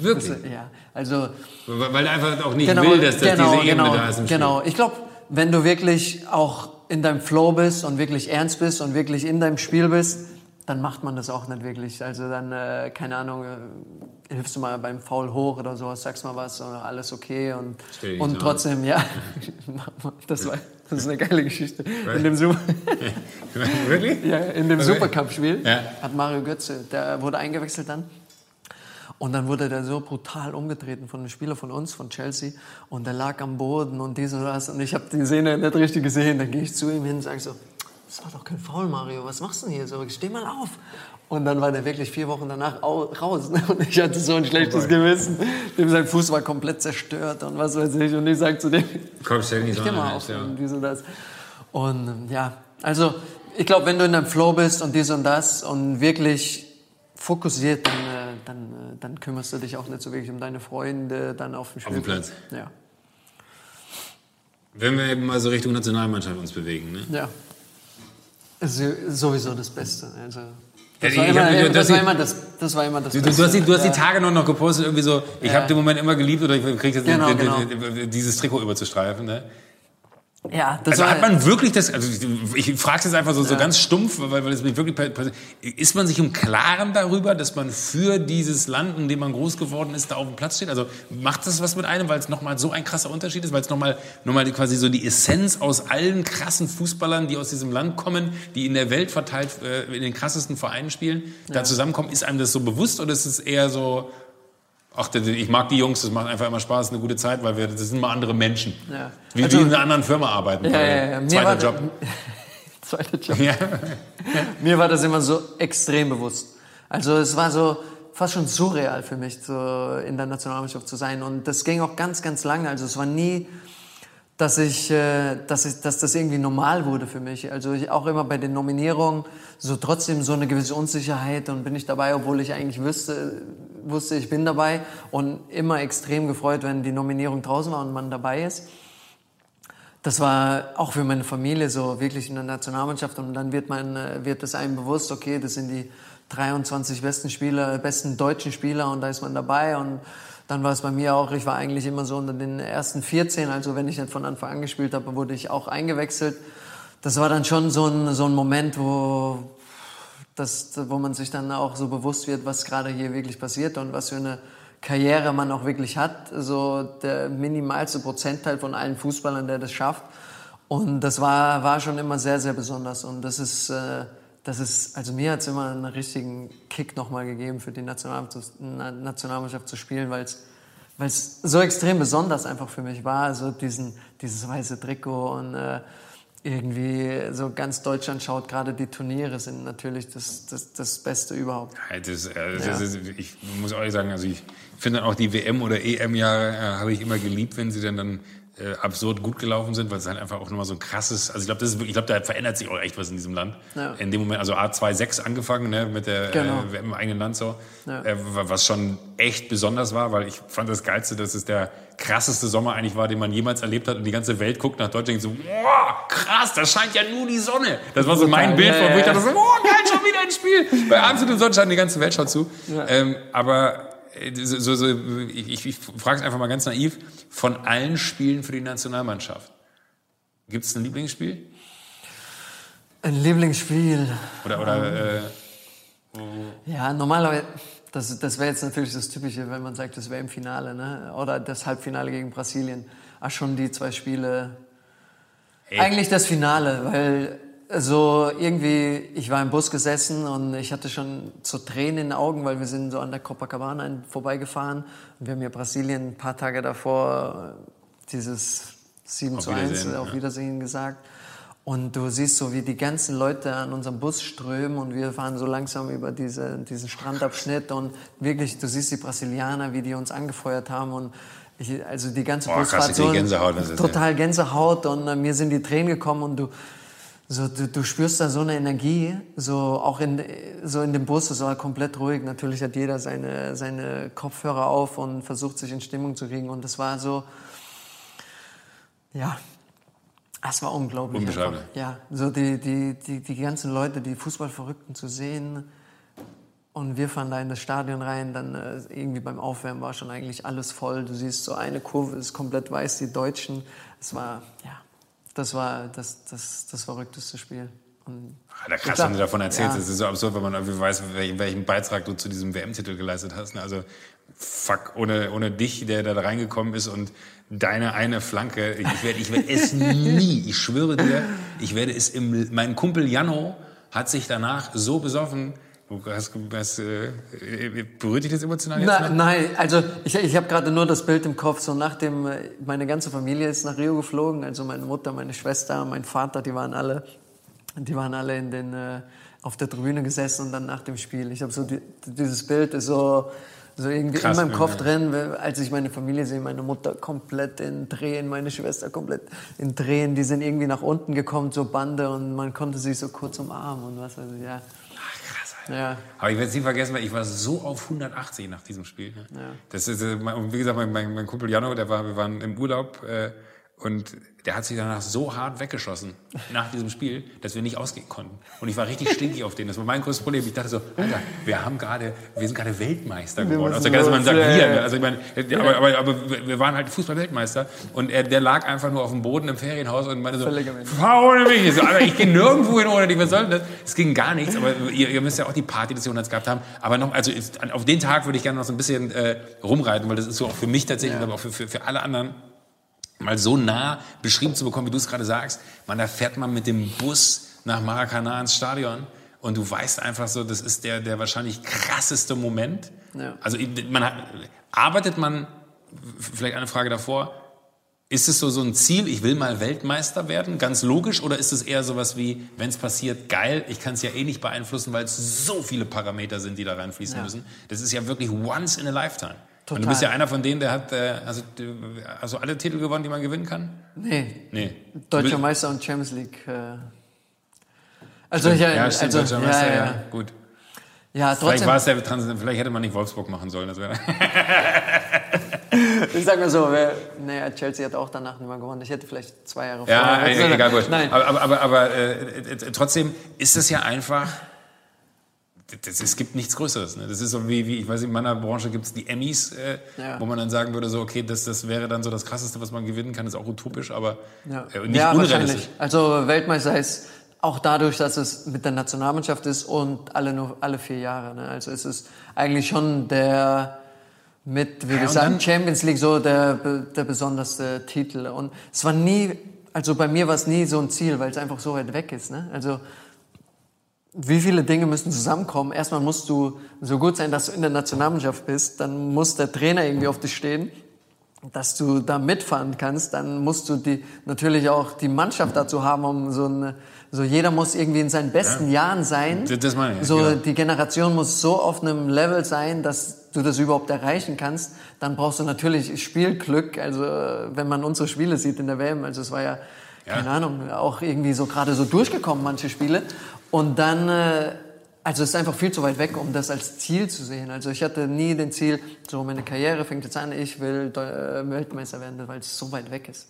Wirklich? Also, ja, also... Weil er einfach auch nicht genau, will, dass, dass genau, diese Ebene genau, da ist im Spiel. Genau, ich glaube, wenn du wirklich auch in deinem Flow bist und wirklich ernst bist und wirklich in deinem Spiel bist, dann macht man das auch nicht wirklich. Also dann, äh, keine Ahnung, äh, hilfst du mal beim Foul hoch oder sowas, sagst mal was alles okay und, und trotzdem, ja, das, war, das ist eine geile Geschichte. In dem Super? Ja, in dem Supercup-Spiel ja. hat Mario Götze, der wurde eingewechselt dann. Und dann wurde der so brutal umgetreten von einem Spieler von uns, von Chelsea. Und der lag am Boden und dies und das. Und ich habe die Szene nicht richtig gesehen. Dann gehe ich zu ihm hin und sage so, das war doch kein Foul, Mario, was machst du denn hier so? Steh mal auf. Und dann war der wirklich vier Wochen danach raus. Ne? Und ich hatte so ein schlechtes Gewissen. Dem sein Fuß war komplett zerstört und was weiß ich. Und ich sag zu dem, komm, stell nicht so steh mal auf. Ja. Und dies und das. Und ja, also ich glaube, wenn du in deinem Flow bist und dies und das und wirklich fokussiert, dann, äh, dann, äh, dann kümmerst du dich auch nicht so wirklich um deine Freunde dann auf dem Spielplatz. Auf dem Platz. Ja. Wenn wir eben mal so Richtung Nationalmannschaft uns bewegen, ne? Ja. Also sowieso das Beste. Also das, war immer, das, war immer das, das war immer das du, du, hast die, du hast die Tage noch, noch gepostet, irgendwie so, ich ja. habe den Moment immer geliebt oder ich kriege jetzt genau, genau. dieses Trikot überzustreifen. Ne? Ja, das also hat man wirklich das, also ich frage es jetzt einfach so, ja. so ganz stumpf, weil, weil es mich wirklich. Ist man sich im Klaren darüber, dass man für dieses Land, in dem man groß geworden ist, da auf dem Platz steht? Also macht das was mit einem, weil es nochmal so ein krasser Unterschied ist, weil es nochmal noch mal quasi so die Essenz aus allen krassen Fußballern, die aus diesem Land kommen, die in der Welt verteilt äh, in den krassesten Vereinen spielen, ja. da zusammenkommen, ist einem das so bewusst oder ist es eher so, Ach, ich mag die Jungs, das macht einfach immer Spaß, eine gute Zeit, weil wir, das sind mal andere Menschen. Ja. Wie, also, wie in einer anderen Firma arbeiten. Ja, ja, ja. Zweiter Job. Zweiter Job. Ja. Mir war das immer so extrem bewusst. Also es war so fast schon surreal für mich, so in der Nationalmannschaft zu sein. Und das ging auch ganz, ganz lange. Also es war nie dass ich, äh, dass ich, dass das irgendwie normal wurde für mich. Also ich auch immer bei den Nominierungen so trotzdem so eine gewisse Unsicherheit und bin ich dabei, obwohl ich eigentlich wüsste, wusste, ich bin dabei und immer extrem gefreut, wenn die Nominierung draußen war und man dabei ist. Das war auch für meine Familie so wirklich in der Nationalmannschaft und dann wird man, äh, wird es einem bewusst, okay, das sind die 23 besten Spieler, besten deutschen Spieler und da ist man dabei und dann war es bei mir auch, ich war eigentlich immer so unter den ersten 14, also wenn ich nicht von Anfang an gespielt habe, wurde ich auch eingewechselt. Das war dann schon so ein, so ein Moment, wo, das, wo man sich dann auch so bewusst wird, was gerade hier wirklich passiert und was für eine Karriere man auch wirklich hat. So der minimalste Prozentteil von allen Fußballern, der das schafft. Und das war, war schon immer sehr, sehr besonders. Und das ist, äh, das ist, also mir hat es immer einen richtigen Kick nochmal gegeben, für die Nationalmannschaft zu spielen, weil es weil es so extrem besonders einfach für mich war, also diesen, dieses weiße Trikot und äh, irgendwie so ganz Deutschland schaut, gerade die Turniere sind natürlich das, das, das Beste überhaupt. Das, äh, das ja. ist, ich muss ehrlich sagen, also ich finde auch die WM- oder EM-Jahre äh, habe ich immer geliebt, wenn sie dann, dann äh, absurd gut gelaufen sind, weil es halt einfach auch nochmal so ein krasses, also ich glaube, das ist wirklich, ich glaube, da verändert sich auch echt was in diesem Land. Ja. In dem Moment, also A26 angefangen, ne, mit der genau. äh, im eigenen Land so, ja. äh, was schon echt besonders war, weil ich fand das Geilste, dass es der krasseste Sommer eigentlich war, den man jemals erlebt hat und die ganze Welt guckt nach Deutschland und so, wow, krass, da scheint ja nur die Sonne. Das war so mein Bild, ja, wo ich dachte so, wow, geil, schon wieder ein Spiel. Bei absolutem Sonnenschein die ganze Welt schaut zu. Ähm, aber so, so, ich, ich frage es einfach mal ganz naiv, von allen Spielen für die Nationalmannschaft, gibt es ein Lieblingsspiel? Ein Lieblingsspiel? Oder, oder äh, ja, normalerweise, das, das wäre jetzt natürlich das Typische, wenn man sagt, das wäre im Finale, ne? oder das Halbfinale gegen Brasilien. Ach, schon die zwei Spiele. Hey. Eigentlich das Finale, weil so irgendwie, ich war im Bus gesessen und ich hatte schon so Tränen in den Augen, weil wir sind so an der Copacabana vorbeigefahren. Und wir haben ja Brasilien ein paar Tage davor dieses 7 auf zu 1 auf Wiedersehen gesagt. Und du siehst so, wie die ganzen Leute an unserem Bus strömen und wir fahren so langsam über diese, diesen Strandabschnitt und wirklich, du siehst die Brasilianer, wie die uns angefeuert haben und ich, also die ganze Boah, Busfahrt so Gänsehaut, total Gänsehaut und äh, mir sind die Tränen gekommen und du, so, du, du spürst da so eine Energie, so auch in, so in dem Bus, es war komplett ruhig. Natürlich hat jeder seine, seine Kopfhörer auf und versucht sich in Stimmung zu kriegen und das war so, ja, es war unglaublich. Unbeschreiblich. Ja, so die, die, die, die ganzen Leute, die Fußballverrückten zu sehen. Und wir fahren da in das Stadion rein, dann äh, irgendwie beim Aufwärmen war schon eigentlich alles voll. Du siehst so eine Kurve ist komplett weiß, die Deutschen. Es war, ja, das war das, das, das verrückteste Spiel. Und ah, krass, wenn du davon erzählst, ja. das ist so absurd, wenn man irgendwie weiß, welchen Beitrag du zu diesem WM-Titel geleistet hast. Ne? Also fuck, ohne, ohne dich, der da reingekommen ist und deine eine Flanke, ich werde ich werd es nie, ich schwöre dir, ich werde es im, mein Kumpel Jano hat sich danach so besoffen, Hast, hast, äh, berührt dich das emotional jetzt? Na, nein, also ich, ich habe gerade nur das Bild im Kopf. So nach dem, äh, meine ganze Familie ist nach Rio geflogen. Also meine Mutter, meine Schwester, mein Vater, die waren alle, die waren alle in den, äh, auf der Tribüne gesessen und dann nach dem Spiel. Ich habe so die, dieses Bild ist so so irgendwie Krass, in meinem Kopf ja. drin, als ich meine Familie sehe, meine Mutter komplett in Tränen, meine Schwester komplett in Tränen, die sind irgendwie nach unten gekommen zur Bande und man konnte sich so kurz umarmen und was weiß ich, ja. Ja. Aber ich werde es nie vergessen, weil ich war so auf 180 nach diesem Spiel. Ja. Das ist, äh, wie gesagt, mein, mein, mein Kumpel Jano, der war, wir waren im Urlaub äh, und der hat sich danach so hart weggeschossen nach diesem Spiel, dass wir nicht ausgehen konnten. Und ich war richtig stinkig auf den. Das war mein größtes Problem. Ich dachte so, Alter, wir haben gerade, wir sind gerade Weltmeister geworden. Also ganz man sagt wir. Ne? Also ich meine, aber, aber, aber wir waren halt Fußball-Weltmeister. Und er, der lag einfach nur auf dem Boden im Ferienhaus und meinte so, ohne mich. Ich so, Alter, ich gehe nirgendwo hin ohne dich. Was soll denn das? Es ging gar nichts. Aber ihr, ihr müsst ja auch die Party des Jahrhunderts gehabt haben. Aber noch, also auf den Tag würde ich gerne noch so ein bisschen äh, rumreiten, weil das ist so auch für mich tatsächlich, ja. aber auch für, für, für alle anderen mal so nah beschrieben zu bekommen, wie du es gerade sagst. Man, da fährt man mit dem Bus nach Maracana ins Stadion und du weißt einfach so, das ist der, der wahrscheinlich krasseste Moment. Ja. Also man hat, arbeitet man, vielleicht eine Frage davor, ist es so, so ein Ziel, ich will mal Weltmeister werden, ganz logisch, oder ist es eher sowas wie, wenn es passiert, geil, ich kann es ja eh nicht beeinflussen, weil es so viele Parameter sind, die da reinfließen ja. müssen. Das ist ja wirklich once in a lifetime. Total. Und du bist ja einer von denen, der hat äh, also, also alle Titel gewonnen, die man gewinnen kann? Nee. Nee. Deutscher Meister und Champions League. Äh. Also, ja, ja, stimmt, also, Deutscher Meister, ja, ja. ja, gut. Ja, trotzdem. Vielleicht war es der Trans vielleicht hätte man nicht Wolfsburg machen sollen. Das wäre. ich sag mal so, wer, naja, Chelsea hat auch danach nicht mehr gewonnen. Ich hätte vielleicht zwei Jahre vorher. Ja, äh, egal, gut. Nein. Aber, aber, aber, aber äh, trotzdem ist es ja einfach das, es gibt nichts Größeres. Ne? Das ist so wie, wie, ich weiß, in meiner Branche gibt es die Emmys, äh, ja. wo man dann sagen würde, so, okay, das, das wäre dann so das Krasseste, was man gewinnen kann, ist auch utopisch, aber ja. äh, nicht ja, unrealistisch. Also Weltmeister ist auch dadurch, dass es mit der Nationalmannschaft ist und alle nur alle vier Jahre. Ne? Also es ist eigentlich schon der mit, wie ja, sagen, Champions League so der, der besonderste Titel. Und es war nie, also bei mir war es nie so ein Ziel, weil es einfach so weit weg ist. Ne? Also wie viele Dinge müssen zusammenkommen? Erstmal musst du so gut sein, dass du in der Nationalmannschaft bist. Dann muss der Trainer irgendwie auf dich stehen, dass du da mitfahren kannst. Dann musst du die, natürlich auch die Mannschaft dazu haben, um so eine, so jeder muss irgendwie in seinen besten ja. Jahren sein. Das meine ich. So, genau. die Generation muss so auf einem Level sein, dass du das überhaupt erreichen kannst. Dann brauchst du natürlich Spielglück. Also, wenn man unsere Spiele sieht in der WM, also es war ja, ja. keine Ahnung, auch irgendwie so gerade so durchgekommen, manche Spiele. Und dann, äh, also es ist einfach viel zu weit weg, um das als Ziel zu sehen. Also ich hatte nie den Ziel, so meine Karriere fängt jetzt an, ich will äh, Weltmeister werden, weil es so weit weg ist.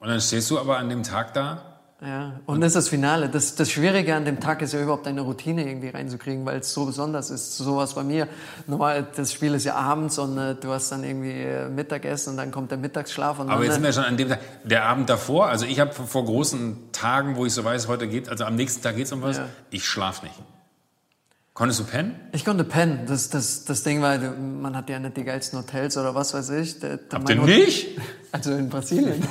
Und dann stehst du aber an dem Tag da ja, und das ist das Finale. Das, das Schwierige an dem Tag ist ja überhaupt eine Routine irgendwie reinzukriegen, weil es so besonders ist. Sowas bei mir. Normal, das Spiel ist ja abends und äh, du hast dann irgendwie äh, Mittagessen und dann kommt der Mittagsschlaf. Und Aber dann, jetzt sind wir schon an dem Tag. Der Abend davor, also ich habe vor großen Tagen, wo ich so weiß, heute geht, also am nächsten Tag geht es um was, ja. ich schlaf nicht. Konntest du pennen? Ich konnte pennen. Das, das, das Ding war, man hat ja nicht die geilsten Hotels oder was weiß ich. Der, Habt ihr nicht? Also in Brasilien.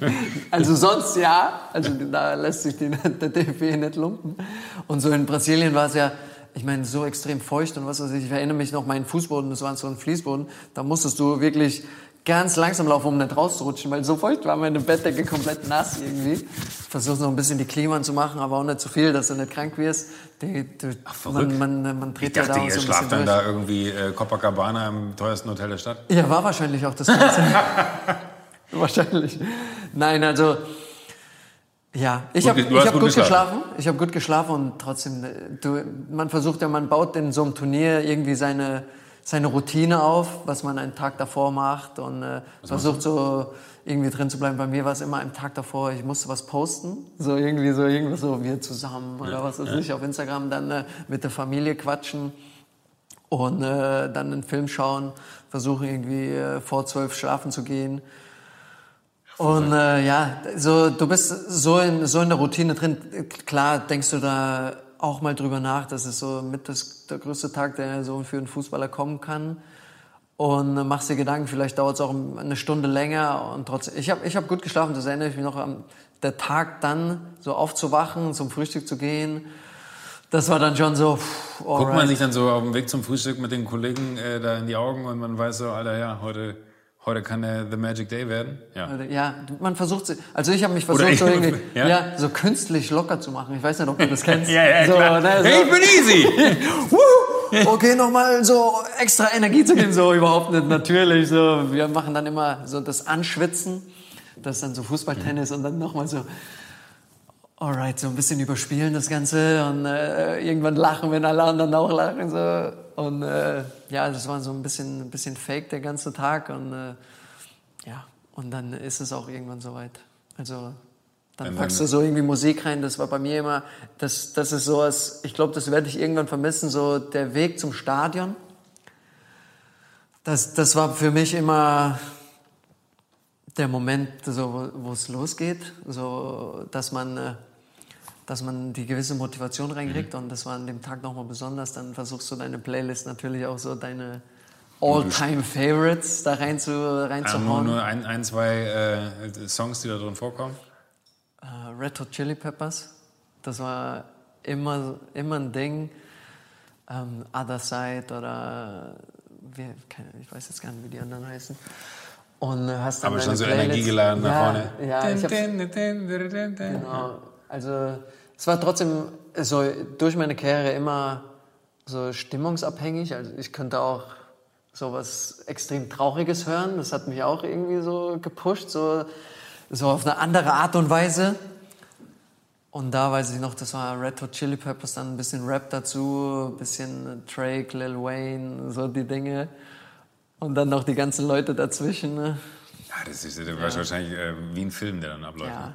also sonst ja. Also da lässt sich die, der DFB nicht lumpen. Und so in Brasilien war es ja, ich meine, so extrem feucht und was weiß ich. Ich erinnere mich noch, mein Fußboden, das war so ein Fließboden. Da musstest du wirklich ganz langsam laufe, um nicht rauszurutschen, weil so feucht war meine Bettdecke komplett nass irgendwie. Versuche noch ein bisschen die Klima zu machen, aber auch nicht zu viel, dass du nicht krank wirst. Die, die, Ach, verrückt. Man, man, man dreht ich dachte, ja da ihr schlaft dann durch. da irgendwie äh, Copacabana im teuersten Hotel der Stadt? Ja, war wahrscheinlich auch das Ganze. wahrscheinlich. Nein, also ja, ich habe hab gut, gut geschlafen. Ich habe gut geschlafen und trotzdem, äh, du, man versucht ja, man baut in so einem Turnier irgendwie seine seine Routine auf, was man einen Tag davor macht und äh, versucht so irgendwie drin zu bleiben. Bei mir war es immer einen Tag davor, ich musste was posten, so irgendwie so irgendwas so wir zusammen oder was weiß ich auf Instagram, dann äh, mit der Familie quatschen und äh, dann einen Film schauen, versuchen irgendwie äh, vor zwölf schlafen zu gehen. Und äh, ja, so du bist so in so in der Routine drin. Klar denkst du da auch mal drüber nach. Das ist so mit das, der größte Tag, der so für einen Fußballer kommen kann. Und machst dir Gedanken, vielleicht dauert es auch eine Stunde länger. Und trotzdem, ich habe ich hab gut geschlafen, das erinnere ich mich noch an der Tag dann, so aufzuwachen, zum Frühstück zu gehen. Das war dann schon so. Pff, Guckt man sich dann so auf dem Weg zum Frühstück mit den Kollegen äh, da in die Augen und man weiß so, Alter, ja, heute Heute kann der The Magic Day werden. Ja, ja man versucht, also ich habe mich versucht, so, irgendwie, ja? ja? so künstlich locker zu machen. Ich weiß nicht, ob du das kennst. ja, ja, so, klar. Ne, so. Hey, ich bin easy. okay, nochmal so extra Energie zu geben, so überhaupt nicht natürlich. So, wir machen dann immer so das Anschwitzen, das ist dann so Fußballtennis und dann nochmal so alright, so ein bisschen überspielen das Ganze und äh, irgendwann lachen, wenn alle anderen auch lachen. So. Und äh, ja, das war so ein bisschen, ein bisschen fake der ganze Tag. Und äh, ja, und dann ist es auch irgendwann soweit. Also dann packst du so irgendwie Musik rein. Das war bei mir immer, das, das ist so, als, ich glaube, das werde ich irgendwann vermissen, so der Weg zum Stadion. Das, das war für mich immer der Moment, so, wo es losgeht, so, dass man äh, dass man die gewisse Motivation reinkriegt mhm. und das war an dem Tag nochmal besonders. Dann versuchst du deine Playlist natürlich auch so deine All-Time-Favorites da rein zu, reinzuhauen. Ja, nur, nur ein, ein zwei äh, Songs, die da drin vorkommen? Uh, Red Hot Chili Peppers, das war immer, immer ein Ding. Um, ähm, Other Side oder wie, ich weiß jetzt gar nicht, wie die anderen heißen. Und hast dann Aber schon so energiegeladen nach vorne. Ja, ich genau. Also es war trotzdem so durch meine Karriere immer so stimmungsabhängig. Also ich könnte auch so was extrem Trauriges hören. Das hat mich auch irgendwie so gepusht, so, so auf eine andere Art und Weise. Und da weiß ich noch, das war Red Hot Chili Peppers, dann ein bisschen Rap dazu, ein bisschen Drake, Lil Wayne, so die Dinge. Und dann noch die ganzen Leute dazwischen. Ne? Ja, das ist ja. wahrscheinlich äh, wie ein Film, der dann abläuft. Ja. Ne?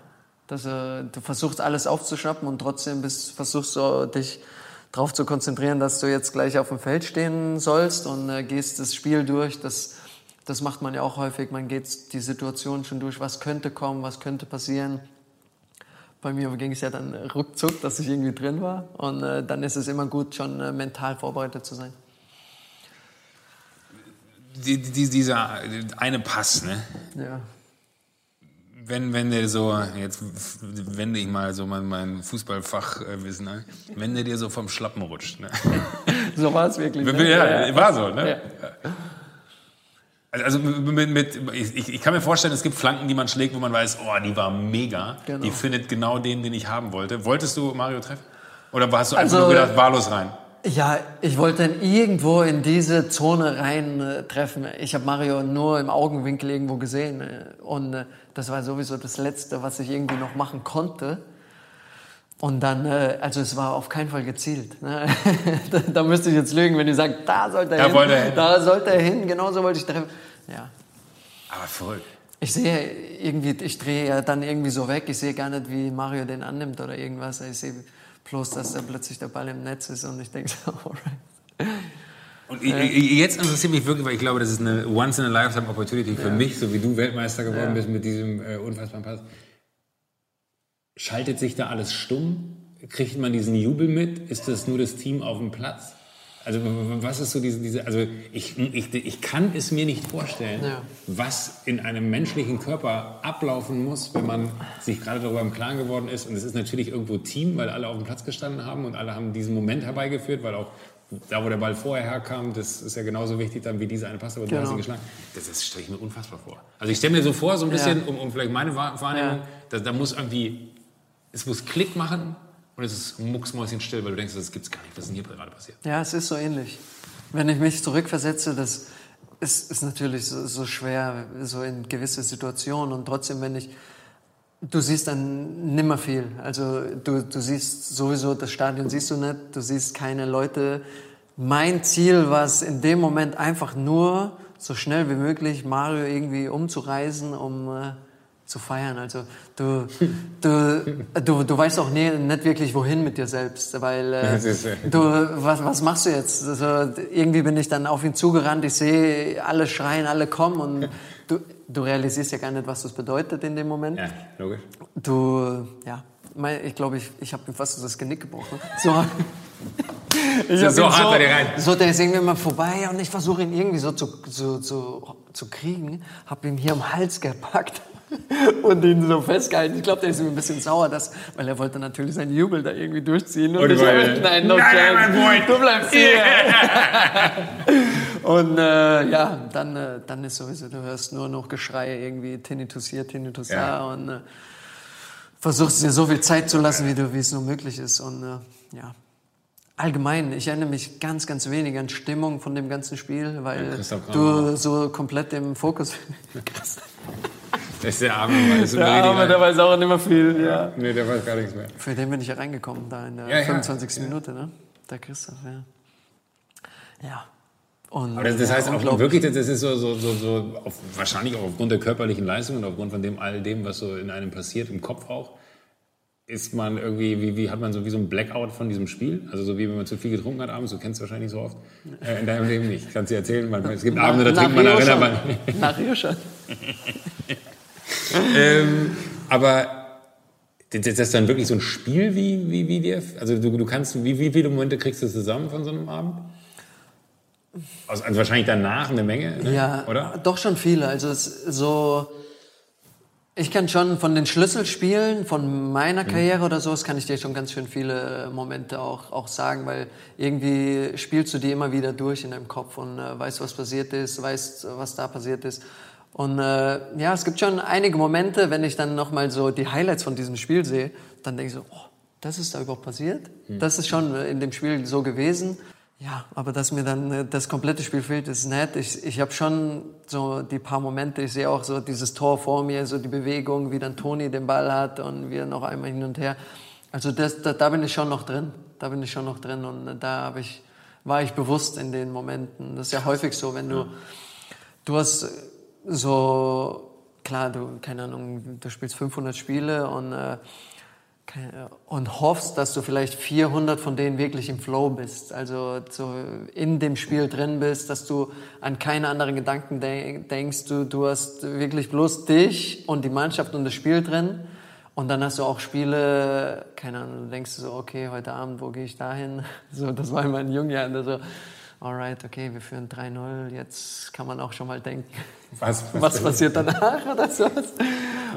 Dass, äh, du versuchst alles aufzuschnappen und trotzdem bist, versuchst du dich darauf zu konzentrieren, dass du jetzt gleich auf dem Feld stehen sollst und äh, gehst das Spiel durch. Das, das macht man ja auch häufig. Man geht die Situation schon durch. Was könnte kommen? Was könnte passieren? Bei mir ging es ja dann ruckzuck, dass ich irgendwie drin war. Und äh, dann ist es immer gut, schon äh, mental vorbereitet zu sein. Die, die, dieser eine Pass, ne? Ja wenn, wenn der so, jetzt wende ich mal so mein, mein Fußballfachwissen ein, wenn der dir so vom Schlappen rutscht. Ne? So war es wirklich. Ne? Ja, war so, ne? Ja. Also mit, mit ich, ich, kann mir vorstellen, es gibt Flanken, die man schlägt, wo man weiß, oh, die war mega. Genau. Die findet genau den, den ich haben wollte. Wolltest du Mario treffen? Oder hast du einfach also, nur gedacht, wahllos rein? Ja, ich wollte dann irgendwo in diese Zone rein äh, treffen. Ich habe Mario nur im Augenwinkel irgendwo gesehen. Äh, und äh, das war sowieso das Letzte, was ich irgendwie noch machen konnte. Und dann, äh, also es war auf keinen Fall gezielt. Ne? da, da, müsste ich jetzt lügen, wenn ich sage, da sollte er da hin. Er hin. Da sollte er hin, genauso wollte ich treffen. Ja. Aber verrückt. Ich sehe irgendwie, ich drehe ja dann irgendwie so weg. Ich sehe gar nicht, wie Mario den annimmt oder irgendwas. Ich sehe bloß, dass da plötzlich der Ball im Netz ist und ich denke so, alright. Und jetzt interessiert mich wirklich, weil ich glaube, das ist eine Once-in-a-Lifetime-Opportunity für ja. mich, so wie du Weltmeister geworden ja. bist mit diesem äh, unfassbaren Pass. Schaltet sich da alles stumm? Kriegt man diesen Jubel mit? Ist das nur das Team auf dem Platz? Also was ist so diese, diese also ich, ich, ich kann es mir nicht vorstellen, ja. was in einem menschlichen Körper ablaufen muss, wenn man sich gerade darüber im Klaren geworden ist. Und es ist natürlich irgendwo Team, weil alle auf dem Platz gestanden haben und alle haben diesen Moment herbeigeführt, weil auch da, wo der Ball vorher herkam, das ist ja genauso wichtig dann wie diese eine Passe, aber genau. du hast ihn geschlagen. Das, das stelle ich mir unfassbar vor. Also ich stelle mir so vor, so ein bisschen, ja. um, um, vielleicht meine Wahrnehmung, ja. da, da muss irgendwie, es muss Klick machen und es ist mucksmäuschenstill, weil du denkst, das gibt es gar nicht, was ist denn hier gerade passiert? Ja, es ist so ähnlich. Wenn ich mich zurückversetze, das ist, ist natürlich so, so schwer, so in gewisse Situationen und trotzdem, wenn ich Du siehst dann nimmer viel. Also du, du siehst sowieso, das Stadion siehst du nicht, du siehst keine Leute. Mein Ziel war es in dem Moment einfach nur, so schnell wie möglich Mario irgendwie umzureisen, um äh, zu feiern. Also du, du, du, du weißt auch nie, nicht wirklich wohin mit dir selbst, weil äh, du, was, was machst du jetzt? Also, irgendwie bin ich dann auf ihn zugerannt, ich sehe alle schreien, alle kommen und du, du realisierst ja gar nicht, was das bedeutet in dem Moment. Ja, logisch. Du, ja, ich glaube, ich, ich habe mir fast das Genick gebrochen. So, so, so hart so, rein. So, der ist irgendwie mal vorbei und ich versuche ihn irgendwie so zu, zu, zu, zu kriegen. Habe ihn hier am Hals gepackt und ihn so festgehalten. Ich glaube, der ist ein bisschen sauer, dass, weil er wollte natürlich seinen Jubel da irgendwie durchziehen. Und, und ich habe, nein, no nein, chance. Nein, du bleibst hier. und äh, ja, dann, äh, dann ist sowieso, du hörst nur noch Geschrei irgendwie, Tinnitus hier, Tinnitus ja. da und äh, versuchst dir so viel Zeit zu lassen, wie, du, wie es nur möglich ist. Und äh, ja, allgemein, ich erinnere mich ganz, ganz wenig an Stimmung von dem ganzen Spiel, weil ja, du so komplett im Fokus bist. Das ist der Arme, das ist der Arme, der weiß auch nicht mehr viel. Ja. Nee, der weiß gar nichts mehr. Für den bin ich ja reingekommen, da in der ja, 25. Ja. Minute, ne? Der Christoph, ja. Ja. Und, Aber das, das heißt auch wirklich, das ist so, so, so, so auf, wahrscheinlich auch aufgrund der körperlichen Leistung und aufgrund von dem all dem, was so in einem passiert, im Kopf auch, ist man irgendwie, wie, wie hat man so wie so ein Blackout von diesem Spiel? Also so wie wenn man zu viel getrunken hat abends, du kennst es wahrscheinlich so oft. Äh, in deinem Leben nicht. Kannst du erzählen? Man, es gibt Abende, da trinkt man, erinnert man. Nach Rio schon. ähm, aber das ist dann wirklich so ein Spiel wie, wie, wie dir? Also du, du kannst, wie, wie viele Momente kriegst du zusammen von so einem Abend? Also, also wahrscheinlich danach eine Menge, ne? ja, oder? Doch schon viele. Also so, ich kann schon von den Schlüsselspielen von meiner mhm. Karriere oder so, das kann ich dir schon ganz schön viele Momente auch, auch sagen, weil irgendwie spielst du die immer wieder durch in deinem Kopf und äh, weißt, was passiert ist, weißt, was da passiert ist. Und äh, ja, es gibt schon einige Momente, wenn ich dann nochmal so die Highlights von diesem Spiel sehe, dann denke ich so, oh, das ist da überhaupt passiert? Mhm. Das ist schon in dem Spiel so gewesen. Ja, aber dass mir dann äh, das komplette Spiel fehlt, ist nett. Ich, ich habe schon so die paar Momente, ich sehe auch so dieses Tor vor mir, so die Bewegung, wie dann Toni den Ball hat und wir noch einmal hin und her. Also das, da, da bin ich schon noch drin. Da bin ich schon noch drin und da habe ich, war ich bewusst in den Momenten. Das ist ja häufig so, wenn du, du hast so, klar, du, keine Ahnung, du spielst 500 Spiele und, äh, und hoffst, dass du vielleicht 400 von denen wirklich im Flow bist, also so in dem Spiel drin bist, dass du an keine anderen Gedanken denkst, du, du hast wirklich bloß dich und die Mannschaft und das Spiel drin. Und dann hast du auch Spiele, keine Ahnung, du denkst so, okay, heute Abend, wo gehe ich dahin? So, das war immer ein Jungjahr, also alright, okay, wir führen 3-0, jetzt kann man auch schon mal denken, was, was, was passiert danach oder sowas.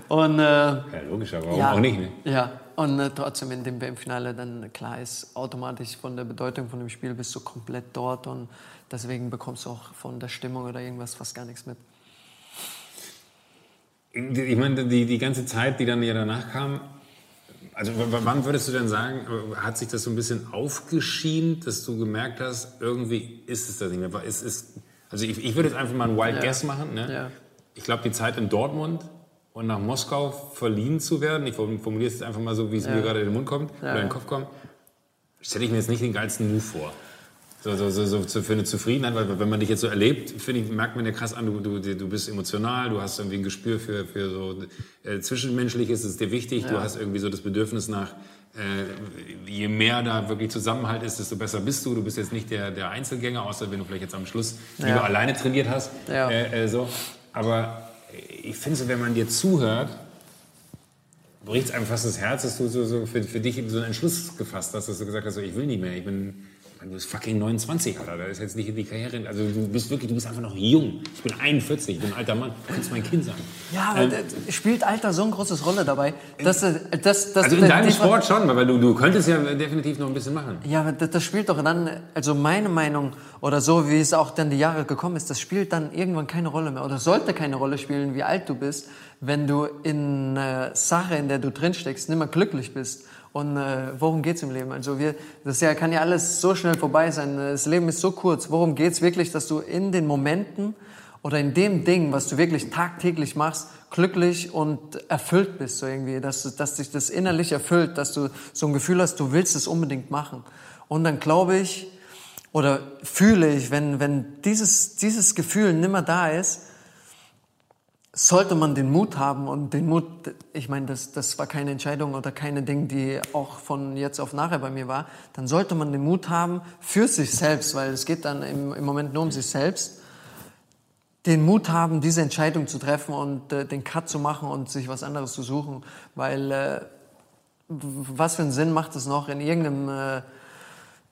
Und, äh, ja, logisch, aber warum ja, auch nicht? Ne? Ja, und äh, trotzdem in dem WM-Finale dann, klar ist, automatisch von der Bedeutung von dem Spiel bist du komplett dort und deswegen bekommst du auch von der Stimmung oder irgendwas fast gar nichts mit. Ich meine, die, die ganze Zeit, die dann ja danach kam, also wann würdest du denn sagen, hat sich das so ein bisschen aufgeschient, dass du gemerkt hast, irgendwie ist es das nicht mehr? Ist, ist, also ich, ich würde jetzt einfach mal einen Wild ja. Guess machen. Ne? Ja. Ich glaube, die Zeit in Dortmund und nach Moskau verliehen zu werden, ich formuliere es jetzt einfach mal so, wie es ja. mir gerade in den Mund kommt oder in den Kopf kommt, stelle ich mir jetzt nicht den geilsten Move vor so, so, so, so für eine Zufriedenheit, weil wenn man dich jetzt so erlebt, finde ich, merkt man ja krass an, du, du, du bist emotional, du hast irgendwie ein Gespür für, für so äh, Zwischenmenschliches, ist dir wichtig, ja. du hast irgendwie so das Bedürfnis nach, äh, je mehr da wirklich Zusammenhalt ist, desto besser bist du. Du bist jetzt nicht der, der Einzelgänger, außer wenn du vielleicht jetzt am Schluss ja. lieber alleine trainiert hast. Ja. Äh, äh, so. Aber ich finde so, wenn man dir zuhört, bricht es einem fast das Herz, dass du so, so für, für dich so einen Entschluss gefasst hast, dass du gesagt hast, so, ich will nicht mehr, ich bin Du bist fucking 29, Alter. Das ist jetzt nicht in die Karriere. Also du bist wirklich, du bist einfach noch jung. Ich bin 41, ich bin ein alter Mann. Du kannst mein Kind sein. Ja, aber ähm, spielt Alter so eine große Rolle dabei? Dass, dass, dass, also in deinem Sport schon, weil du, du könntest ja definitiv noch ein bisschen machen. Ja, aber das, das spielt doch dann, also meine Meinung oder so, wie es auch dann die Jahre gekommen ist, das spielt dann irgendwann keine Rolle mehr oder sollte keine Rolle spielen, wie alt du bist, wenn du in einer Sache, in der du drinsteckst, nicht mehr glücklich bist und äh, worum geht's im Leben? Also wir, das ja, kann ja alles so schnell vorbei sein. Das Leben ist so kurz. Worum geht's wirklich, dass du in den Momenten oder in dem Ding, was du wirklich tagtäglich machst, glücklich und erfüllt bist so irgendwie, dass, dass dich das innerlich erfüllt, dass du so ein Gefühl hast, du willst es unbedingt machen. Und dann glaube ich oder fühle ich, wenn, wenn dieses, dieses Gefühl nimmer da ist, sollte man den Mut haben und den Mut, ich meine, das, das war keine Entscheidung oder keine Ding, die auch von jetzt auf nachher bei mir war, dann sollte man den Mut haben für sich selbst, weil es geht dann im, im Moment nur um sich selbst, den Mut haben, diese Entscheidung zu treffen und äh, den Cut zu machen und sich was anderes zu suchen, weil äh, was für einen Sinn macht es noch, in irgendeinem äh,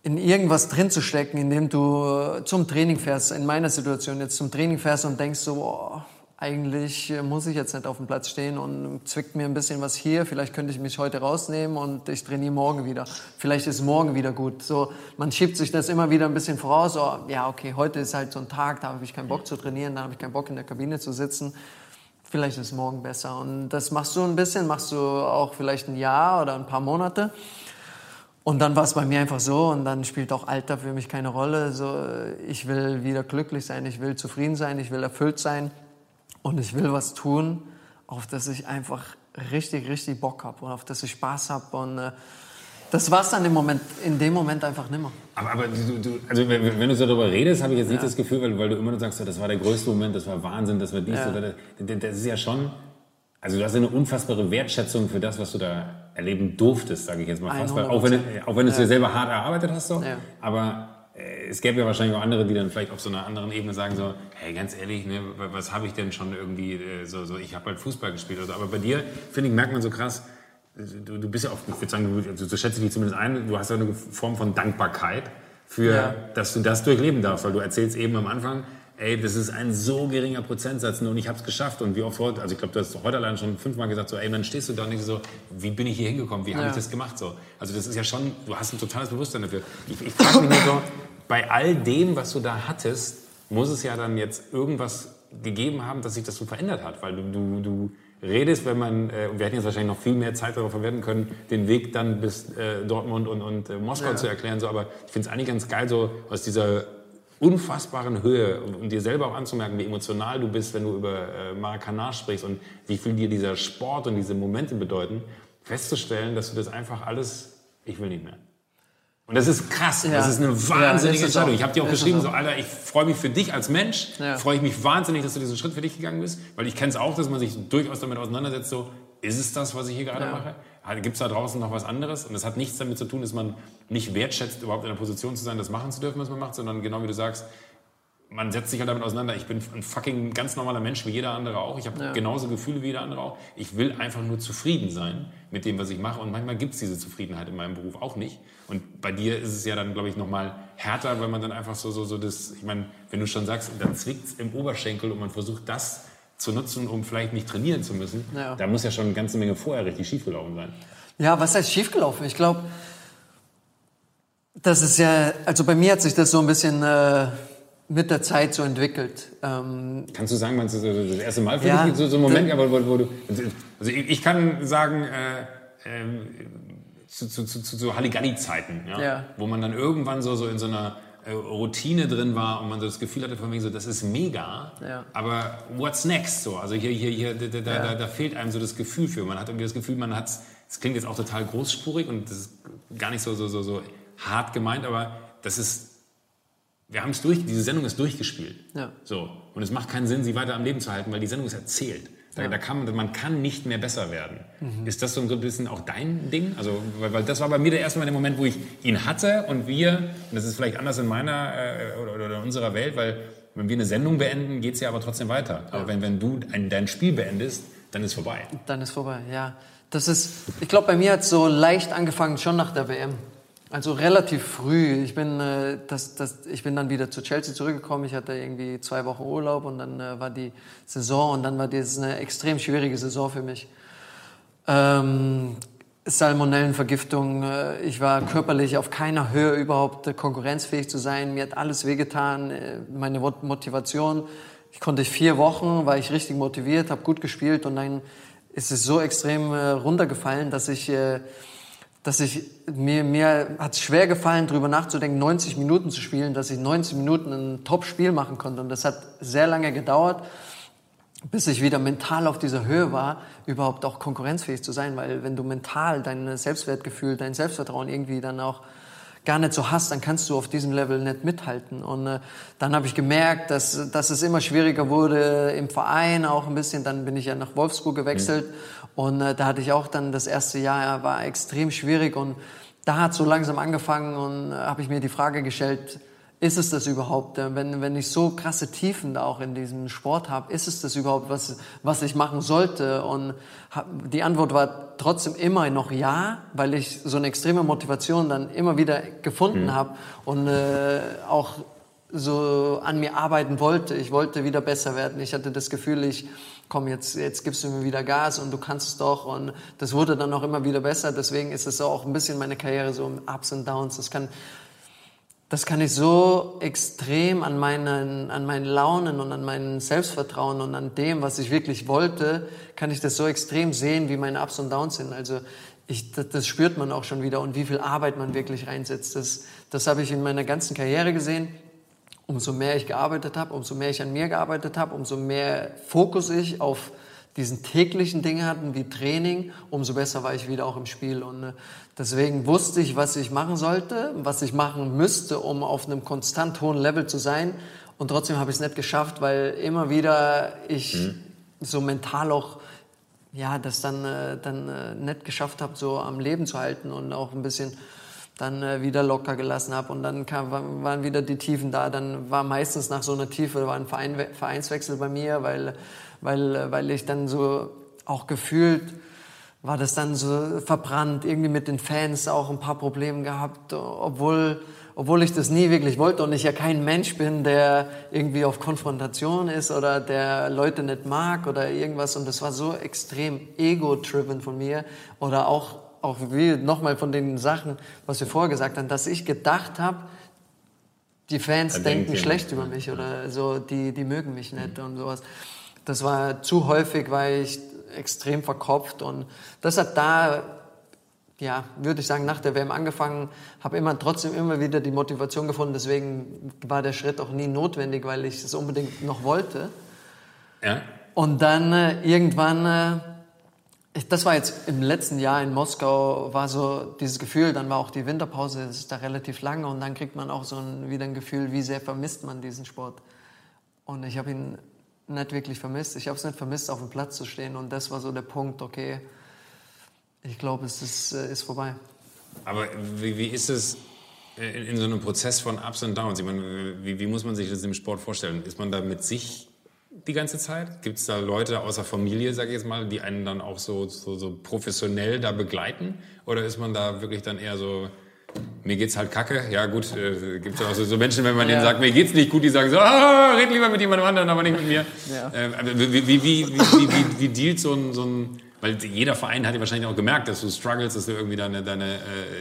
in irgendwas drin zu stecken, indem du zum Training fährst, in meiner Situation jetzt zum Training fährst und denkst so, oh, eigentlich äh, muss ich jetzt nicht auf dem Platz stehen und zwickt mir ein bisschen was hier. Vielleicht könnte ich mich heute rausnehmen und ich trainiere morgen wieder. Vielleicht ist morgen wieder gut. So, man schiebt sich das immer wieder ein bisschen voraus. Oh, ja, okay, heute ist halt so ein Tag, da habe ich keinen Bock zu trainieren, da habe ich keinen Bock in der Kabine zu sitzen. Vielleicht ist morgen besser. Und das machst du ein bisschen, machst du auch vielleicht ein Jahr oder ein paar Monate. Und dann war es bei mir einfach so und dann spielt auch Alter für mich keine Rolle. So, ich will wieder glücklich sein, ich will zufrieden sein, ich will erfüllt sein. Und ich will was tun, auf das ich einfach richtig, richtig Bock habe und auf das ich Spaß habe. Und äh, das war es dann im Moment, in dem Moment einfach nimmer. Aber, aber du, du, also wenn, wenn, du so darüber redest, habe ich jetzt nicht ja. das Gefühl, weil, weil, du immer nur sagst, das war der größte Moment, das war Wahnsinn, das war dies ja. oder das. Das ist ja schon, also du hast eine unfassbare Wertschätzung für das, was du da erleben durftest, sage ich jetzt mal fast. Weil auch wenn, du, auch wenn du es dir selber hart erarbeitet hast, so, aber äh, es gäbe ja wahrscheinlich auch andere, die dann vielleicht auf so einer anderen Ebene sagen so, hey, ganz ehrlich, ne, was habe ich denn schon irgendwie äh, so, so ich habe halt Fußball gespielt oder so. Aber bei dir, finde ich, merkt man so krass, du, du bist ja auch, ich würde sagen, du, also, so schätze ich dich zumindest ein, du hast ja eine Form von Dankbarkeit für, ja. dass du das durchleben darfst, weil du erzählst eben am Anfang, ey, das ist ein so geringer Prozentsatz und ich habe es geschafft. Und wie oft heute, also ich glaube, du hast heute allein schon fünfmal gesagt, so, ey, dann stehst du da und denkst so, wie bin ich hier hingekommen, wie ja. habe ich das gemacht? So. Also das ist ja schon, du hast ein totales Bewusstsein dafür. Ich, ich frage mich nur so, bei all dem, was du da hattest, muss es ja dann jetzt irgendwas gegeben haben, dass sich das so verändert hat. Weil du, du, du redest, wenn man, äh, wir hätten jetzt wahrscheinlich noch viel mehr Zeit darauf verwenden können, den Weg dann bis äh, Dortmund und, und äh, Moskau ja. zu erklären. So, aber ich finde es eigentlich ganz geil, so aus dieser unfassbaren Höhe und, und, dir selber auch anzumerken, wie emotional du bist, wenn du über äh, Maracanã sprichst und wie viel dir dieser Sport und diese Momente bedeuten, festzustellen, dass du das einfach alles, ich will nicht mehr. Und das ist krass. Ja. Das ist eine wahnsinnige ja, Entscheidung. Ich habe dir auch geschrieben, so, Alter, ich freue mich für dich als Mensch. Ja. Freue ich mich wahnsinnig, dass du diesen Schritt für dich gegangen bist. Weil ich kenne es auch, dass man sich durchaus damit auseinandersetzt, so, ist es das, was ich hier gerade mache? Gibt es da draußen noch was anderes? Und das hat nichts damit zu tun, dass man nicht wertschätzt, überhaupt in der Position zu sein, das machen zu dürfen, was man macht, sondern genau wie du sagst, man setzt sich halt damit auseinander. Ich bin ein fucking ganz normaler Mensch wie jeder andere auch. Ich habe ja. genauso Gefühle wie jeder andere auch. Ich will einfach nur zufrieden sein mit dem, was ich mache. Und manchmal gibt es diese Zufriedenheit in meinem Beruf auch nicht. Und bei dir ist es ja dann, glaube ich, nochmal härter, weil man dann einfach so, so, so das, ich meine, wenn du schon sagst, dann zwickt es im Oberschenkel und man versucht das zu nutzen, um vielleicht nicht trainieren zu müssen. Ja. Da muss ja schon eine ganze Menge vorher richtig schiefgelaufen sein. Ja, was heißt schiefgelaufen? Ich glaube, das ist ja, also bei mir hat sich das so ein bisschen... Äh mit der Zeit so entwickelt. Ähm Kannst du sagen, meinst du das erste Mal für ja, dich so, so ein Moment, aber wo, wo, du, also ich, kann sagen, äh, äh, zu, zu, zu, zu Halligalli-Zeiten, ja, ja. wo man dann irgendwann so, so in so einer Routine drin war und man so das Gefühl hatte von wegen so, das ist mega, ja. aber what's next? So, also hier, hier, hier, da, da, da, da, fehlt einem so das Gefühl für. Man hat irgendwie das Gefühl, man hat, es klingt jetzt auch total großspurig und das ist gar nicht so, so, so, so hart gemeint, aber das ist wir haben es durch, diese Sendung ist durchgespielt. Ja. So. Und es macht keinen Sinn, sie weiter am Leben zu halten, weil die Sendung ist erzählt. Da, ja. da kann man, man kann nicht mehr besser werden. Mhm. Ist das so ein bisschen auch dein Ding? Also, weil, weil, das war bei mir der erste Mal der Moment, wo ich ihn hatte und wir, und das ist vielleicht anders in meiner äh, oder, oder, in unserer Welt, weil wenn wir eine Sendung beenden, geht es ja aber trotzdem weiter. Ja. Aber wenn, wenn du ein, dein Spiel beendest, dann ist vorbei. Dann ist vorbei, ja. Das ist, ich glaube, bei mir hat es so leicht angefangen, schon nach der WM. Also relativ früh. Ich bin, äh, das, das, ich bin dann wieder zu Chelsea zurückgekommen. Ich hatte irgendwie zwei Wochen Urlaub und dann äh, war die Saison und dann war das eine extrem schwierige Saison für mich. Ähm, Salmonellenvergiftung. Äh, ich war körperlich auf keiner Höhe überhaupt äh, konkurrenzfähig zu sein. Mir hat alles wehgetan. Äh, meine Motivation. Ich konnte vier Wochen, war ich richtig motiviert, habe gut gespielt und dann ist es so extrem runtergefallen, dass ich dass ich mir, mir hat es schwer gefallen, darüber nachzudenken, 90 Minuten zu spielen, dass ich 90 Minuten ein Top-Spiel machen konnte. Und das hat sehr lange gedauert, bis ich wieder mental auf dieser Höhe war, überhaupt auch konkurrenzfähig zu sein. Weil wenn du mental dein Selbstwertgefühl, dein Selbstvertrauen irgendwie dann auch gar nicht so hast, dann kannst du auf diesem Level nicht mithalten. Und äh, dann habe ich gemerkt, dass, dass es immer schwieriger wurde im Verein auch ein bisschen. Dann bin ich ja nach Wolfsburg gewechselt. Mhm. Und äh, da hatte ich auch dann das erste Jahr, war extrem schwierig und da hat so langsam angefangen und äh, habe ich mir die Frage gestellt, ist es das überhaupt? Äh, wenn, wenn ich so krasse Tiefen da auch in diesem Sport habe, ist es das überhaupt, was, was ich machen sollte? Und hab, die Antwort war trotzdem immer noch ja, weil ich so eine extreme Motivation dann immer wieder gefunden mhm. habe und äh, auch so an mir arbeiten wollte. Ich wollte wieder besser werden. Ich hatte das Gefühl, ich komm, jetzt, jetzt gibst du mir wieder Gas und du kannst es doch. Und das wurde dann auch immer wieder besser. Deswegen ist es auch ein bisschen meine Karriere so im Ups und Downs. Das kann, das kann ich so extrem an meinen, an meinen Launen und an meinem Selbstvertrauen und an dem, was ich wirklich wollte, kann ich das so extrem sehen, wie meine Ups und Downs sind. Also ich, das, das spürt man auch schon wieder und wie viel Arbeit man wirklich reinsetzt. Das, das habe ich in meiner ganzen Karriere gesehen umso mehr ich gearbeitet habe, umso mehr ich an mir gearbeitet habe, umso mehr Fokus ich auf diesen täglichen Dinge hatten wie Training, umso besser war ich wieder auch im Spiel. Und äh, deswegen wusste ich, was ich machen sollte, was ich machen müsste, um auf einem konstant hohen Level zu sein. Und trotzdem habe ich es nicht geschafft, weil immer wieder ich mhm. so mental auch ja, das dann, äh, dann äh, nicht geschafft habe, so am Leben zu halten und auch ein bisschen dann äh, wieder locker gelassen habe und dann kam, waren wieder die Tiefen da. Dann war meistens nach so einer Tiefe war ein Verein, Vereinswechsel bei mir, weil, weil, weil ich dann so auch gefühlt war das dann so verbrannt, irgendwie mit den Fans auch ein paar Probleme gehabt, obwohl, obwohl ich das nie wirklich wollte und ich ja kein Mensch bin, der irgendwie auf Konfrontation ist oder der Leute nicht mag oder irgendwas. Und das war so extrem ego-driven von mir oder auch auch wie nochmal von den Sachen, was wir vorher gesagt haben, dass ich gedacht habe, die Fans Dann denken schlecht über mich oder so, die, die mögen mich nicht mhm. und sowas. Das war zu häufig, weil ich extrem verkopft und das hat da, ja, würde ich sagen, nach der WM angefangen, habe immer trotzdem immer wieder die Motivation gefunden. Deswegen war der Schritt auch nie notwendig, weil ich es unbedingt noch wollte. Ja. Und dann äh, irgendwann äh, das war jetzt im letzten Jahr in Moskau, war so dieses Gefühl, dann war auch die Winterpause, das ist da relativ lange und dann kriegt man auch so ein, wieder ein Gefühl, wie sehr vermisst man diesen Sport. Und ich habe ihn nicht wirklich vermisst. Ich habe es nicht vermisst, auf dem Platz zu stehen und das war so der Punkt, okay, ich glaube, es ist, äh, ist vorbei. Aber wie, wie ist es in, in, so einem Prozess von Ups und Downs? Ich meine, wie, wie muss man sich das im Sport vorstellen? Ist man da mit sich die ganze Zeit? Gibt es da Leute außer Familie, sage ich jetzt mal, die einen dann auch so, so, so, professionell da begleiten? Oder ist man da wirklich dann eher so, mir geht's halt kacke? Ja gut, äh, gibt es ja auch so, so, Menschen, wenn man ja. denen sagt, mir geht's nicht gut, die sagen so, ah, red lieber mit jemandem anderen, aber nicht mit mir. Ja. Äh, wie, wie, wie, wie, wie, wie, wie dealt so ein, so ein weil jeder Verein hat ja wahrscheinlich auch gemerkt, dass du struggles, dass du irgendwie deine, deine äh,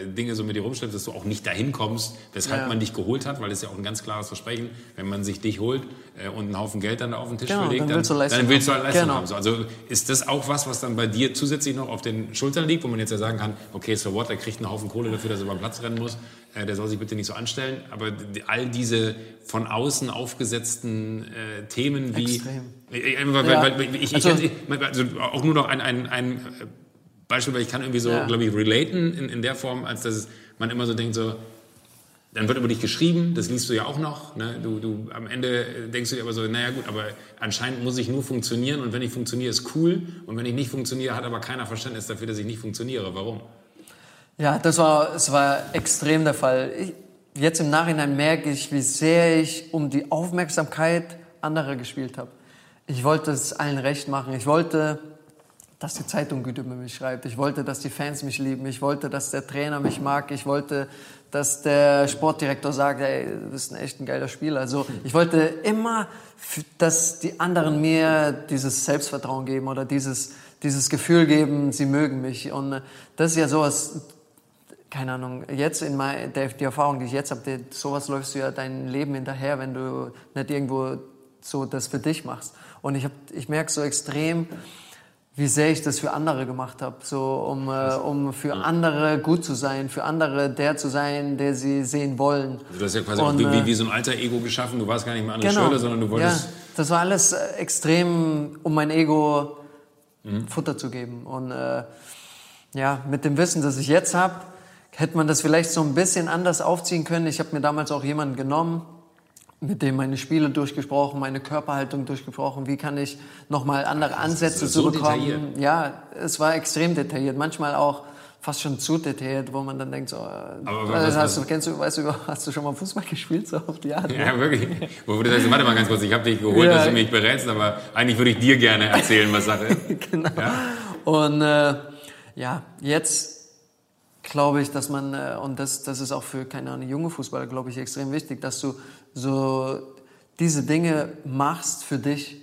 Dinge so mit dir rumschleppst, dass du auch nicht dahin kommst, weshalb ja. man dich geholt hat, weil es ja auch ein ganz klares Versprechen, wenn man sich dich holt äh, und einen Haufen Geld dann da auf den Tisch genau, verlegt, dann, willst du Leistung, dann willst du halt Leistung genau. haben. So, also ist das auch was, was dann bei dir zusätzlich noch auf den Schultern liegt, wo man jetzt ja sagen kann, okay, so what, er kriegt einen Haufen Kohle dafür, dass er über den Platz rennen muss, äh, der soll sich bitte nicht so anstellen, aber all diese von außen aufgesetzten äh, Themen wie... Extrem. Weil, ja. weil, ich, also, ich, also auch nur noch ein, ein, ein Beispiel, weil ich kann irgendwie so, ja. glaube ich, relaten in, in der Form, als dass man immer so denkt, so, dann wird über dich geschrieben, das liest du ja auch noch. Ne? Du, du, am Ende denkst du dir aber so, naja gut, aber anscheinend muss ich nur funktionieren und wenn ich funktioniere, ist cool. Und wenn ich nicht funktioniere, hat aber keiner Verständnis dafür, dass ich nicht funktioniere. Warum? Ja, das war, das war extrem der Fall. Ich, jetzt im Nachhinein merke ich, wie sehr ich um die Aufmerksamkeit anderer gespielt habe. Ich wollte es allen recht machen. Ich wollte dass die Zeitung gut über mich schreibt. Ich wollte, dass die Fans mich lieben. Ich wollte, dass der Trainer mich mag. Ich wollte, dass der Sportdirektor sagt, ey, du bist ein echt ein geiler Spieler. Also ich wollte immer, dass die anderen mir dieses Selbstvertrauen geben oder dieses, dieses Gefühl geben, sie mögen mich. Und das ist ja sowas, keine Ahnung, jetzt in mein, die Erfahrung, die ich jetzt habe, sowas läufst du ja dein Leben hinterher, wenn du nicht irgendwo so das für dich machst. Und ich, hab, ich merke so extrem, wie sehr ich das für andere gemacht habe, so um, äh, um für andere gut zu sein, für andere der zu sein, der sie sehen wollen. Also du hast ja quasi und, wie, wie, wie, so ein alter Ego geschaffen. Du warst gar nicht mehr Anne genau, Schöler, sondern du wolltest. Ja, das war alles äh, extrem, um mein Ego mhm. Futter zu geben. Und äh, ja, mit dem Wissen, das ich jetzt habe, hätte man das vielleicht so ein bisschen anders aufziehen können. Ich habe mir damals auch jemanden genommen, mit dem meine Spiele durchgesprochen, meine Körperhaltung durchgesprochen, wie kann ich nochmal andere Ansätze so zu bekommen. Detailliert. Ja, es war extrem detailliert, manchmal auch fast schon zu detailliert, wo man dann denkt so, äh, Aber also hast du, kennst du, weißt du, hast du schon mal Fußball gespielt so auf die Art? Ja, wirklich. Wo du sagst, warte mal ganz kurz, ich habe dich geholt, ja. dass du mich berätst, aber eigentlich würde ich dir gerne erzählen, was Sache ist. genau. Ja? Und äh, ja, jetzt glaube ich, dass man, äh, und das, das ist auch für, keine Ahnung, junge Fußballer, glaube ich, extrem wichtig, dass du so diese Dinge machst für dich,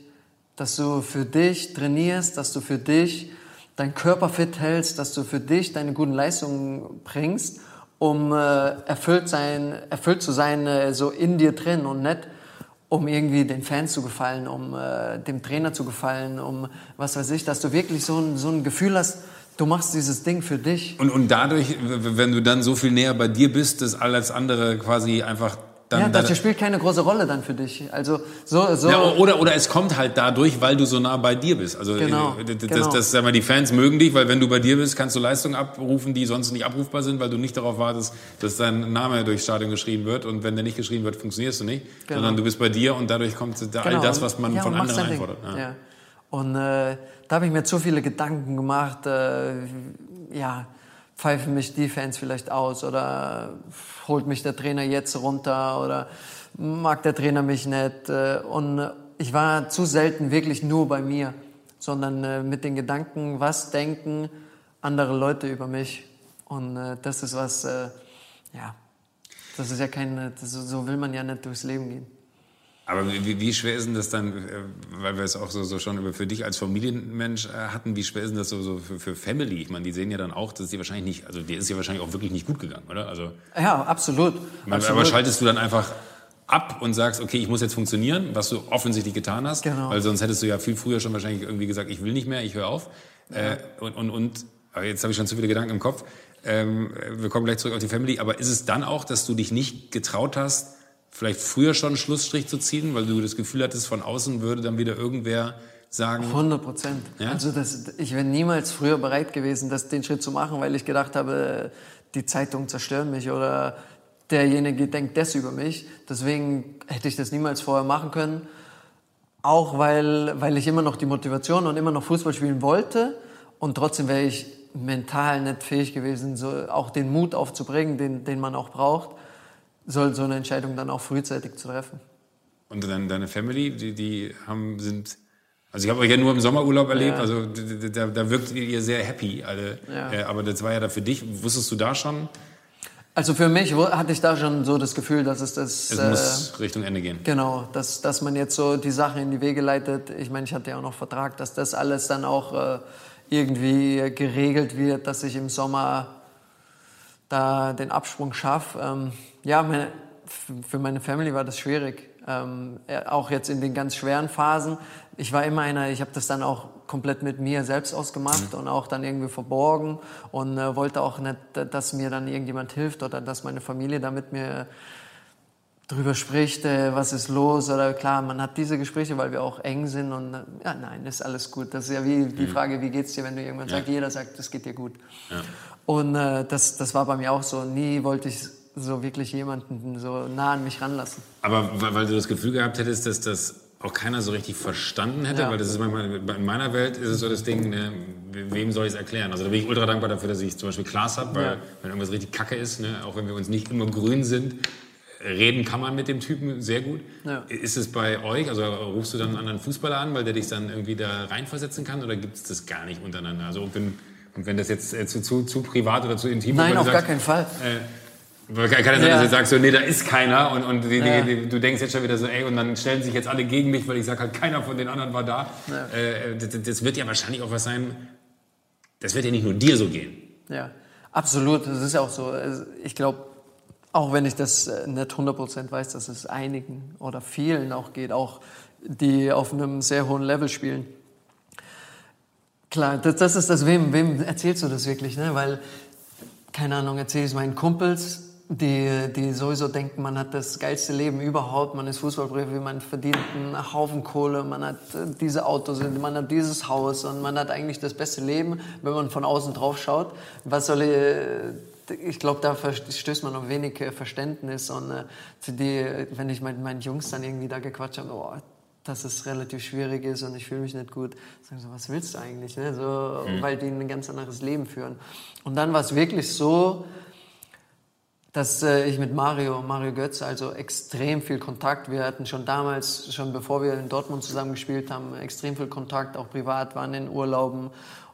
dass du für dich trainierst, dass du für dich deinen Körper fit hältst, dass du für dich deine guten Leistungen bringst, um äh, erfüllt, sein, erfüllt zu sein, äh, so in dir drin und nicht um irgendwie den Fans zu gefallen, um äh, dem Trainer zu gefallen, um was weiß ich, dass du wirklich so ein, so ein Gefühl hast, Du machst dieses Ding für dich. Und, und dadurch, wenn du dann so viel näher bei dir bist, dass alles andere quasi einfach dann, ja, das spielt keine große Rolle dann für dich. Also so, so ja, oder oder es kommt halt dadurch, weil du so nah bei dir bist. Also genau, das, genau. das, sag mal, die Fans mögen dich, weil wenn du bei dir bist, kannst du Leistungen abrufen, die sonst nicht abrufbar sind, weil du nicht darauf wartest, dass dein Name durchs Stadion geschrieben wird und wenn der nicht geschrieben wird, funktionierst du nicht, genau. sondern du bist bei dir und dadurch kommt da all genau. das, was man ja, von anderen einfordert. Ja. ja. Und äh, da habe ich mir zu viele Gedanken gemacht. Äh, ja pfeifen mich die Fans vielleicht aus oder holt mich der Trainer jetzt runter oder mag der Trainer mich nicht. Äh, und ich war zu selten wirklich nur bei mir, sondern äh, mit den Gedanken, was denken andere Leute über mich. Und äh, das ist was, ja, das ist ja kein, so will man ja nicht durchs Leben gehen. Aber wie, wie, schwer ist denn das dann, äh, weil wir es auch so, so schon für dich als Familienmensch äh, hatten, wie schwer ist denn das so, so für, für, Family? Ich meine, die sehen ja dann auch, dass die wahrscheinlich nicht, also dir ist ja wahrscheinlich auch wirklich nicht gut gegangen, oder? Also, ja, absolut. Man, absolut. Aber schaltest du dann einfach ab und sagst, okay, ich muss jetzt funktionieren, was du offensichtlich getan hast, genau. weil sonst hättest du ja viel früher schon wahrscheinlich irgendwie gesagt, ich will nicht mehr, ich höre auf. Ja. Äh, und, und, und jetzt habe ich schon zu viele Gedanken im Kopf. Ähm, wir kommen gleich zurück auf die Family, aber ist es dann auch, dass du dich nicht getraut hast, vielleicht früher schon einen Schlussstrich zu ziehen, weil du das Gefühl hattest, von außen würde dann wieder irgendwer sagen. 100 Prozent. Ja? Also das, ich wäre niemals früher bereit gewesen, das, den Schritt zu machen, weil ich gedacht habe, die Zeitungen zerstören mich oder derjenige denkt das über mich. Deswegen hätte ich das niemals vorher machen können. Auch weil, weil ich immer noch die Motivation und immer noch Fußball spielen wollte. Und trotzdem wäre ich mental nicht fähig gewesen, so auch den Mut aufzubringen, den, den man auch braucht soll so eine Entscheidung dann auch frühzeitig zu treffen. Und dann deine Family, die, die haben, sind, also ich habe euch ja nur im Sommerurlaub erlebt, ja. also da, da wirkt ihr sehr happy alle. Ja. Äh, aber das war ja da für dich. Wusstest du da schon? Also für mich hatte ich da schon so das Gefühl, dass es das. Es äh, muss Richtung Ende gehen. Genau, dass, dass man jetzt so die Sache in die Wege leitet. Ich meine, ich hatte ja auch noch Vertrag, dass das alles dann auch äh, irgendwie geregelt wird, dass ich im Sommer da den Absprung schaffe. Ähm, ja, meine, für meine Family war das schwierig. Ähm, auch jetzt in den ganz schweren Phasen. Ich war immer einer, ich habe das dann auch komplett mit mir selbst ausgemacht mhm. und auch dann irgendwie verborgen und äh, wollte auch nicht, dass mir dann irgendjemand hilft oder dass meine Familie da mit mir drüber spricht, äh, was ist los oder klar, man hat diese Gespräche, weil wir auch eng sind und äh, ja, nein, ist alles gut. Das ist ja wie die mhm. Frage, wie geht's dir, wenn du irgendwann ja. sagst, jeder sagt, es geht dir gut. Ja. Und äh, das, das war bei mir auch so. Nie wollte ich so wirklich jemanden so nah an mich ranlassen. Aber weil du das Gefühl gehabt hättest, dass das auch keiner so richtig verstanden hätte, ja. weil das ist manchmal, in meiner Welt ist es so das Ding, ne, wem soll ich es erklären? Also da bin ich ultra dankbar dafür, dass ich zum Beispiel Klaas habe, weil ja. wenn irgendwas richtig kacke ist, ne, auch wenn wir uns nicht immer grün sind, reden kann man mit dem Typen sehr gut. Ja. Ist es bei euch, also rufst du dann einen anderen Fußballer an, weil der dich dann irgendwie da reinversetzen kann oder gibt es das gar nicht untereinander? Also wenn, und wenn das jetzt äh, zu, zu, zu privat oder zu intim ist? Nein, auf sagst, gar keinen Fall. Äh, kann ja sein, dass du sagst, so, nee, da ist keiner und, und die, ja. die, die, du denkst jetzt schon wieder so, ey, und dann stellen sich jetzt alle gegen mich, weil ich sage halt, keiner von den anderen war da. Ja. Äh, das, das, wird ja wahrscheinlich auch was sein, das wird ja nicht nur dir so gehen. Ja, absolut, das ist ja auch so. Also, ich glaube, auch wenn ich das äh, nicht 100% weiß, dass es einigen oder vielen auch geht, auch die auf einem sehr hohen Level spielen. Klar, das, das ist das, wem, wem erzählst du das wirklich, ne? Weil, keine Ahnung, erzähle ich es meinen Kumpels, die, die sowieso denken, man hat das geilste Leben überhaupt, man ist Fußballprofi, man verdient einen Haufen Kohle, man hat diese Autos, man hat dieses Haus und man hat eigentlich das beste Leben, wenn man von außen drauf schaut. Was soll ich, ich glaube, da stößt man auf wenig äh, Verständnis. Und äh, die, wenn ich mit meinen Jungs dann irgendwie da gequatscht habe, oh, dass es relativ schwierig ist und ich fühle mich nicht gut, sagen so, was willst du eigentlich? Ne? So, mhm. Weil die ein ganz anderes Leben führen. Und dann war es wirklich so, dass äh, ich mit Mario, Mario Götze, also extrem viel Kontakt. Wir hatten schon damals, schon bevor wir in Dortmund zusammen gespielt haben, extrem viel Kontakt, auch privat, waren in Urlauben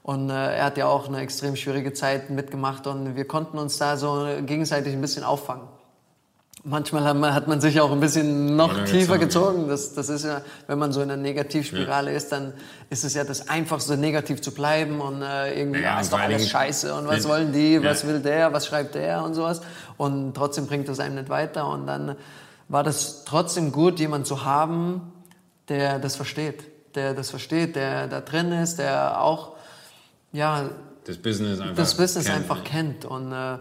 und äh, er hat ja auch eine extrem schwierige Zeit mitgemacht und wir konnten uns da so gegenseitig ein bisschen auffangen. Manchmal hat man, hat man sich auch ein bisschen noch ja, tiefer gezogen. Das, das ist ja, wenn man so in einer Negativspirale ja. ist, dann ist es ja das Einfachste, negativ zu bleiben und äh, irgendwie, ja, ist doch alles scheiße und was wollen die, was will der, was schreibt der und sowas. Und trotzdem bringt das einem nicht weiter. Und dann war das trotzdem gut, jemanden zu haben, der das versteht. Der das versteht, der da drin ist, der auch ja, das Business einfach, das Business kennt, einfach kennt. Und äh,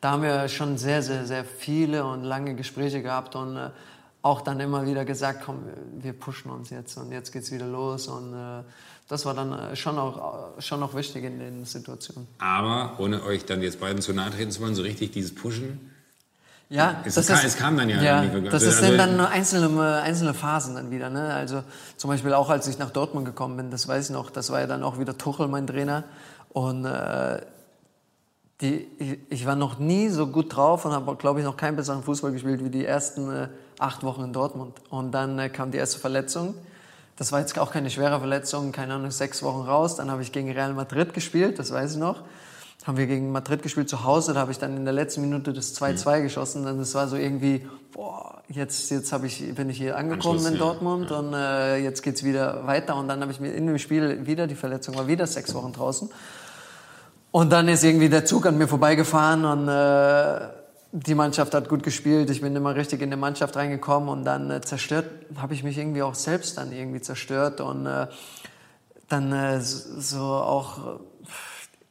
da haben wir schon sehr, sehr, sehr viele und lange Gespräche gehabt und äh, auch dann immer wieder gesagt, komm, wir pushen uns jetzt und jetzt geht's wieder los und äh, das war dann äh, schon auch, schon auch wichtig in den Situationen. Aber ohne euch dann jetzt beiden zu nahe treten zu wollen, so richtig dieses Pushen, ja, es, das kam, ist, es kam dann ja. ja das ist also, dann einzelne, einzelne Phasen dann wieder. Ne? Also zum Beispiel auch, als ich nach Dortmund gekommen bin, das weiß ich noch, das war ja dann auch wieder Tuchel, mein Trainer. Und äh, die, ich, ich, war noch nie so gut drauf und habe, glaube ich, noch keinen besseren Fußball gespielt wie die ersten äh, acht Wochen in Dortmund. Und dann äh, kam die erste Verletzung. Das war jetzt auch keine schwere Verletzung, keine Ahnung, sechs Wochen raus. Dann habe ich gegen Real Madrid gespielt, das weiß ich noch haben wir gegen Madrid gespielt zu Hause, da habe ich dann in der letzten Minute das 2-2 mhm. geschossen und es war so irgendwie, boah, jetzt, jetzt hab ich, bin ich hier angekommen in Dortmund ja. und äh, jetzt geht's wieder weiter und dann habe ich mir in dem Spiel wieder die Verletzung, war wieder sechs Wochen draußen und dann ist irgendwie der Zug an mir vorbeigefahren und äh, die Mannschaft hat gut gespielt, ich bin immer richtig in die Mannschaft reingekommen und dann äh, zerstört, habe ich mich irgendwie auch selbst dann irgendwie zerstört und äh, dann äh, so auch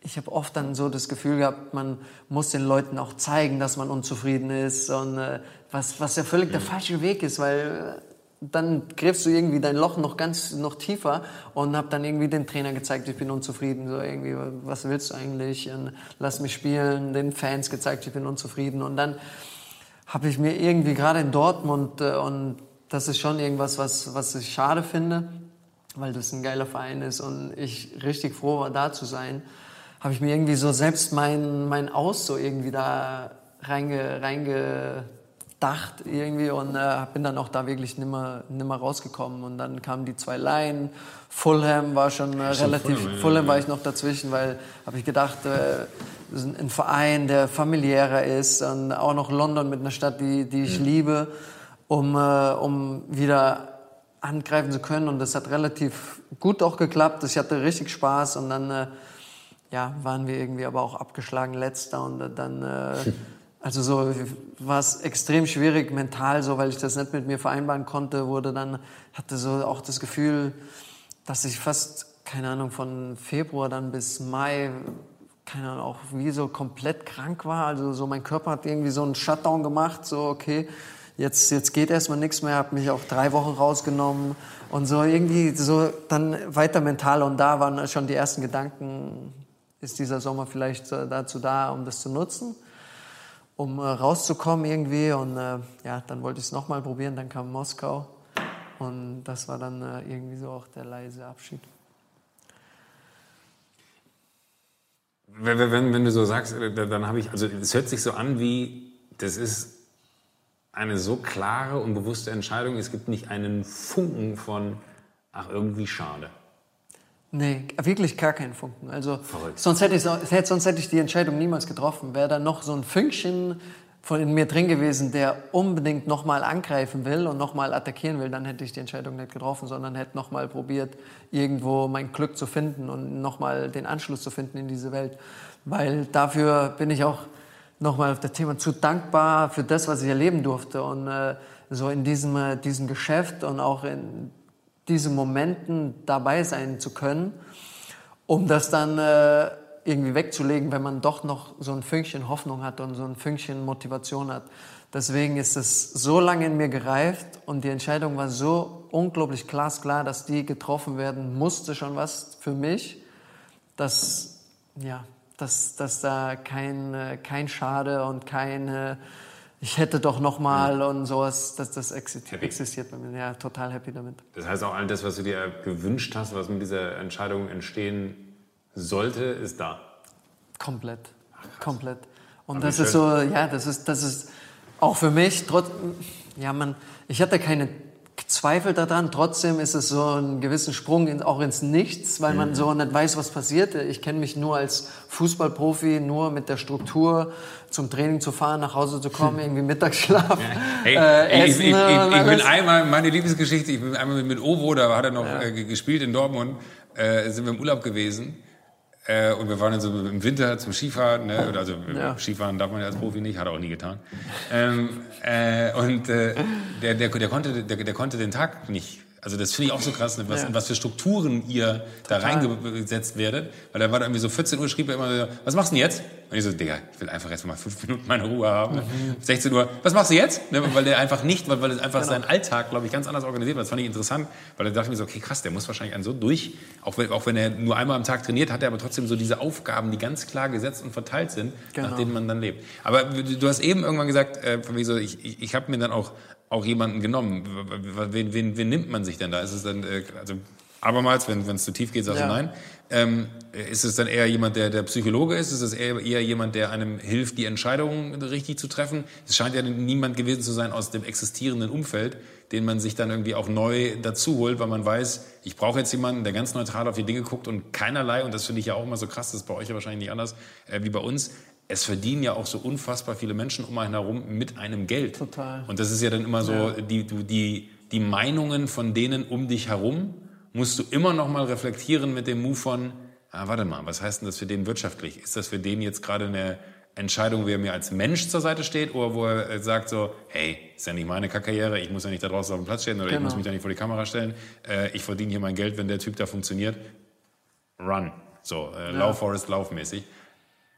ich habe oft dann so das Gefühl gehabt, man muss den Leuten auch zeigen, dass man unzufrieden ist und äh, was, was ja völlig der falsche Weg ist, weil äh, dann gräbst du irgendwie dein Loch noch ganz noch tiefer und habe dann irgendwie den Trainer gezeigt, ich bin unzufrieden, so irgendwie, was willst du eigentlich? Und lass mich spielen, den Fans gezeigt, ich bin unzufrieden. Und dann habe ich mir irgendwie gerade in Dortmund äh, und das ist schon irgendwas, was, was ich schade finde, weil das ein geiler Verein ist und ich richtig froh war, da zu sein habe ich mir irgendwie so selbst mein, mein Aus so irgendwie da reinge, reingedacht irgendwie und äh, bin dann auch da wirklich nimmer, nimmer rausgekommen. Und dann kamen die zwei Laien. Fulham war schon äh, relativ, Fulham, Fulham war ich noch dazwischen, weil habe ich gedacht, äh, ein Verein, der familiärer ist und auch noch London mit einer Stadt, die, die ich mhm. liebe, um, äh, um wieder angreifen zu können. Und das hat relativ gut auch geklappt. Ich hatte richtig Spaß und dann äh, ja, waren wir irgendwie aber auch abgeschlagen letzter und dann, äh, also so war es extrem schwierig mental, so weil ich das nicht mit mir vereinbaren konnte, wurde dann, hatte so auch das Gefühl, dass ich fast, keine Ahnung, von Februar dann bis Mai, keine Ahnung, auch wie so komplett krank war. Also so mein Körper hat irgendwie so einen Shutdown gemacht, so okay, jetzt, jetzt geht erstmal nichts mehr, habe mich auch drei Wochen rausgenommen und so irgendwie so dann weiter mental und da waren schon die ersten Gedanken, ist dieser Sommer vielleicht dazu da, um das zu nutzen, um äh, rauszukommen irgendwie. Und äh, ja, dann wollte ich es nochmal probieren, dann kam Moskau und das war dann äh, irgendwie so auch der leise Abschied. Wenn, wenn, wenn du so sagst, dann habe ich, also es hört sich so an wie, das ist eine so klare und bewusste Entscheidung. Es gibt nicht einen Funken von, ach, irgendwie schade. Nee, wirklich gar keinen Funken. Also, sonst hätte, ich, sonst hätte ich die Entscheidung niemals getroffen. Wäre da noch so ein Fünkchen von in mir drin gewesen, der unbedingt nochmal angreifen will und nochmal attackieren will, dann hätte ich die Entscheidung nicht getroffen, sondern hätte nochmal probiert, irgendwo mein Glück zu finden und nochmal den Anschluss zu finden in diese Welt. Weil dafür bin ich auch nochmal auf das Thema zu dankbar für das, was ich erleben durfte und äh, so in diesem, äh, diesem Geschäft und auch in diesen Momenten dabei sein zu können, um das dann äh, irgendwie wegzulegen, wenn man doch noch so ein Fünkchen Hoffnung hat und so ein Fünkchen Motivation hat. Deswegen ist es so lange in mir gereift und die Entscheidung war so unglaublich glasklar, dass die getroffen werden musste, schon was für mich, dass, ja, dass, dass da kein, äh, kein Schade und keine ich hätte doch noch mal ja. und sowas, dass das existiert, existiert bei mir. Ja, total happy damit. Das heißt auch all das, was du dir gewünscht hast, was mit dieser Entscheidung entstehen sollte, ist da. Komplett, Ach, komplett. Und Aber das ist so, ja, das ist, das ist auch für mich trotz, ja, man, ich hatte keine Zweifel daran. Trotzdem ist es so ein gewisser Sprung in, auch ins Nichts, weil man mhm. so nicht weiß, was passiert. Ich kenne mich nur als Fußballprofi, nur mit der Struktur zum Training zu fahren, nach Hause zu kommen, irgendwie Mittagsschlaf. Hey, äh, ich, ich, ich, ich bin einmal, meine Lieblingsgeschichte, ich bin einmal mit Ovo, da hat er noch ja. äh, gespielt in Dortmund, äh, sind wir im Urlaub gewesen. Äh, und wir waren dann so im Winter zum Skifahren, ne? also ja. Skifahren darf man ja als Profi nicht, hat er auch nie getan. Ähm, äh, und äh, der, der, der, konnte, der, der konnte den Tag nicht also das finde ich auch so krass, ne? was, ja. was für Strukturen ihr da reingesetzt werdet. Weil da war da irgendwie so 14 Uhr, schrieb er immer so, was machst du denn jetzt? Und ich so, Digga, ich will einfach jetzt mal fünf Minuten meine Ruhe haben. Mhm. 16 Uhr, was machst du jetzt? Ne? Weil der einfach nicht, weil, weil es einfach genau. sein Alltag, glaube ich, ganz anders organisiert war. Das fand ich interessant, weil da dachte ich mir so, okay, krass, der muss wahrscheinlich einen so durch, auch wenn, auch wenn er nur einmal am Tag trainiert, hat er aber trotzdem so diese Aufgaben, die ganz klar gesetzt und verteilt sind, genau. nach denen man dann lebt. Aber du hast eben irgendwann gesagt, äh, so, ich, ich, ich habe mir dann auch auch jemanden genommen. Wen, wen, wen nimmt man sich denn da? Ist es dann, äh, also abermals, wenn es zu tief geht, sagst ja. du nein. Ähm, ist es dann eher jemand, der der Psychologe ist? Ist es eher, eher jemand, der einem hilft, die Entscheidungen richtig zu treffen? Es scheint ja niemand gewesen zu sein aus dem existierenden Umfeld, den man sich dann irgendwie auch neu dazu holt, weil man weiß, ich brauche jetzt jemanden, der ganz neutral auf die Dinge guckt und keinerlei, und das finde ich ja auch immer so krass, das ist bei euch ja wahrscheinlich nicht anders äh, wie bei uns, es verdienen ja auch so unfassbar viele Menschen um einen herum mit einem Geld. Total. Und das ist ja dann immer so, ja. die, die, die Meinungen von denen um dich herum musst du immer noch mal reflektieren mit dem Move von, ah, warte mal, was heißt denn das für den wirtschaftlich? Ist das für den jetzt gerade eine Entscheidung, wie er mir als Mensch zur Seite steht oder wo er sagt so, hey, ist ja nicht meine Karriere, ich muss ja nicht da draußen auf dem Platz stehen oder genau. ich muss mich da nicht vor die Kamera stellen, äh, ich verdiene hier mein Geld, wenn der Typ da funktioniert. Run. So, äh, ja. Lauf Forest, laufmäßig.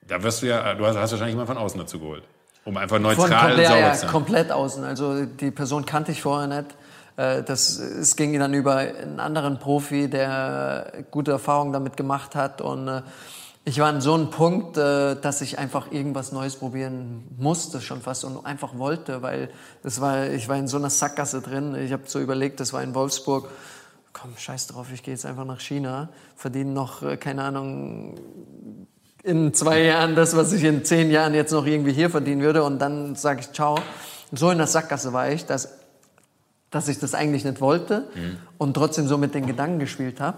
Da wirst du ja, du hast, hast wahrscheinlich jemanden von außen dazu geholt. Um einfach neutral Von, ja, sauber zu sein. komplett außen. Also die Person kannte ich vorher nicht. Äh, das, es ging dann über einen anderen Profi, der gute Erfahrungen damit gemacht hat. Und äh, ich war an so einem Punkt, äh, dass ich einfach irgendwas Neues probieren musste schon fast und einfach wollte, weil das war, ich war in so einer Sackgasse drin. Ich habe so überlegt, das war in Wolfsburg. Komm, scheiß drauf, ich gehe jetzt einfach nach China, verdiene noch, keine Ahnung, in zwei Jahren das, was ich in zehn Jahren jetzt noch irgendwie hier verdienen würde und dann sage ich ciao. So in der Sackgasse war ich, dass, dass ich das eigentlich nicht wollte mhm. und trotzdem so mit den Gedanken gespielt habe.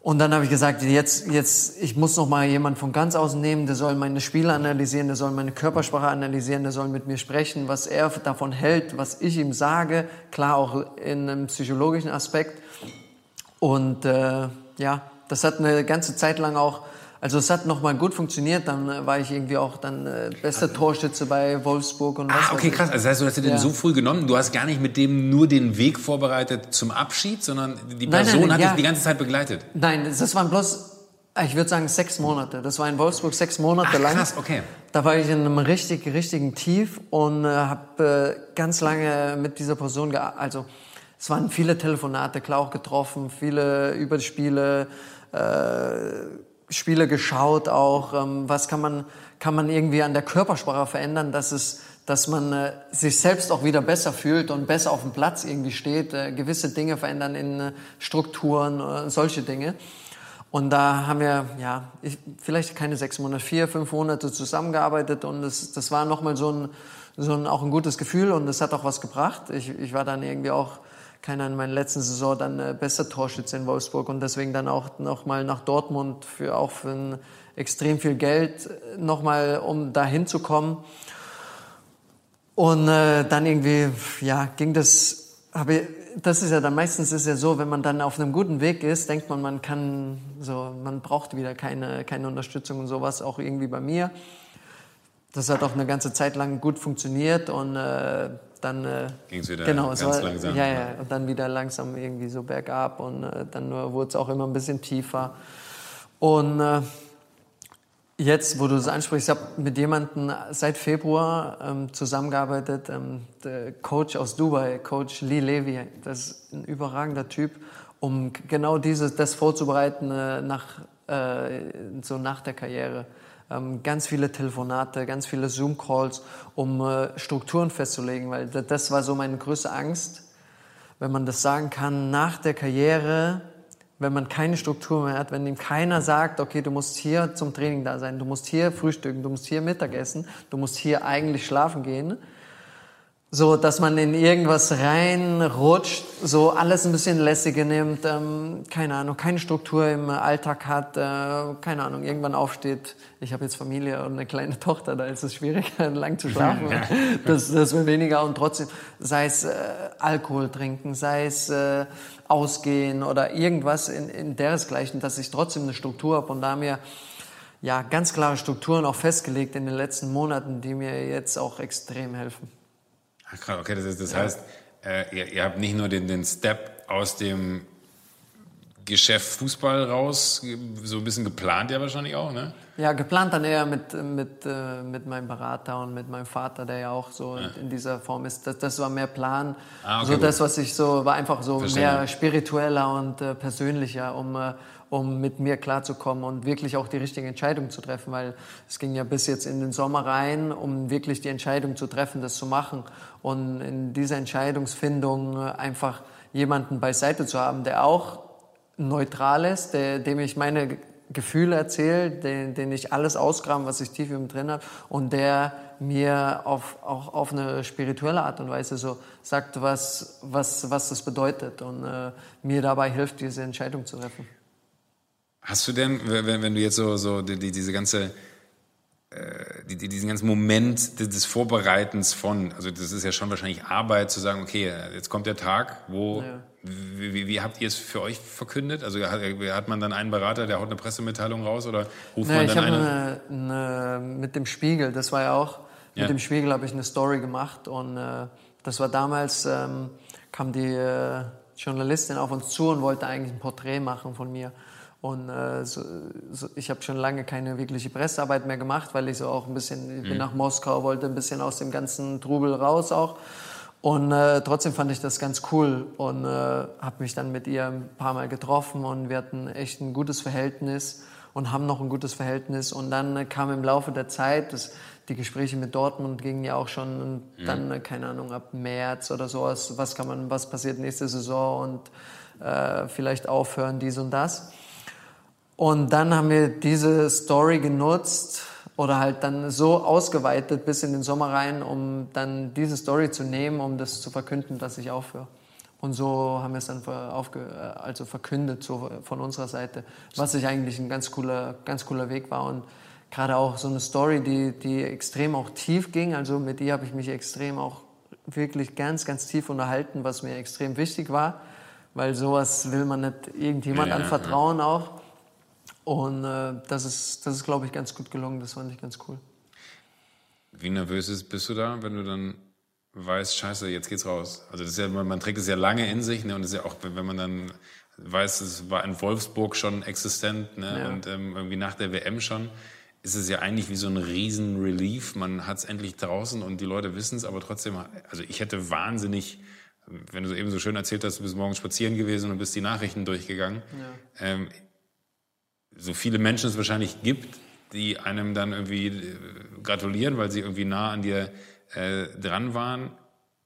Und dann habe ich gesagt, jetzt, jetzt, ich muss noch mal jemand von ganz außen nehmen, der soll meine Spiele analysieren, der soll meine Körpersprache analysieren, der soll mit mir sprechen, was er davon hält, was ich ihm sage, klar auch in einem psychologischen Aspekt. Und äh, ja, das hat eine ganze Zeit lang auch also es hat nochmal gut funktioniert, dann äh, war ich irgendwie auch dann äh, bester Torschütze bei Wolfsburg und was. Ah, okay, krass. Also das heißt, du hast den ja. so früh genommen, du hast gar nicht mit dem nur den Weg vorbereitet zum Abschied, sondern die Person nein, nein, hat ja. dich die ganze Zeit begleitet. Nein, das waren bloß, ich würde sagen, sechs Monate. Das war in Wolfsburg sechs Monate Ach, lang. Krass, okay. Da war ich in einem richtig, richtigen Tief und äh, habe äh, ganz lange mit dieser Person gearbeitet. Also es waren viele Telefonate, klar auch getroffen, viele über die Spiele. Äh, Spiele geschaut auch, ähm, was kann man, kann man irgendwie an der Körpersprache verändern, dass es, dass man äh, sich selbst auch wieder besser fühlt und besser auf dem Platz irgendwie steht, äh, gewisse Dinge verändern in äh, Strukturen, äh, solche Dinge. Und da haben wir, ja, ich, vielleicht keine sechs Monate, vier, fünf Monate zusammengearbeitet und das, das war nochmal so ein, so ein, auch ein gutes Gefühl und es hat auch was gebracht. Ich, ich war dann irgendwie auch, keiner in meiner letzten Saison dann äh, bester Torschütze in Wolfsburg und deswegen dann auch nochmal nach Dortmund für auch für ein extrem viel Geld äh, nochmal, um da hinzukommen. Und äh, dann irgendwie, ja, ging das, habe das ist ja dann meistens ist ja so, wenn man dann auf einem guten Weg ist, denkt man, man kann so, man braucht wieder keine, keine Unterstützung und sowas, auch irgendwie bei mir. Das hat auch eine ganze Zeit lang gut funktioniert und äh, dann äh, ging es wieder genau, ganz war, langsam. Ja, ja, und dann wieder langsam irgendwie so bergab und äh, dann wurde es auch immer ein bisschen tiefer. Und äh, Jetzt, wo du das ansprichst, ich habe mit jemandem seit Februar ähm, zusammengearbeitet, ähm, der Coach aus Dubai, Coach Lee Levy, das ist ein überragender Typ, um genau dieses, das vorzubereiten äh, nach, äh, so nach der Karriere. Ähm, ganz viele Telefonate, ganz viele Zoom-Calls, um äh, Strukturen festzulegen, weil das war so meine größte Angst, wenn man das sagen kann, nach der Karriere wenn man keine Struktur mehr hat, wenn ihm keiner sagt, okay, du musst hier zum Training da sein, du musst hier frühstücken, du musst hier Mittagessen, du musst hier eigentlich schlafen gehen, so dass man in irgendwas reinrutscht, so alles ein bisschen lässiger nimmt, ähm, keine Ahnung, keine Struktur im Alltag hat, äh, keine Ahnung, irgendwann aufsteht. Ich habe jetzt Familie und eine kleine Tochter, da ist es schwieriger, lang zu schlafen. das, das wird weniger und trotzdem, sei es äh, Alkohol trinken, sei es äh, ausgehen oder irgendwas in, in deresgleichen, dass ich trotzdem eine Struktur habe und da mir ja ganz klare Strukturen auch festgelegt in den letzten Monaten, die mir jetzt auch extrem helfen. Ach, okay, das, ist, das ja. heißt, äh, ihr, ihr, habt nicht nur den, den Step aus dem Geschäft Fußball raus, so ein bisschen geplant ja wahrscheinlich auch, ne? Ja, geplant dann eher mit, mit, äh, mit meinem Berater und mit meinem Vater, der ja auch so ja. in dieser Form ist. Das, das war mehr Plan. Ah, okay, so gut. das, was ich so, war einfach so Verstehen. mehr spiritueller und äh, persönlicher, um, äh, um mit mir klarzukommen und wirklich auch die richtige Entscheidung zu treffen, weil es ging ja bis jetzt in den Sommer rein, um wirklich die Entscheidung zu treffen, das zu machen. Und in dieser Entscheidungsfindung einfach jemanden beiseite zu haben, der auch neutral ist, der, dem ich meine Gefühle erzähle, den, den ich alles ausgraben, was ich tief im drin habe und der mir auf, auch auf eine spirituelle Art und Weise so sagt, was, was, was das bedeutet und äh, mir dabei hilft, diese Entscheidung zu treffen. Hast du denn, wenn, wenn du jetzt so, so die, die, diese ganze, äh, die, die, diesen ganzen Moment des Vorbereitens von, also das ist ja schon wahrscheinlich Arbeit zu sagen, okay, jetzt kommt der Tag, wo, ja. wie, wie, wie, habt ihr es für euch verkündet? Also hat, hat, man dann einen Berater, der haut eine Pressemitteilung raus oder ruft naja, man dann ich eine? Eine, eine? Mit dem Spiegel, das war ja auch, mit ja. dem Spiegel habe ich eine Story gemacht und äh, das war damals, ähm, kam die äh, Journalistin auf uns zu und wollte eigentlich ein Porträt machen von mir. Und äh, so, so, ich habe schon lange keine wirkliche Pressearbeit mehr gemacht, weil ich so auch ein bisschen, ich bin mhm. nach Moskau, wollte ein bisschen aus dem ganzen Trubel raus auch. Und äh, trotzdem fand ich das ganz cool und äh, habe mich dann mit ihr ein paar Mal getroffen und wir hatten echt ein gutes Verhältnis und haben noch ein gutes Verhältnis. Und dann kam im Laufe der Zeit, das, die Gespräche mit Dortmund gingen ja auch schon mhm. dann, äh, keine Ahnung, ab März oder sowas, was kann man, was passiert nächste Saison und äh, vielleicht aufhören, dies und das. Und dann haben wir diese Story genutzt oder halt dann so ausgeweitet bis in den Sommer rein, um dann diese Story zu nehmen, um das zu verkünden, dass ich aufhöre. Und so haben wir es dann aufge, also verkündet so von unserer Seite, was sich eigentlich ein ganz cooler, ganz cooler Weg war. Und gerade auch so eine Story, die, die extrem auch tief ging. Also mit ihr habe ich mich extrem auch wirklich ganz, ganz tief unterhalten, was mir extrem wichtig war, weil sowas will man nicht irgendjemand ja, anvertrauen ja. auch. Und äh, das ist, das ist glaube ich, ganz gut gelungen. Das fand ich ganz cool. Wie nervös bist du da, wenn du dann weißt, scheiße, jetzt geht's raus? Also das ist ja, man, man trägt es ja lange in sich ne? und das ist ja auch, wenn man dann weiß, es war in Wolfsburg schon existent ne? Ja. und ähm, irgendwie nach der WM schon, ist es ja eigentlich wie so ein riesen Relief. Man hat es endlich draußen und die Leute wissen es, aber trotzdem, also ich hätte wahnsinnig wenn du eben so schön erzählt hast, du bist morgens spazieren gewesen und bist die Nachrichten durchgegangen. Ja. Ähm, so viele Menschen es wahrscheinlich gibt, die einem dann irgendwie äh, gratulieren, weil sie irgendwie nah an dir äh, dran waren,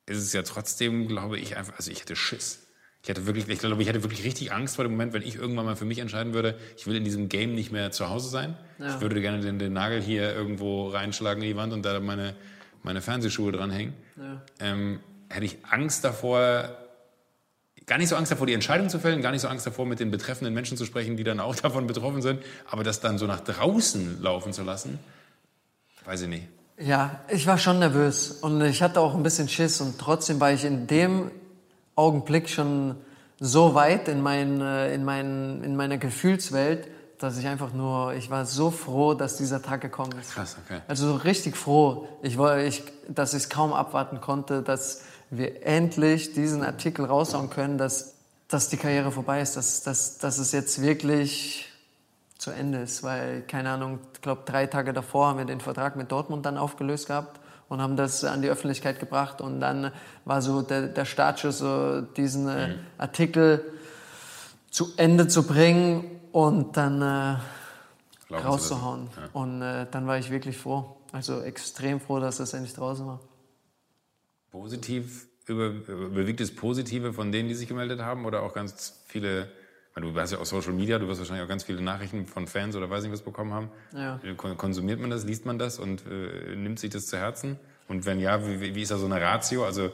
ist es ja trotzdem, glaube ich, einfach, also ich hätte Schiss. Ich hatte wirklich, ich glaube, ich hatte wirklich richtig Angst vor dem Moment, wenn ich irgendwann mal für mich entscheiden würde, ich will in diesem Game nicht mehr zu Hause sein. Ja. Ich würde gerne den, den, Nagel hier irgendwo reinschlagen in die Wand und da meine, meine Fernsehschuhe dranhängen. Ja. Ähm, hätte ich Angst davor, gar nicht so Angst davor, die Entscheidung zu fällen, gar nicht so Angst davor, mit den betreffenden Menschen zu sprechen, die dann auch davon betroffen sind, aber das dann so nach draußen laufen zu lassen, weiß ich nicht. Ja, ich war schon nervös und ich hatte auch ein bisschen Schiss und trotzdem war ich in dem Augenblick schon so weit in, mein, äh, in, mein, in meiner Gefühlswelt, dass ich einfach nur, ich war so froh, dass dieser Tag gekommen ist. Krass, okay. Also so richtig froh, ich war, ich, dass ich es kaum abwarten konnte, dass wir endlich diesen Artikel raushauen können, dass, dass die Karriere vorbei ist, dass, dass, dass es jetzt wirklich zu Ende ist. Weil, keine Ahnung, ich glaube, drei Tage davor haben wir den Vertrag mit Dortmund dann aufgelöst gehabt und haben das an die Öffentlichkeit gebracht. Und dann war so der, der Startschuss, so diesen äh, mhm. Artikel zu Ende zu bringen und dann äh, rauszuhauen. Ja. Und äh, dann war ich wirklich froh. Also extrem froh, dass das endlich draußen war. Positiv, über, überwiegt das Positive von denen, die sich gemeldet haben oder auch ganz viele du hast ja auch Social Media, du wirst wahrscheinlich auch ganz viele Nachrichten von Fans oder weiß nicht was bekommen haben. Ja. Konsumiert man das, liest man das und äh, nimmt sich das zu Herzen? Und wenn ja, wie, wie ist da so eine Ratio? Also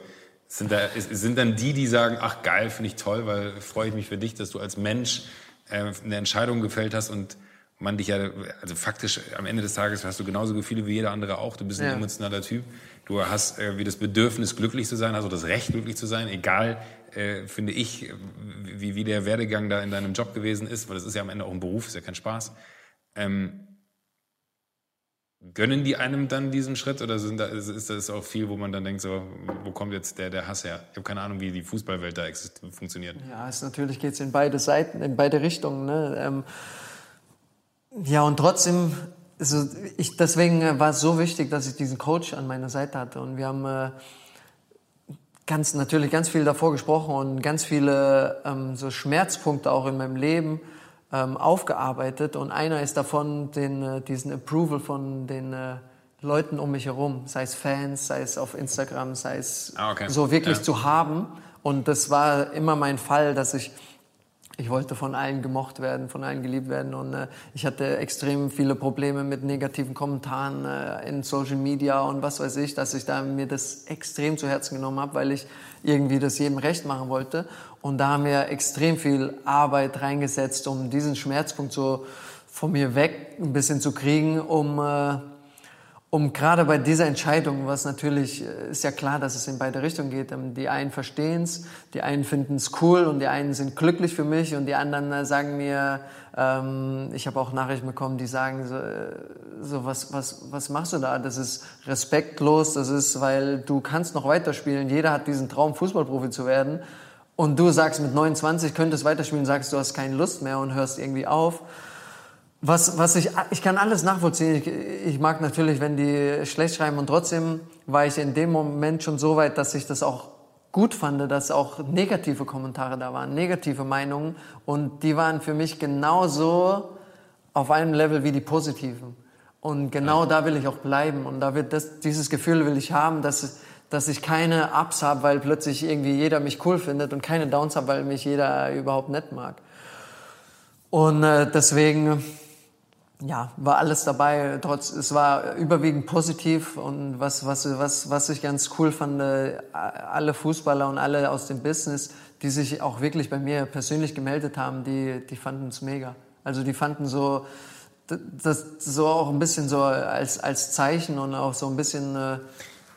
sind, da, sind dann die, die sagen, ach geil, finde ich toll, weil freue ich mich für dich, dass du als Mensch äh, eine Entscheidung gefällt hast und man dich ja, also faktisch am Ende des Tages hast du genauso Gefühle wie jeder andere auch. Du bist ein ja. emotionaler Typ. Du hast äh, wie das Bedürfnis, glücklich zu sein, also das Recht, glücklich zu sein, egal äh, finde ich, wie, wie der Werdegang da in deinem Job gewesen ist, weil das ist ja am Ende auch ein Beruf, ist ja kein Spaß. Ähm, gönnen die einem dann diesen Schritt oder sind da, ist das auch viel, wo man dann denkt, so, wo kommt jetzt der, der Hass her? Ich habe keine Ahnung, wie die Fußballwelt da funktioniert. Ja, es natürlich geht es in beide Seiten, in beide Richtungen. Ne? Ähm, ja, und trotzdem, also ich, deswegen war es so wichtig, dass ich diesen Coach an meiner Seite hatte. Und wir haben äh, ganz natürlich ganz viel davor gesprochen und ganz viele ähm, so Schmerzpunkte auch in meinem Leben ähm, aufgearbeitet. Und einer ist davon den, äh, diesen Approval von den äh, Leuten um mich herum, sei es Fans, sei es auf Instagram, sei es ah, okay. so wirklich ja. zu haben. Und das war immer mein Fall, dass ich ich wollte von allen gemocht werden, von allen geliebt werden und äh, ich hatte extrem viele Probleme mit negativen Kommentaren äh, in Social Media und was weiß ich, dass ich da mir das extrem zu Herzen genommen habe, weil ich irgendwie das jedem recht machen wollte. Und da haben wir extrem viel Arbeit reingesetzt, um diesen Schmerzpunkt so von mir weg ein bisschen zu kriegen, um äh, um gerade bei dieser Entscheidung, was natürlich äh, ist ja klar, dass es in beide Richtungen geht. Ähm, die einen verstehen es, die einen finden es cool und die einen sind glücklich für mich und die anderen äh, sagen mir, ähm, ich habe auch Nachrichten bekommen, die sagen so, äh, so was, was, was machst du da? Das ist respektlos, das ist, weil du kannst noch weiterspielen. Jeder hat diesen Traum, Fußballprofi zu werden. Und du sagst mit 29 könntest weiterspielen, sagst du hast keine Lust mehr und hörst irgendwie auf. Was, was ich, ich kann alles nachvollziehen. Ich, ich mag natürlich, wenn die schlecht schreiben und trotzdem war ich in dem Moment schon so weit, dass ich das auch gut fand, dass auch negative Kommentare da waren, negative Meinungen und die waren für mich genauso auf einem Level wie die positiven. Und genau da will ich auch bleiben und da wird das, dieses Gefühl will ich haben, dass, dass ich keine Ups habe, weil plötzlich irgendwie jeder mich cool findet und keine Downs habe, weil mich jeder überhaupt nicht mag. Und äh, deswegen ja, war alles dabei. Trotz, es war überwiegend positiv und was, was, was, was ich ganz cool fand, äh, alle Fußballer und alle aus dem Business, die sich auch wirklich bei mir persönlich gemeldet haben, die, die fanden es mega. Also die fanden so, das so auch ein bisschen so als, als Zeichen und auch so ein bisschen, äh,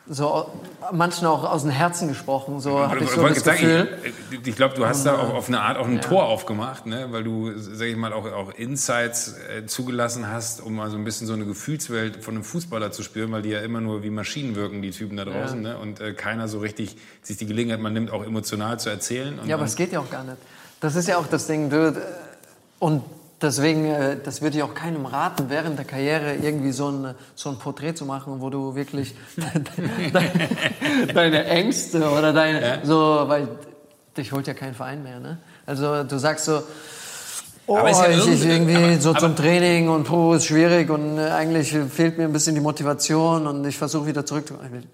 so manchen auch aus dem Herzen gesprochen, so habe ich so das sagen, Gefühl. Ich, ich glaube, du hast da auch auf eine Art auch ein ja. Tor aufgemacht, ne? weil du, sag ich mal, auch, auch Insights äh, zugelassen hast, um mal so ein bisschen so eine Gefühlswelt von einem Fußballer zu spüren, weil die ja immer nur wie Maschinen wirken, die Typen da draußen, ja. ne? und äh, keiner so richtig sich die Gelegenheit man nimmt, auch emotional zu erzählen. ja, aber es geht ja auch gar nicht. Das ist ja auch das Ding, du, und Deswegen, äh, das würde ich auch keinem raten, während der Karriere irgendwie so ein, so ein Porträt zu machen, wo du wirklich deine, deine Ängste oder deine, ja. so, weil dich holt ja kein Verein mehr, ne? Also du sagst so, oh, ja ich, ich irgendwie aber, so zum Training und puh, ist schwierig und äh, eigentlich fehlt mir ein bisschen die Motivation und ich versuche wieder zurück,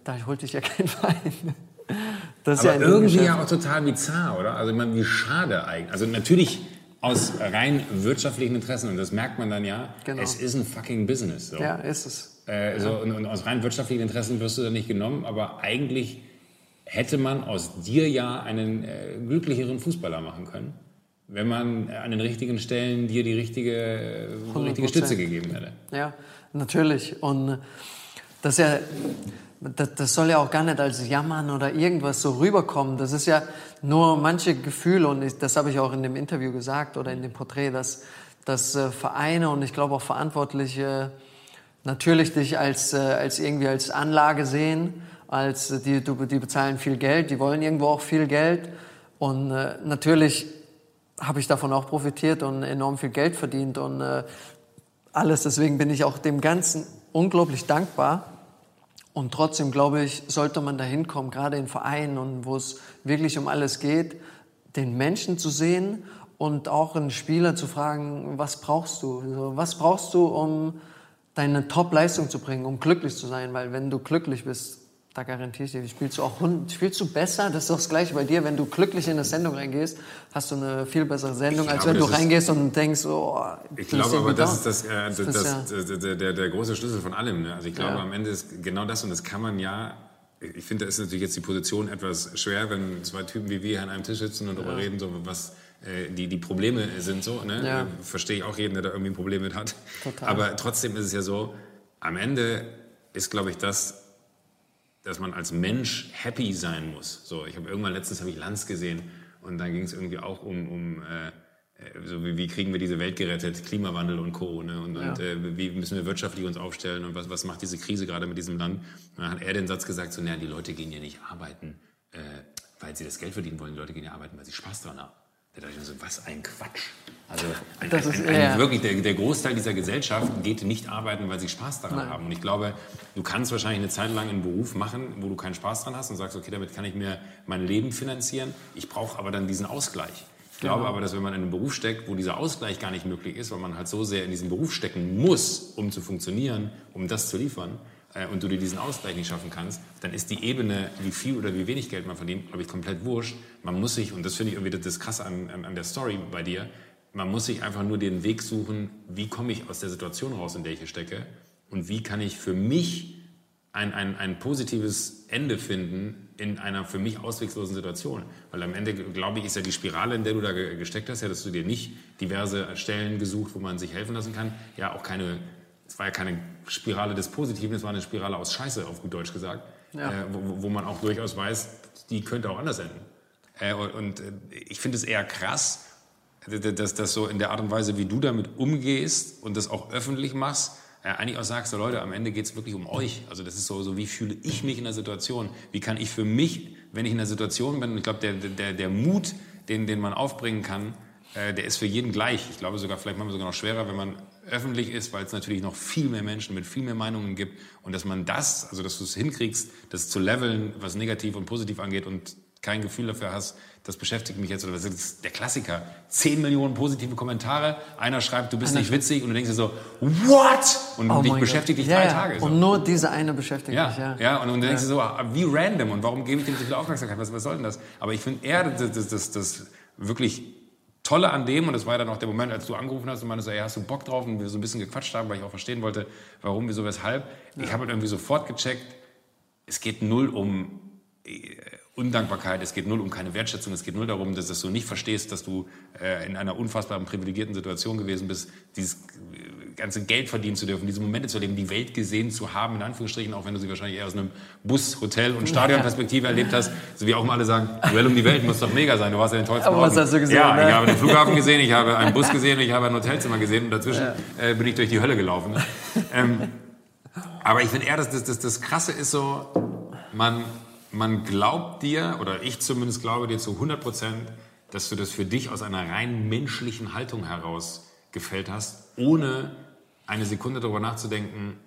da holt dich ja kein Verein. Das Aber ja irgendwie ja auch total bizarr, oder? Also ich meine, wie schade eigentlich. Also natürlich aus rein wirtschaftlichen Interessen, und das merkt man dann ja, genau. es ist ein fucking Business. So. Ja, ist es. Äh, ja. so, und, und, aus rein wirtschaftlichen Interessen wirst du da nicht genommen, aber eigentlich hätte man aus dir ja einen äh, glücklicheren Fußballer machen können, wenn man an den richtigen Stellen dir die richtige, äh, richtige Stütze gegeben hätte. Ja, natürlich. Und das ist ja das, das soll ja auch gar nicht als Jammern oder irgendwas so rüberkommen. Das ist ja nur manche Gefühle und ich, das habe ich auch in dem Interview gesagt oder in dem Porträt, dass, dass äh, Vereine und ich glaube auch Verantwortliche natürlich dich als, äh, als irgendwie als Anlage sehen, als äh, die, die bezahlen viel Geld, die wollen irgendwo auch viel Geld und natürlich habe ich davon auch profitiert und enorm viel Geld verdient und alles. Deswegen bin ich auch dem Ganzen unglaublich dankbar. Und trotzdem, glaube ich, sollte man da hinkommen, gerade in Vereinen und wo es wirklich um alles geht, den Menschen zu sehen und auch einen Spieler zu fragen, was brauchst du? Also, was brauchst du, um deine Top-Leistung zu bringen, um glücklich zu sein? Weil wenn du glücklich bist, da garantiere ich dir, spielst du auch spielst du besser. Das ist doch das Gleiche bei dir. Wenn du glücklich in eine Sendung reingehst, hast du eine viel bessere Sendung, ich als glaube, wenn du reingehst und denkst, oh, ich glaube aber, das ist, das, äh, das, das, das der, der, der, große Schlüssel von allem. Ne? Also ich glaube, ja. am Ende ist genau das und das kann man ja. Ich finde, da ist natürlich jetzt die Position etwas schwer, wenn zwei Typen wie wir an einem Tisch sitzen und darüber reden, so was äh, die, die Probleme sind so. Ne? Ja. Verstehe ich auch jeden, der da irgendwie ein Problem mit hat. Total. Aber trotzdem ist es ja so, am Ende ist, glaube ich, das dass man als Mensch happy sein muss. So, ich habe irgendwann letztens habe ich Lanz gesehen und da ging es irgendwie auch um, um äh, äh, so wie, wie, kriegen wir diese Welt gerettet, Klimawandel und Co. Ne? Und, ja. und äh, wie müssen wir wirtschaftlich uns aufstellen und was, was macht diese Krise gerade mit diesem Land? Und dann hat er den Satz gesagt, so, naja, die Leute gehen ja nicht arbeiten, äh, weil sie das Geld verdienen wollen, die Leute gehen ja arbeiten, weil sie Spaß daran haben. Da dachte ich mir so, was ein Quatsch. Also ein, das ist, ein, ein, wirklich der, der, Großteil dieser Gesellschaft geht nicht arbeiten, weil sie Spaß daran Nein. haben. Und ich glaube, du kannst wahrscheinlich eine Zeit lang einen Beruf machen, wo du keinen Spaß dran hast und sagst, okay, damit kann ich mir mein Leben finanzieren. Ich brauche aber dann diesen Ausgleich. Ich glaube genau. aber, dass wenn man in einen Beruf steckt, wo dieser Ausgleich gar nicht möglich ist, weil man halt so sehr in diesen Beruf stecken muss, um zu funktionieren, um das zu liefern, äh, und du dir diesen Ausgleich nicht schaffen kannst, dann ist die Ebene, wie viel oder wie wenig Geld man verdient, glaube ich, komplett wurscht. Man muss sich, und das finde ich irgendwie das Krasse an, an, an der Story bei dir, man muss sich einfach nur den Weg suchen, wie komme ich aus der Situation raus, in der ich hier stecke und wie kann ich für mich ein, ein, ein positives Ende finden in einer für mich ausweglosen Situation. Weil am Ende, glaube ich, ist ja die Spirale, in der du da gesteckt hast, ja, dass du dir nicht diverse Stellen gesucht, wo man sich helfen lassen kann, ja auch keine es war ja keine Spirale des Positiven, es war eine Spirale aus Scheiße, auf gut Deutsch gesagt, ja. äh, wo, wo, man auch durchaus weiß, die könnte auch anders enden. Äh, und, äh, ich finde es eher krass, dass das so in der Art und Weise, wie du damit umgehst und das auch öffentlich machst, äh, eigentlich auch sagst, so Leute, am Ende geht es wirklich um euch. Also das ist so, so, wie fühle ich mich in der Situation? Wie kann ich für mich, wenn ich in der Situation bin, und ich glaube, der, der, der Mut, den, den man aufbringen kann, äh, der ist für jeden gleich. Ich glaube sogar, vielleicht manchmal sogar noch schwerer, wenn man öffentlich ist, weil es natürlich noch viel mehr Menschen mit viel mehr Meinungen gibt und dass man das, also dass du es hinkriegst, das zu leveln, was negativ und positiv angeht und kein Gefühl dafür hast, das beschäftigt mich jetzt, oder das ist der Klassiker. Zehn Millionen positive Kommentare, einer schreibt, du bist nicht witzig und du denkst dir so, what? Und oh dich beschäftigt dich drei ja, Tage. So. Und nur diese eine beschäftigt ja, dich, ja. Ja, und, und du denkst dir so, ah, wie random und warum gebe ich dem so viel Aufmerksamkeit, was, was soll denn das? Aber ich finde eher das, das, das, das wirklich Tolle an dem, und das war dann auch der Moment, als du angerufen hast und meinte so, ey, hast du Bock drauf? Und wir so ein bisschen gequatscht haben, weil ich auch verstehen wollte, warum, wieso, weshalb. Ich habe halt irgendwie sofort gecheckt, es geht null um äh, Undankbarkeit, es geht null um keine Wertschätzung, es geht null darum, dass, dass du nicht verstehst, dass du äh, in einer unfassbaren privilegierten Situation gewesen bist, dieses ganze Geld verdienen zu dürfen, diese Momente zu erleben, die Welt gesehen zu haben, in Anführungsstrichen, auch wenn du sie wahrscheinlich eher aus einem Bus, Hotel und Stadionperspektive erlebt hast, so wie auch mal alle sagen, Duell um die Welt muss doch mega sein, du warst ja den tollsten Aber was hast du gesehen? Ja, ne? ich habe den Flughafen gesehen, ich habe einen Bus gesehen, ich habe ein Hotelzimmer gesehen und dazwischen ja. äh, bin ich durch die Hölle gelaufen. Ne? Ähm, aber ich finde eher, dass das, das, das Krasse ist so, man, man glaubt dir, oder ich zumindest glaube dir zu 100 Prozent, dass du das für dich aus einer rein menschlichen Haltung heraus gefällt hast, ohne eine Sekunde darüber nachzudenken,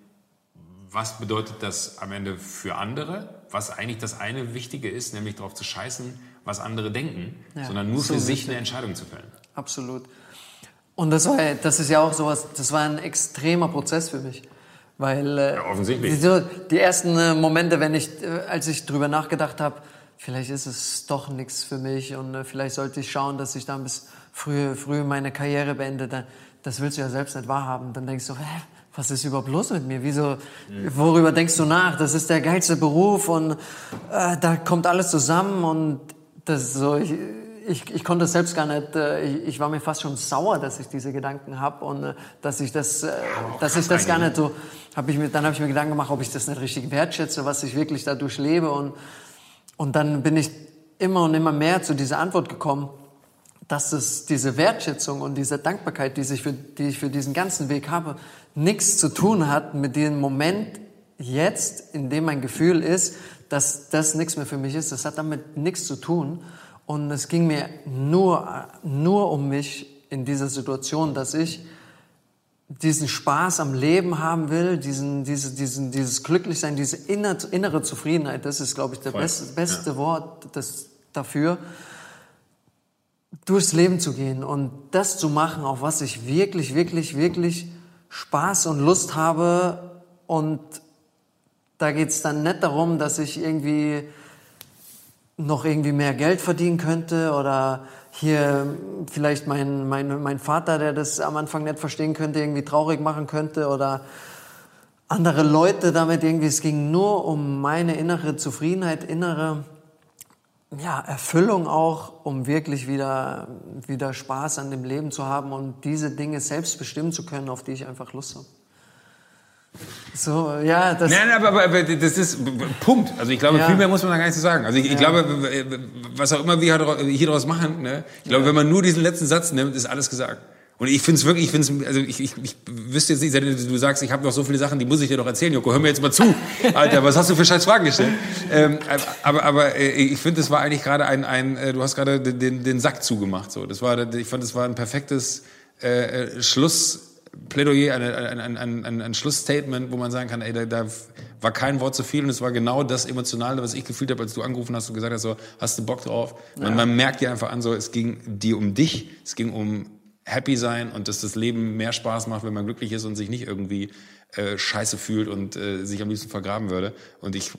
was bedeutet das am Ende für andere, was eigentlich das eine Wichtige ist, nämlich darauf zu scheißen, was andere denken, ja, sondern nur so für sich eine Entscheidung zu fällen. Absolut. Und das, war, das ist ja auch sowas, das war ein extremer Prozess für mich. Weil äh, ja, offensichtlich. Die, die ersten äh, Momente, wenn ich, äh, als ich drüber nachgedacht habe, vielleicht ist es doch nichts für mich und äh, vielleicht sollte ich schauen, dass ich dann bis früh, früh meine Karriere beende. Das willst du ja selbst nicht wahrhaben. Dann denkst du, hä, was ist überhaupt los mit mir? Wieso, worüber denkst du nach? Das ist der geilste Beruf und äh, da kommt alles zusammen und das so, ich, ich, ich konnte es selbst gar nicht, äh, ich, ich, war mir fast schon sauer, dass ich diese Gedanken habe und äh, dass ich das, äh, dass ich das gar nicht so, hab ich mir, dann habe ich mir Gedanken gemacht, ob ich das nicht richtig wertschätze, was ich wirklich dadurch lebe und, und dann bin ich immer und immer mehr zu dieser Antwort gekommen, dass es diese Wertschätzung und diese Dankbarkeit, die ich für, die ich für diesen ganzen Weg habe, nichts zu tun hat mit dem Moment jetzt, in dem mein Gefühl ist, dass das nichts mehr für mich ist. Das hat damit nichts zu tun. Und es ging mir nur, nur um mich in dieser Situation, dass ich diesen Spaß am Leben haben will, diesen, diese, diesen, dieses Glücklichsein, diese innere Zufriedenheit, das ist, glaube ich, das beste, beste ja. Wort das, dafür, durchs Leben zu gehen und das zu machen, auf was ich wirklich, wirklich, wirklich Spaß und Lust habe. Und da geht es dann nicht darum, dass ich irgendwie noch irgendwie mehr Geld verdienen könnte oder hier vielleicht mein, mein, mein Vater, der das am Anfang nicht verstehen könnte, irgendwie traurig machen könnte oder andere Leute damit irgendwie. Es ging nur um meine innere Zufriedenheit, innere ja, Erfüllung auch, um wirklich wieder, wieder Spaß an dem Leben zu haben und diese Dinge selbst bestimmen zu können, auf die ich einfach Lust habe. So, ja, das. Nein, aber, aber, aber das ist Punkt. Also ich glaube, ja. viel mehr muss man da gar nicht zu sagen. Also ich, ich ja. glaube, was auch immer wir hier daraus machen, ne? ich glaube, ja. wenn man nur diesen letzten Satz nimmt, ist alles gesagt. Und ich finde es wirklich, ich finde also ich, ich, ich wüsste jetzt nicht, du sagst, ich habe noch so viele Sachen, die muss ich dir doch erzählen, Joko, hör mir jetzt mal zu. Alter, was hast du für scheiß Fragen gestellt? Ähm, aber aber äh, ich finde, das war eigentlich gerade ein, ein äh, du hast gerade den, den Sack zugemacht. So. Das war, ich fand, das war ein perfektes äh, äh Schluss Plädoyer, ein, ein, ein, ein, ein Schlussstatement, wo man sagen kann, ey, da, da war kein Wort zu viel und es war genau das Emotionale, was ich gefühlt habe, als du angerufen hast und gesagt hast, so, hast du Bock drauf? Ja. Man, man merkt dir einfach an, so, es ging dir um dich, es ging um happy sein und dass das Leben mehr Spaß macht, wenn man glücklich ist und sich nicht irgendwie äh, scheiße fühlt und äh, sich am liebsten vergraben würde. Und ich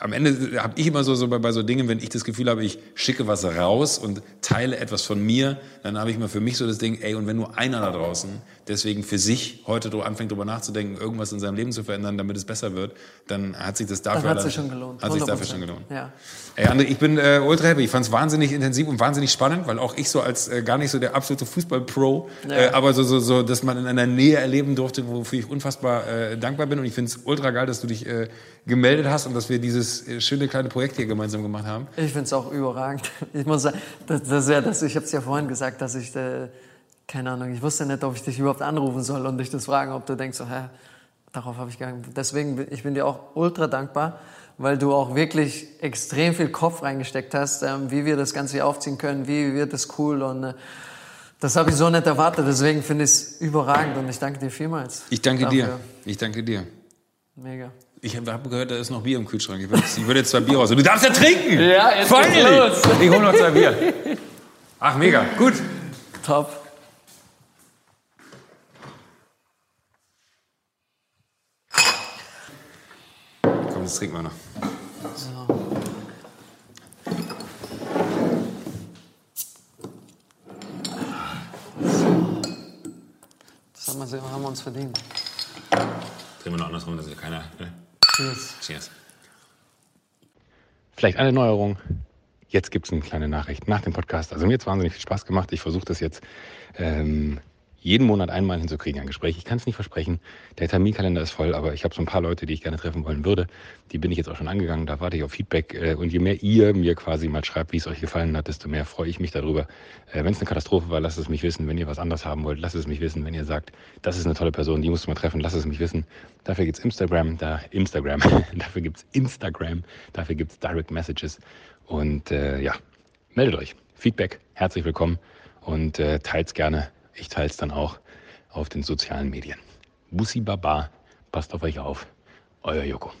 am Ende habe ich immer so, so bei, bei so Dingen, wenn ich das Gefühl habe, ich schicke was raus und teile etwas von mir, dann habe ich mal für mich so das Ding, ey, und wenn nur einer da draußen deswegen für sich heute anfängt, darüber nachzudenken, irgendwas in seinem Leben zu verändern, damit es besser wird, dann hat sich das dafür dann hat sich schon gelohnt. Hat sich dafür schon gelohnt. Ja. Ey, André, ich bin äh, ultra happy. Ich fand es wahnsinnig intensiv und wahnsinnig spannend, weil auch ich so als äh, gar nicht so der absolute Fußball-Pro, ja. äh, aber so, so, so, dass man in einer Nähe erleben durfte, wofür ich unfassbar äh, dankbar bin. Und ich finde es ultra geil, dass du dich äh, gemeldet hast und dass wir dieses äh, schöne kleine Projekt hier gemeinsam gemacht haben. Ich finde es auch überragend. Ich muss sagen, das, das ja das, ich habe es ja vorhin gesagt, dass ich äh, keine Ahnung, ich wusste nicht, ob ich dich überhaupt anrufen soll und dich das fragen, ob du denkst, so, hä, darauf habe ich gar nicht. Deswegen, ich bin dir auch ultra dankbar, weil du auch wirklich extrem viel Kopf reingesteckt hast, ähm, wie wir das Ganze hier aufziehen können, wie wird das cool und äh, das habe ich so nicht erwartet. Deswegen finde ich es überragend und ich danke dir vielmals. Ich danke dafür. dir. Ich danke dir. Mega. Ich habe gehört, da ist noch Bier im Kühlschrank. Ich würde, ich würde jetzt zwei Bier raus. Du darfst ja trinken! Ja, jetzt Finally. los. Ich hole noch zwei Bier. Ach, mega. Gut. Top. Das trinken wir noch. So. Das haben wir, haben wir uns verdient. Drehen wir noch andersrum, dass keiner. Ne? Cheers. Cheers. Vielleicht eine Neuerung. Jetzt gibt es eine kleine Nachricht nach dem Podcast. Also mir hat es wahnsinnig viel Spaß gemacht. Ich versuche das jetzt ähm, jeden Monat einmal hinzukriegen, ein Gespräch. Ich kann es nicht versprechen. Der Terminkalender ist voll, aber ich habe so ein paar Leute, die ich gerne treffen wollen würde. Die bin ich jetzt auch schon angegangen. Da warte ich auf Feedback. Äh, und je mehr ihr mir quasi mal schreibt, wie es euch gefallen hat, desto mehr freue ich mich darüber. Äh, wenn es eine Katastrophe war, lasst es mich wissen. Wenn ihr was anderes haben wollt, lasst es mich wissen. Wenn ihr sagt, das ist eine tolle Person, die musst du mal treffen, lasst es mich wissen. Dafür gibt es Instagram, da Instagram. dafür gibt es Instagram. Dafür gibt es Direct Messages. Und äh, ja, meldet euch. Feedback, herzlich willkommen und äh, teilt gerne ich teile es dann auch auf den sozialen Medien. Bussi Baba, passt auf euch auf. Euer Joko.